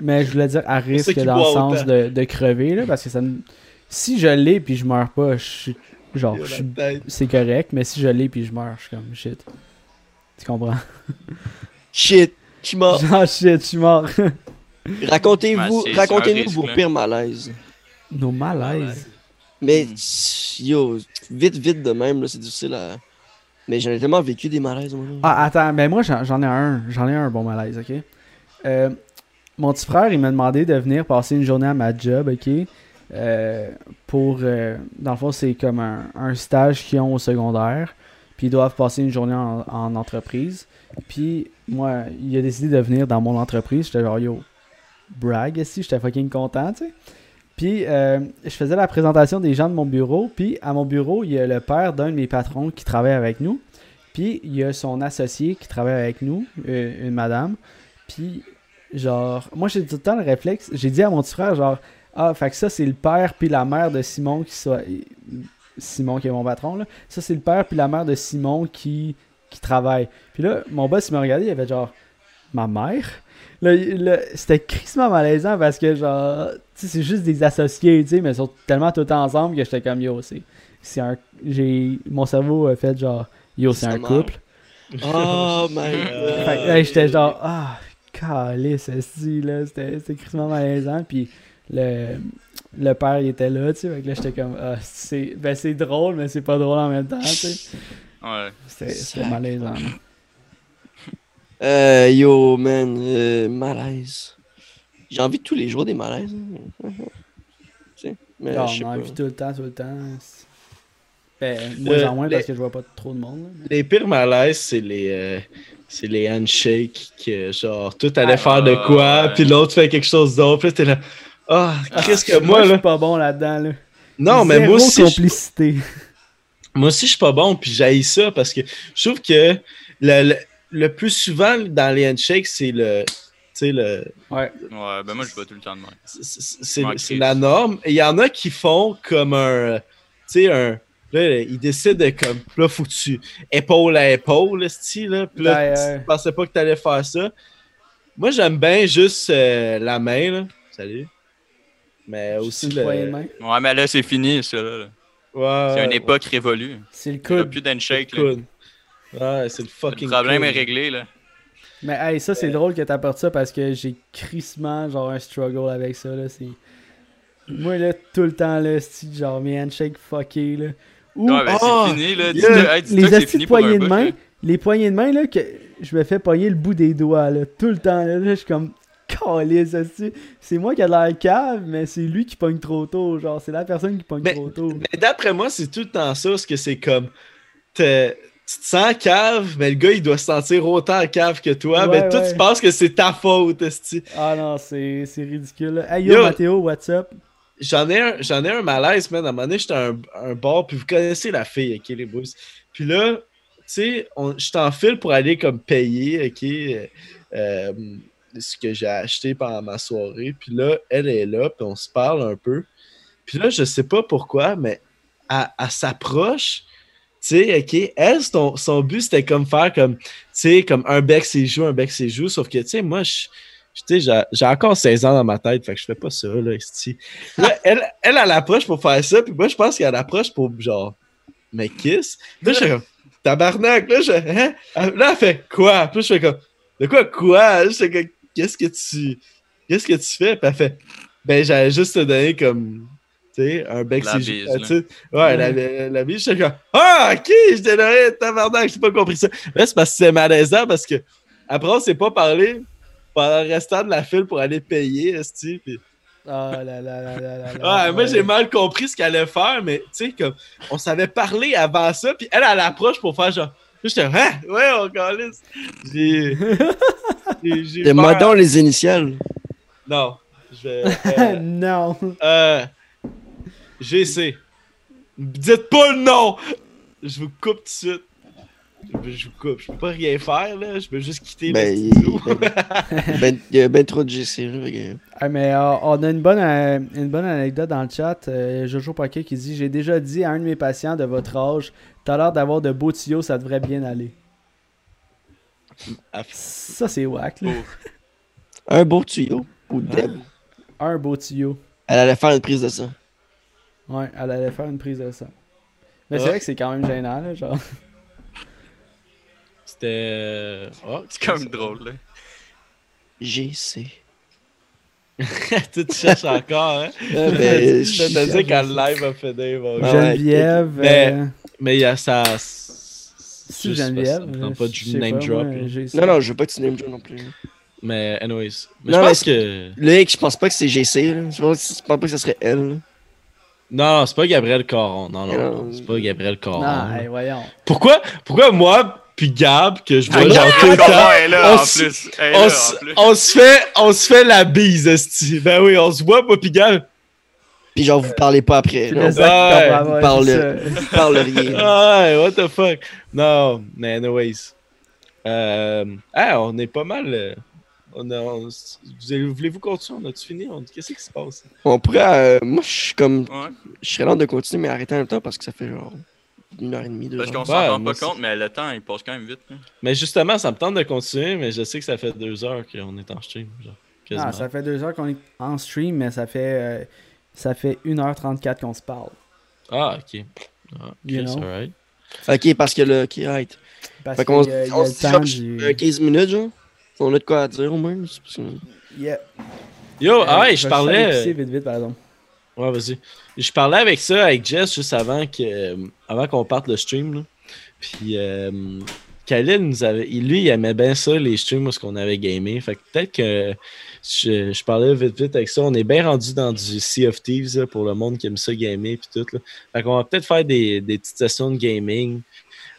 mais je voulais dire à risque dans le sens de, de crever, là, parce que ça me- si je l'ai puis je meurs pas, je suis, genre, suis- c'est correct, mais si je l'ai puis je meurs, je suis comme, shit. Tu comprends? Shit, je suis mort. Genre, shit, je suis mort. <laughs> Racontez-vous, racontez-nous vos pires malaises. Nos malaises. Mais, Hmm. yo, vite, vite de même, là, c'est difficile à. Mais j'en ai tellement vécu des malaises, moi. Ah, attends, ben moi j'en j'en ai un. J'en ai un bon malaise, ok? Euh, mon petit frère, il m'a demandé de venir passer une journée à ma job, ok? Euh, pour. euh, dans le fond, c'est comme un, stage qu'ils ont au secondaire. Puis ils doivent passer une journée en, en entreprise. Puis moi, il a décidé de venir dans mon entreprise. J'étais genre, yo, brag, ici, j'étais fucking content, tu sais. Puis euh, je faisais la présentation des gens de mon bureau. Puis à mon bureau, il y a le père d'un de mes patrons qui travaille avec nous. Puis il y a son associé qui travaille avec nous, euh, une madame. Puis genre, moi j'ai tout le temps le réflexe. J'ai dit à mon petit frère, genre, ah, fait que ça c'est le père puis la mère de Simon qui soit. Simon qui est mon patron, là. Ça c'est le père puis la mère de Simon qui, qui travaille. Puis là, mon boss il m'a regardé, il avait genre, ma mère. Là, c'était crissement malaisant parce que genre, tu sais, c'est juste des associés, tu sais, mais ils sont tellement tout ensemble que j'étais comme yo, c'est. C'est un. J'ai. Mon cerveau a fait genre. Yo, c'est un couple. <laughs> Oh my god. Fait que là, j'étais genre, ah, calice, esti, là, c'était c'était crissement malaisant. Puis le, le père, il était là, tu sais. Fait que là, j'étais comme, ah, c'est ben, c'est drôle, mais c'est pas drôle en même temps, tu sais. Ouais. C'était c'était malaisant. Euh, yo, man, euh, malaise. J'ai envie de tous les jours des malaises. hein. <laughs> tu sais, mais Non, je sais on a pas. envie tout le temps, tout le temps. Ben, moins en moins les- parce que je vois pas trop de monde. là. Les pires malaises, c'est les, euh, c'est les handshakes que, genre, tout allait Ah, faire de quoi, ouais. puis l'autre fait quelque chose d'autre, puis là, t'es là. Ah, qu'est-ce que moi, je là. suis pas bon là-dedans, là. Non, mais moi aussi, je, complicité. moi aussi, je suis pas bon, puis j'haïs ça parce que je trouve que le, le, le plus souvent dans les handshakes, c'est le. Tu sais, le. Ouais. Ouais, ben moi je vois tout le temps de même. c'est- la norme. Et il y en a qui font comme un. Tu sais, un. Là, ils décident de comme. Là, faut que tu. Épaule à épaule, style. Là, puis là, tu pensais pas que t'allais faire ça. Moi, j'aime bien juste euh, la main, là. Salut. Mais aussi le. Ouais, mais là c'est fini, ça. Là. Ouais, C'est une ouais, époque révolue. C'est le Il n'y a coude. plus d'handshake. le. Ouais, c'est le Le fucking. problème cool. est réglé, là. Mais hey, ça, c'est drôle que t'apportes ça parce que j'ai crissement genre un struggle avec ça. Là. C'est... Moi, là, tout le temps, là, c'est genre mes handshakes fuckés. Là. Ouais, ben, Ah, c'est fini, là. hey, les que c'est astuces fini de pour un poignées de main, les poignées de main, là, que je me fais pogner le bout des doigts, là, tout le temps. Là, je suis comme, calisse, c'est moi qui a de l'air cave, mais c'est lui qui pogne trop tôt. Genre, c'est la personne qui pogne Mais- trop tôt. Mais d'après moi, c'est tout le temps ça, parce que c'est comme. t'es- Tu te sens cave, mais le gars, il doit se sentir autant cave que toi, Ouais, mais toi, ouais. tu penses que c'est ta faute, esti. Ah non, c'est, c'est ridicule. Hey yo, Yo. Mathéo, what's up? J'en ai, un, j'en ai un malaise, man. À un moment donné, j'étais à un, un bar, puis vous connaissez la fille, ok, les boys. Puis là, tu sais, je t'enfile pour aller comme payer, ok, euh, euh, ce que j'ai acheté pendant ma soirée. Puis là, elle est là, puis on se parle un peu. Puis là, je sais pas pourquoi, mais elle s'approche. Tu sais, ok, elle, son, son but, c'était comme faire comme, tu sais, comme un bec, c'est joue, un bec, c'est joue. Sauf que, tu sais, moi, je. Tu sais, j'ai- encore 16 ans dans ma tête, fait que je fais pas ça, là, <laughs> elle, elle, elle approche pour faire ça, puis moi, je pense qu'elle approche pour, genre, me kiss. Là, je fais comme, tabarnak, là, je, hein? Là, elle fait, quoi? Puis je fais comme, de quoi, quoi? Je fais comme, qu'est-ce que tu, qu'est-ce que tu fais? Puis elle fait, ben, j'allais juste te donner comme, tu sais, un bec, bise, Ouais, la, la, la bise, je fais comme, ah, ok, je t'ai donné, tabarnak, j'ai pas compris ça. Là, c'est parce que c'est malaisant, parce que, après, on s'est pas parlé pendant le restant de la file pour aller payer, esti, puis Ah là là là là là là. Ouais, moi j'ai mal compris ce qu'elle allait faire, mais tu sais, comme on s'avait parlé avant ça, puis elle, elle approche pour faire genre. Là, J'étais, hein? Ouais, on calisse. J'ai. <laughs> j'ai- j'ai peur. Demande donc les initiales? Non. Je vais. <laughs> euh, non. euh, GC. Dites pas le nom! Je vous coupe tout de suite. Je coupe. Je peux pas rien faire, là. Je peux juste quitter Ben, le il studio. ben, il y a ben trop de GC. là, fait que- Ah, mais euh, on a une bonne, euh, une bonne anecdote dans le chat. Euh, Jojo Pocket qui dit J'ai déjà dit à un de mes patients de votre âge, t'as l'air d'avoir de beaux tuyaux, ça devrait bien aller. Ah, Ça, c'est whack. Là. Un beau tuyau. Ou Deb. Un beau tuyau. Elle allait faire une prise de sang. Ouais, elle allait faire une prise de sang. Mais c'est Ah. vrai que c'est quand même gênant, là, genre. C'était. euh, oh, C'est comme drôle, là. GC. tu <laughs> te cherches encore, hein? <laughs> Ah, ben, <laughs> Je te dis quand le live a fait des. Ah Geneviève. Mais- euh, Mais il y a ça. Si Geneviève. Non, euh, pas je du sais name pas, drop. moi, Non, non, je veux pas que tu name drop non plus. Mais, anyways. Mais Non, je mais pense c'est- que. Loïc, je pense pas que c'est GC. Là. Je pense, je pense pas que ça serait elle. là. Non, non, c'est pas Gabriel Caron. Non, non, Non. non, c'est pas Gabriel Caron. Non, hey, voyons. Pourquoi, pourquoi moi puis Gab, que je vois Ah, genre Gabriel tout le temps, on se fait, on se fait la bise, esti. Ben oui, on se voit, moi puis Gab. Puis genre, vous parlez pas après. Là. sac ouais, ouais, parle-. Vous parleriez. Ah <laughs> ouais, what the fuck. Non, mais anyways. Euh, ah, on est pas mal. euh, On a, on- vous avez- Voulez-vous continuer? On a-tu fini? Qu'est-ce qui se passe? On pourrait. euh, moi, je suis comme. Ouais, Je serais là de continuer, mais arrêter en même temps parce que ça fait genre une heure et demie, deux parce qu'on s'en Ouais, rend pas compte, mais le temps, il passe quand même vite. là. Mais justement, ça me tente de continuer, mais je sais que ça fait deux heures qu'on est en stream. Genre, quasiment. Ah, ça fait deux heures qu'on est en stream, mais ça fait, euh, ça fait 1h34 qu'on se parle. Ah, ok. Ah, You know. Ok, parce que là, ok. Parce Fait qu'on a on le se cherche du... euh, 15 minutes, genre. On a de quoi à dire au moins. Yeah. Yo, ah Euh, ouais, vais je juste parlais. vite, vite, par exemple. Ouais, vas-y. Je parlais avec ça avec Jess juste avant qu'on parte le stream. Puis euh, Khalil nous avait. Lui, il aimait bien ça, les streams où qu'on avait gamé. Fait que peut-être que je, je parlais vite vite avec ça. On est bien rendu dans du Sea of Thieves pour le monde qui aime ça gamer puis tout. Fait qu'on va peut-être faire des, des petites sessions de gaming.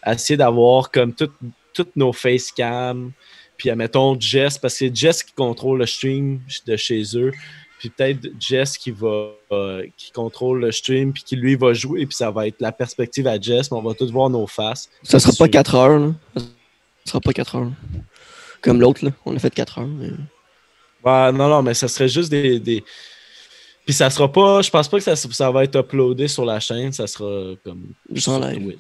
Essayer d'avoir comme tout- toutes nos facecam. Puis admettons Jess, parce que c'est Jess qui contrôle le stream de chez eux puis peut-être Jess qui va euh, qui contrôle le stream puis qui lui va jouer puis ça va être la perspective à Jess mais on va tous voir nos faces Ça sera pas Sûr. 4 heures, là. Ça sera pas 4 heures. Comme l'autre, là. On a fait 4 heures. mais- Ouais, non non mais ça serait juste des, des... puis ça sera pas je pense pas que ça, ça va être uploadé sur la chaîne ça sera comme Juste en live.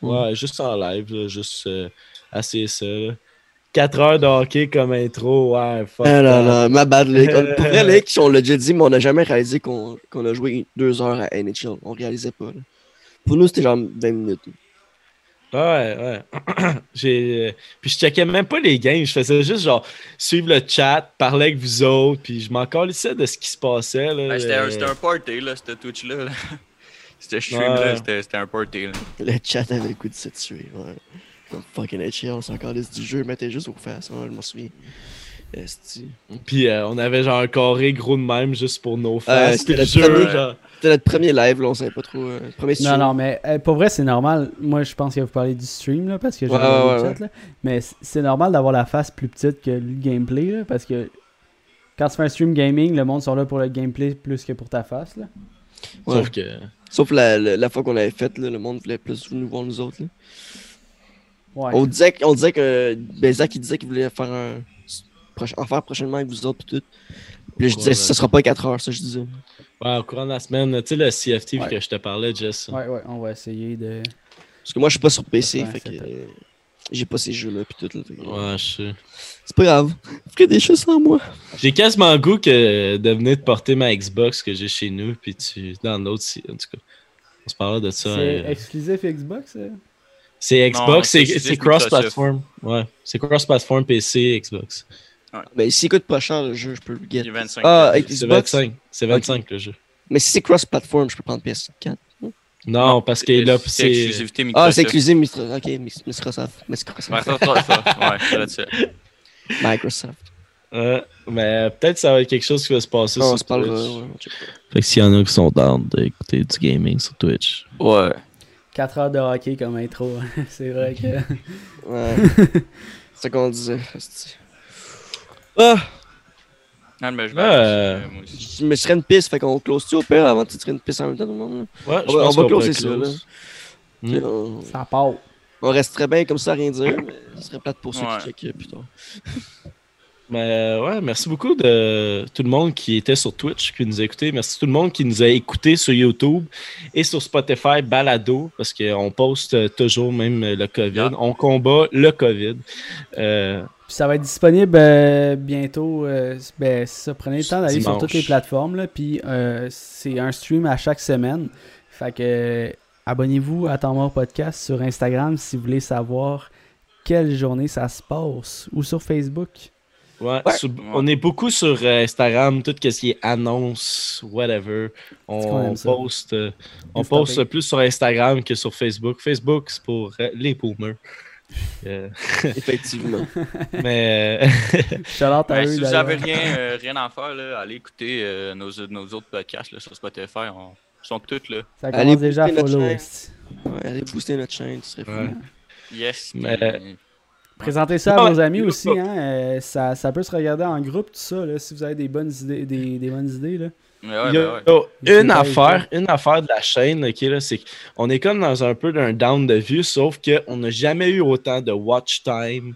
Ouais juste en live là, juste euh, assez ça 4 heures de hockey comme intro ouais fuck Ah là là, ma bad, <laughs> Pour vrai, Lick, on l'a déjà dit, mais on n'a jamais réalisé qu'on qu'on a joué 2 heures à NHL. On réalisait pas, là. Pour nous, c'était genre 20 minutes. Ouais, ouais. <clears throat> J'ai... euh, Puis je checkais même pas les games. Je faisais juste genre suivre le chat, parler avec vous autres, puis je m'en calissais de ce qui se passait. Là. Ben, c'était, un, party, là, c'était Twitch-là. là. <laughs> C'était stream-là, Ouais. c'était, c'était un party. Là. Le chat avait le goût de se tuer. Ouais. Comme fucking HL, on s'en calisse du jeu, mettez juste aux faces. Ouais, je m'en souviens. Esti. Puis euh, on avait genre un carré gros de même juste pour nos Ouais, faces. c'était jeu, genre. C'était notre premier live, là, on savait pas trop. euh, premier Non, stream. non, mais euh, pour vrai, c'est normal. Moi, je pense que vous parlez du stream, là, parce que j'ai Ouais, ouais, le ouais, chat, là. Mais c'est normal d'avoir la face plus petite que le gameplay, là, parce que quand tu fais un stream gaming, le monde sont là pour le gameplay plus que pour ta face, là. Ouais. Sauf que. Sauf la, la, la fois qu'on l'avait faite, le monde voulait plus nous voir nous autres. Là. Ouais. On, disait, on disait que. Ben, Zach, il disait qu'il voulait faire un. En faire prochainement avec vous autres, pis tout. Puis là, je disais, Ouais, ça sera pas 4 heures, ça, je disais. Ouais, au courant de la semaine, tu sais, le CFT Ouais. que je te parlais, Jess. Ouais, ouais, on va essayer de. Parce que moi, je suis pas sur PC, Ouais, fait que. euh, J'ai pas ces jeux-là, pis tout. Là, fait Ouais, je sais. C'est pas grave. Fais des choses sans moi. J'ai quasiment le goût que de venir te porter ma Xbox que j'ai chez nous, puis tu. Dans l'autre, si- en tout cas. On se parlait de ça. C'est euh, exclusif Xbox, euh? C'est Non, Xbox, c'est Microsoft. cross-platform. Ouais, c'est cross-platform PC, Xbox. Ben, s'il coûte pas cher, le jeu, je peux le get. est 25. Ah, C'est Xbox? 25. C'est 25 le jeu. Mais si c'est cross-platform, je peux prendre PS4. Non, parce que là, c'est Ah, Microsoft. c'est exclusif Microsoft. Ok, Mic- Microsoft. Microsoft. Ouais. Ouais. <laughs> Microsoft. Ouais, mais peut-être ça va être quelque chose qui va se passer Ah, on sur se parlera. Twitch. ouais, on. Fait que s'il y en a qui sont down d'écouter du gaming sur Twitch. Ouais. 4 heures de hockey comme intro. <laughs> c'est vrai que. Ouais. <laughs> c'est ça qu'on disait. Ah! Non, mais je euh, aussi, moi aussi. Je me serais une piste, fait qu'on close-tu au pire avant de tirer une piste en même temps, tout le monde? Ouais, On va- on va closer ça, là. Mm. On, Ça part. on resterait bien comme ça à rien dire, mais ce serait plate pour ceux Ouais. qui checkent plus tard. <laughs> Mais euh, ouais, merci beaucoup de tout le monde qui était sur Twitch, qui nous a écoutés. Merci tout le monde qui nous a écoutés sur YouTube et sur Spotify Balado, parce qu'on poste toujours même le COVID. Yeah. On combat le COVID. Euh, Puis ça va être disponible euh, bientôt. euh, ben, ça, prenez le temps d'aller sur toutes les plateformes. Là, puis euh, c'est un stream à chaque semaine. Fait que euh, abonnez-vous à Temps Mort Podcast sur Instagram si vous voulez savoir quelle journée ça se passe. Ou sur Facebook. Ouais, sur- on est beaucoup sur euh, Instagram, tout ce qui est annonce, whatever. On poste, euh, on poste plus sur Instagram que sur Facebook. Facebook, c'est pour euh, les boomers. Euh, <laughs> Effectivement. <laughs> mais euh, <laughs> Ouais, eux, si vous d'ailleurs. avez rien, euh, rien à faire, là, allez écouter euh, nos, nos autres podcasts là, sur Spotify. On, ils sont tous là. Ça Allez commence déjà à follow. Ouais, allez booster notre chaîne, ce serait fou. Yes. Mais- puis- Présentez ça à vos amis aussi. Hein, euh, ça, ça peut se regarder en groupe, tout ça. Là, si vous avez des bonnes idées. Des, des bonnes idées là. Mais ouais, Yo, ouais. yo, C'est une affaire, une affaire de la chaîne, ok, là, c'est qu'on est comme dans un peu d'un down de vue, sauf qu'on n'a jamais eu autant de watch time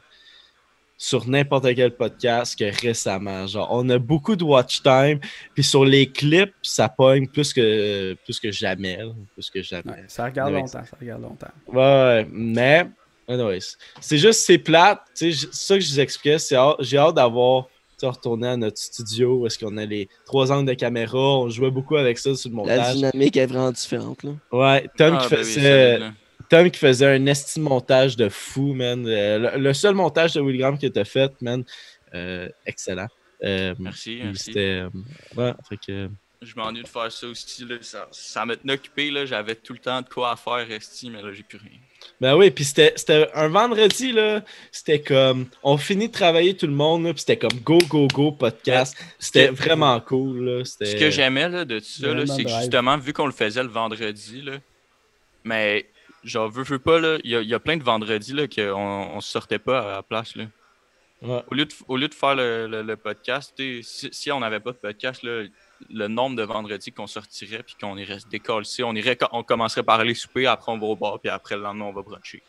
sur n'importe quel podcast que récemment. Genre, on a beaucoup de watch time, puis sur les clips, ça pogne plus que, plus que jamais. plus que jamais. Ouais, ça regarde longtemps. Ça regarde longtemps. Ouais, mais, anyways, c'est juste, c'est plate. Tu sais, j- ça que je vous expliquais, c'est j'ai hâte d'avoir, tu retourné à notre studio où est-ce qu'on a les trois angles de caméra. On jouait beaucoup avec ça sur le La montage. dynamique est vraiment différente. Là. Ouais, Tom, Ah, qui ben oui, faisait, là. Tom qui faisait un esti montage de fou, man. Euh, le, le seul montage de William que t'as fait, man, euh, excellent. Euh, Merci, merci. C'était. euh, ouais, fait que. Je m'ennuie de faire ça aussi. Là. Ça, ça me tenait occupé. là. J'avais tout le temps de quoi à faire, Esti, mais là, j'ai plus rien. Ben oui, puis c'était c'était un vendredi, là. C'était comme. On finit de travailler tout le monde, là, puis c'était comme go, go, go podcast. C'était vraiment cool, là. Ce que j'aimais là, de tout ça, là, c'est que justement, vu qu'on le faisait le vendredi, là, mais genre, veux, veux pas, là, il y, a- il y a plein de vendredis là, qu'on on se sortait pas à la place. Là. Ouais. Au, lieu de, au lieu de faire le, le- le podcast, si on n'avait pas de podcast, là, le nombre de vendredis qu'on sortirait puis qu'on irait se décoller, on irait on commencerait par aller souper, après on va au bar, puis après le lendemain on va bruncher.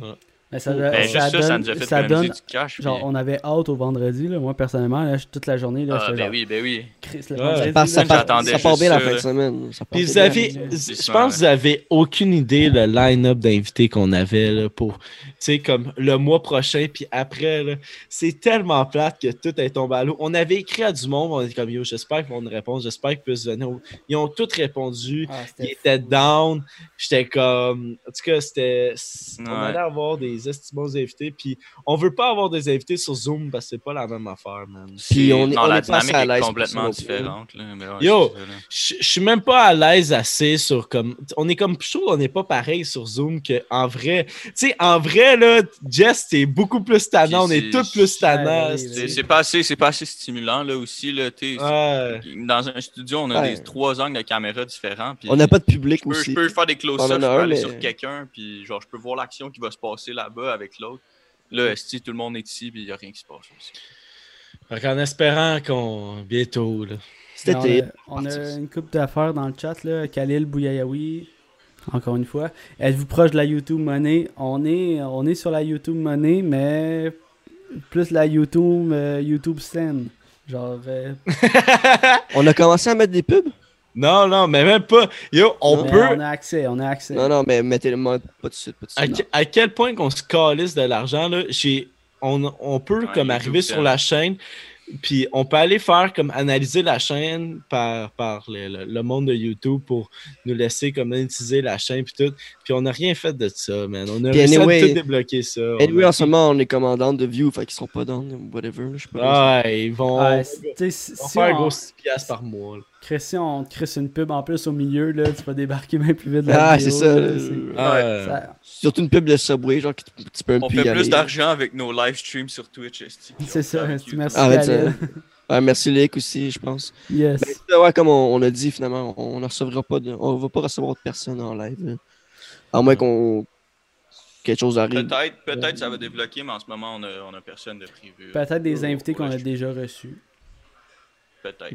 Ouais, Mais ça, Ben, ça juste ça, donne, ça nous a fait ça donne- du cash. genre, puis- on avait hâte au vendredi, là. Moi, personnellement, là, toute la journée, là, Ah, ben genre, oui, ben oui. Chris, le Ouais. vendredi, Ça part, ça part- ça bien la fin de semaine. Puis vous avez, je pense que vous avez aucune idée le line-up d'invités qu'on avait là, pour, tu sais, comme le mois prochain, puis après, là, c'est tellement plate que tout est tombé à l'eau. On avait écrit à du monde, on était comme, yo, j'espère qu'ils vont nous répondre, j'espère qu'ils puissent venir. Ils ont tous répondu, Ah, ils étaient fou. down. J'étais comme, en tout cas, c'était, on allait avoir des estimés invités, puis on veut pas avoir des invités sur Zoom parce que c'est pas la même affaire, man. Puis on est- non, on la est dynamique à est complètement différente. Là, mais ouais, Yo! là. Je je suis même pas à l'aise assez sur comme. On est comme. Je trouve qu'on n'est pas pareil sur Zoom qu'en vrai. Tu sais, en vrai, là, Jess, t'es beaucoup plus tannant. On est c'est- tous plus tannants. C'est pas, assez- c'est pas assez stimulant là aussi. Là. Ouais. Dans un studio, on a Ouais. des trois angles de caméra différents. puis On n'a pas de public je peux, je aussi. peux faire des On close-ups, je peux aller mais- sur quelqu'un, puis genre, je peux voir l'action qui va se passer avec l'autre. Là, si tout le monde est ici, puis il n'y a rien qui se passe aussi. Fait qu'en espérant qu'on. Bientôt, là. Cet On On a une coupe d'affaires dans le chat, là. Khalil Bouyayaoui, encore une fois. Êtes-vous proche de la YouTube Money? On est, on est sur la YouTube Money, mais plus la YouTube, euh, YouTube scène. Genre, euh, <laughs> On a commencé à mettre des pubs? Non, non, mais même pas. Yo, on peut. on a accès, on a accès. Non, non, mais mettez le mode pas de suite, pas de À, suite. à quel point qu'on se calisse de l'argent, là, j'ai, on, on peut Ouais, comme YouTube arriver sur la chaîne, puis on peut aller faire comme analyser la chaîne par, par le, le- le monde de YouTube pour nous laisser comme utiliser la chaîne puis tout. Puis on n'a rien fait de ça, man. On a réussi anyway- à tout débloquer ça. Anyway, a- en ce moment, on est commandant de view, fait qu'ils sont pas dans whatever. Je sais pas. Ah, ouais, ils vont, Ouais, ils vont si faire on, gros 6 piastres par mois. là. Chris, si on te crisse une pub en plus au milieu, là, tu vas débarquer même plus vite. dans la Ah, c'est ça. Ah, ça- Surtout une pub de Subway, genre, que tu, tu peux On plus fait plus d'argent avec nos live streams sur Twitch. <laughs> C'est ça, merci. Ouais, merci Lick aussi, je pense. Yes. Ben, ouais, comme on, on a dit, finalement, on ne recevra pas de, on va pas recevoir de personne en live. À moins qu'on. quelque chose arrive. Peut-être, peut-être ça va débloquer, mais en ce moment, on a, on a personne de prévu. Peut-être des invités qu'on a déjà reçus. Peut-être.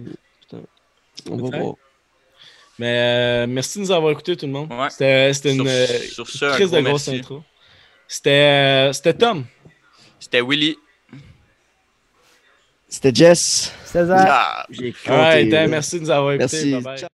On va voir. Mais euh, merci de nous avoir écoutés, tout le monde. Ouais. C'était, c'était Sur, une euh, sur crise de gros grosse merci. intro. C'était, euh, c'était Tom. C'était Willy. C'était Jess. César. Ah. J'ai Ouais, merci de nous avoir écoutés. Merci. Bye bye. Ciao.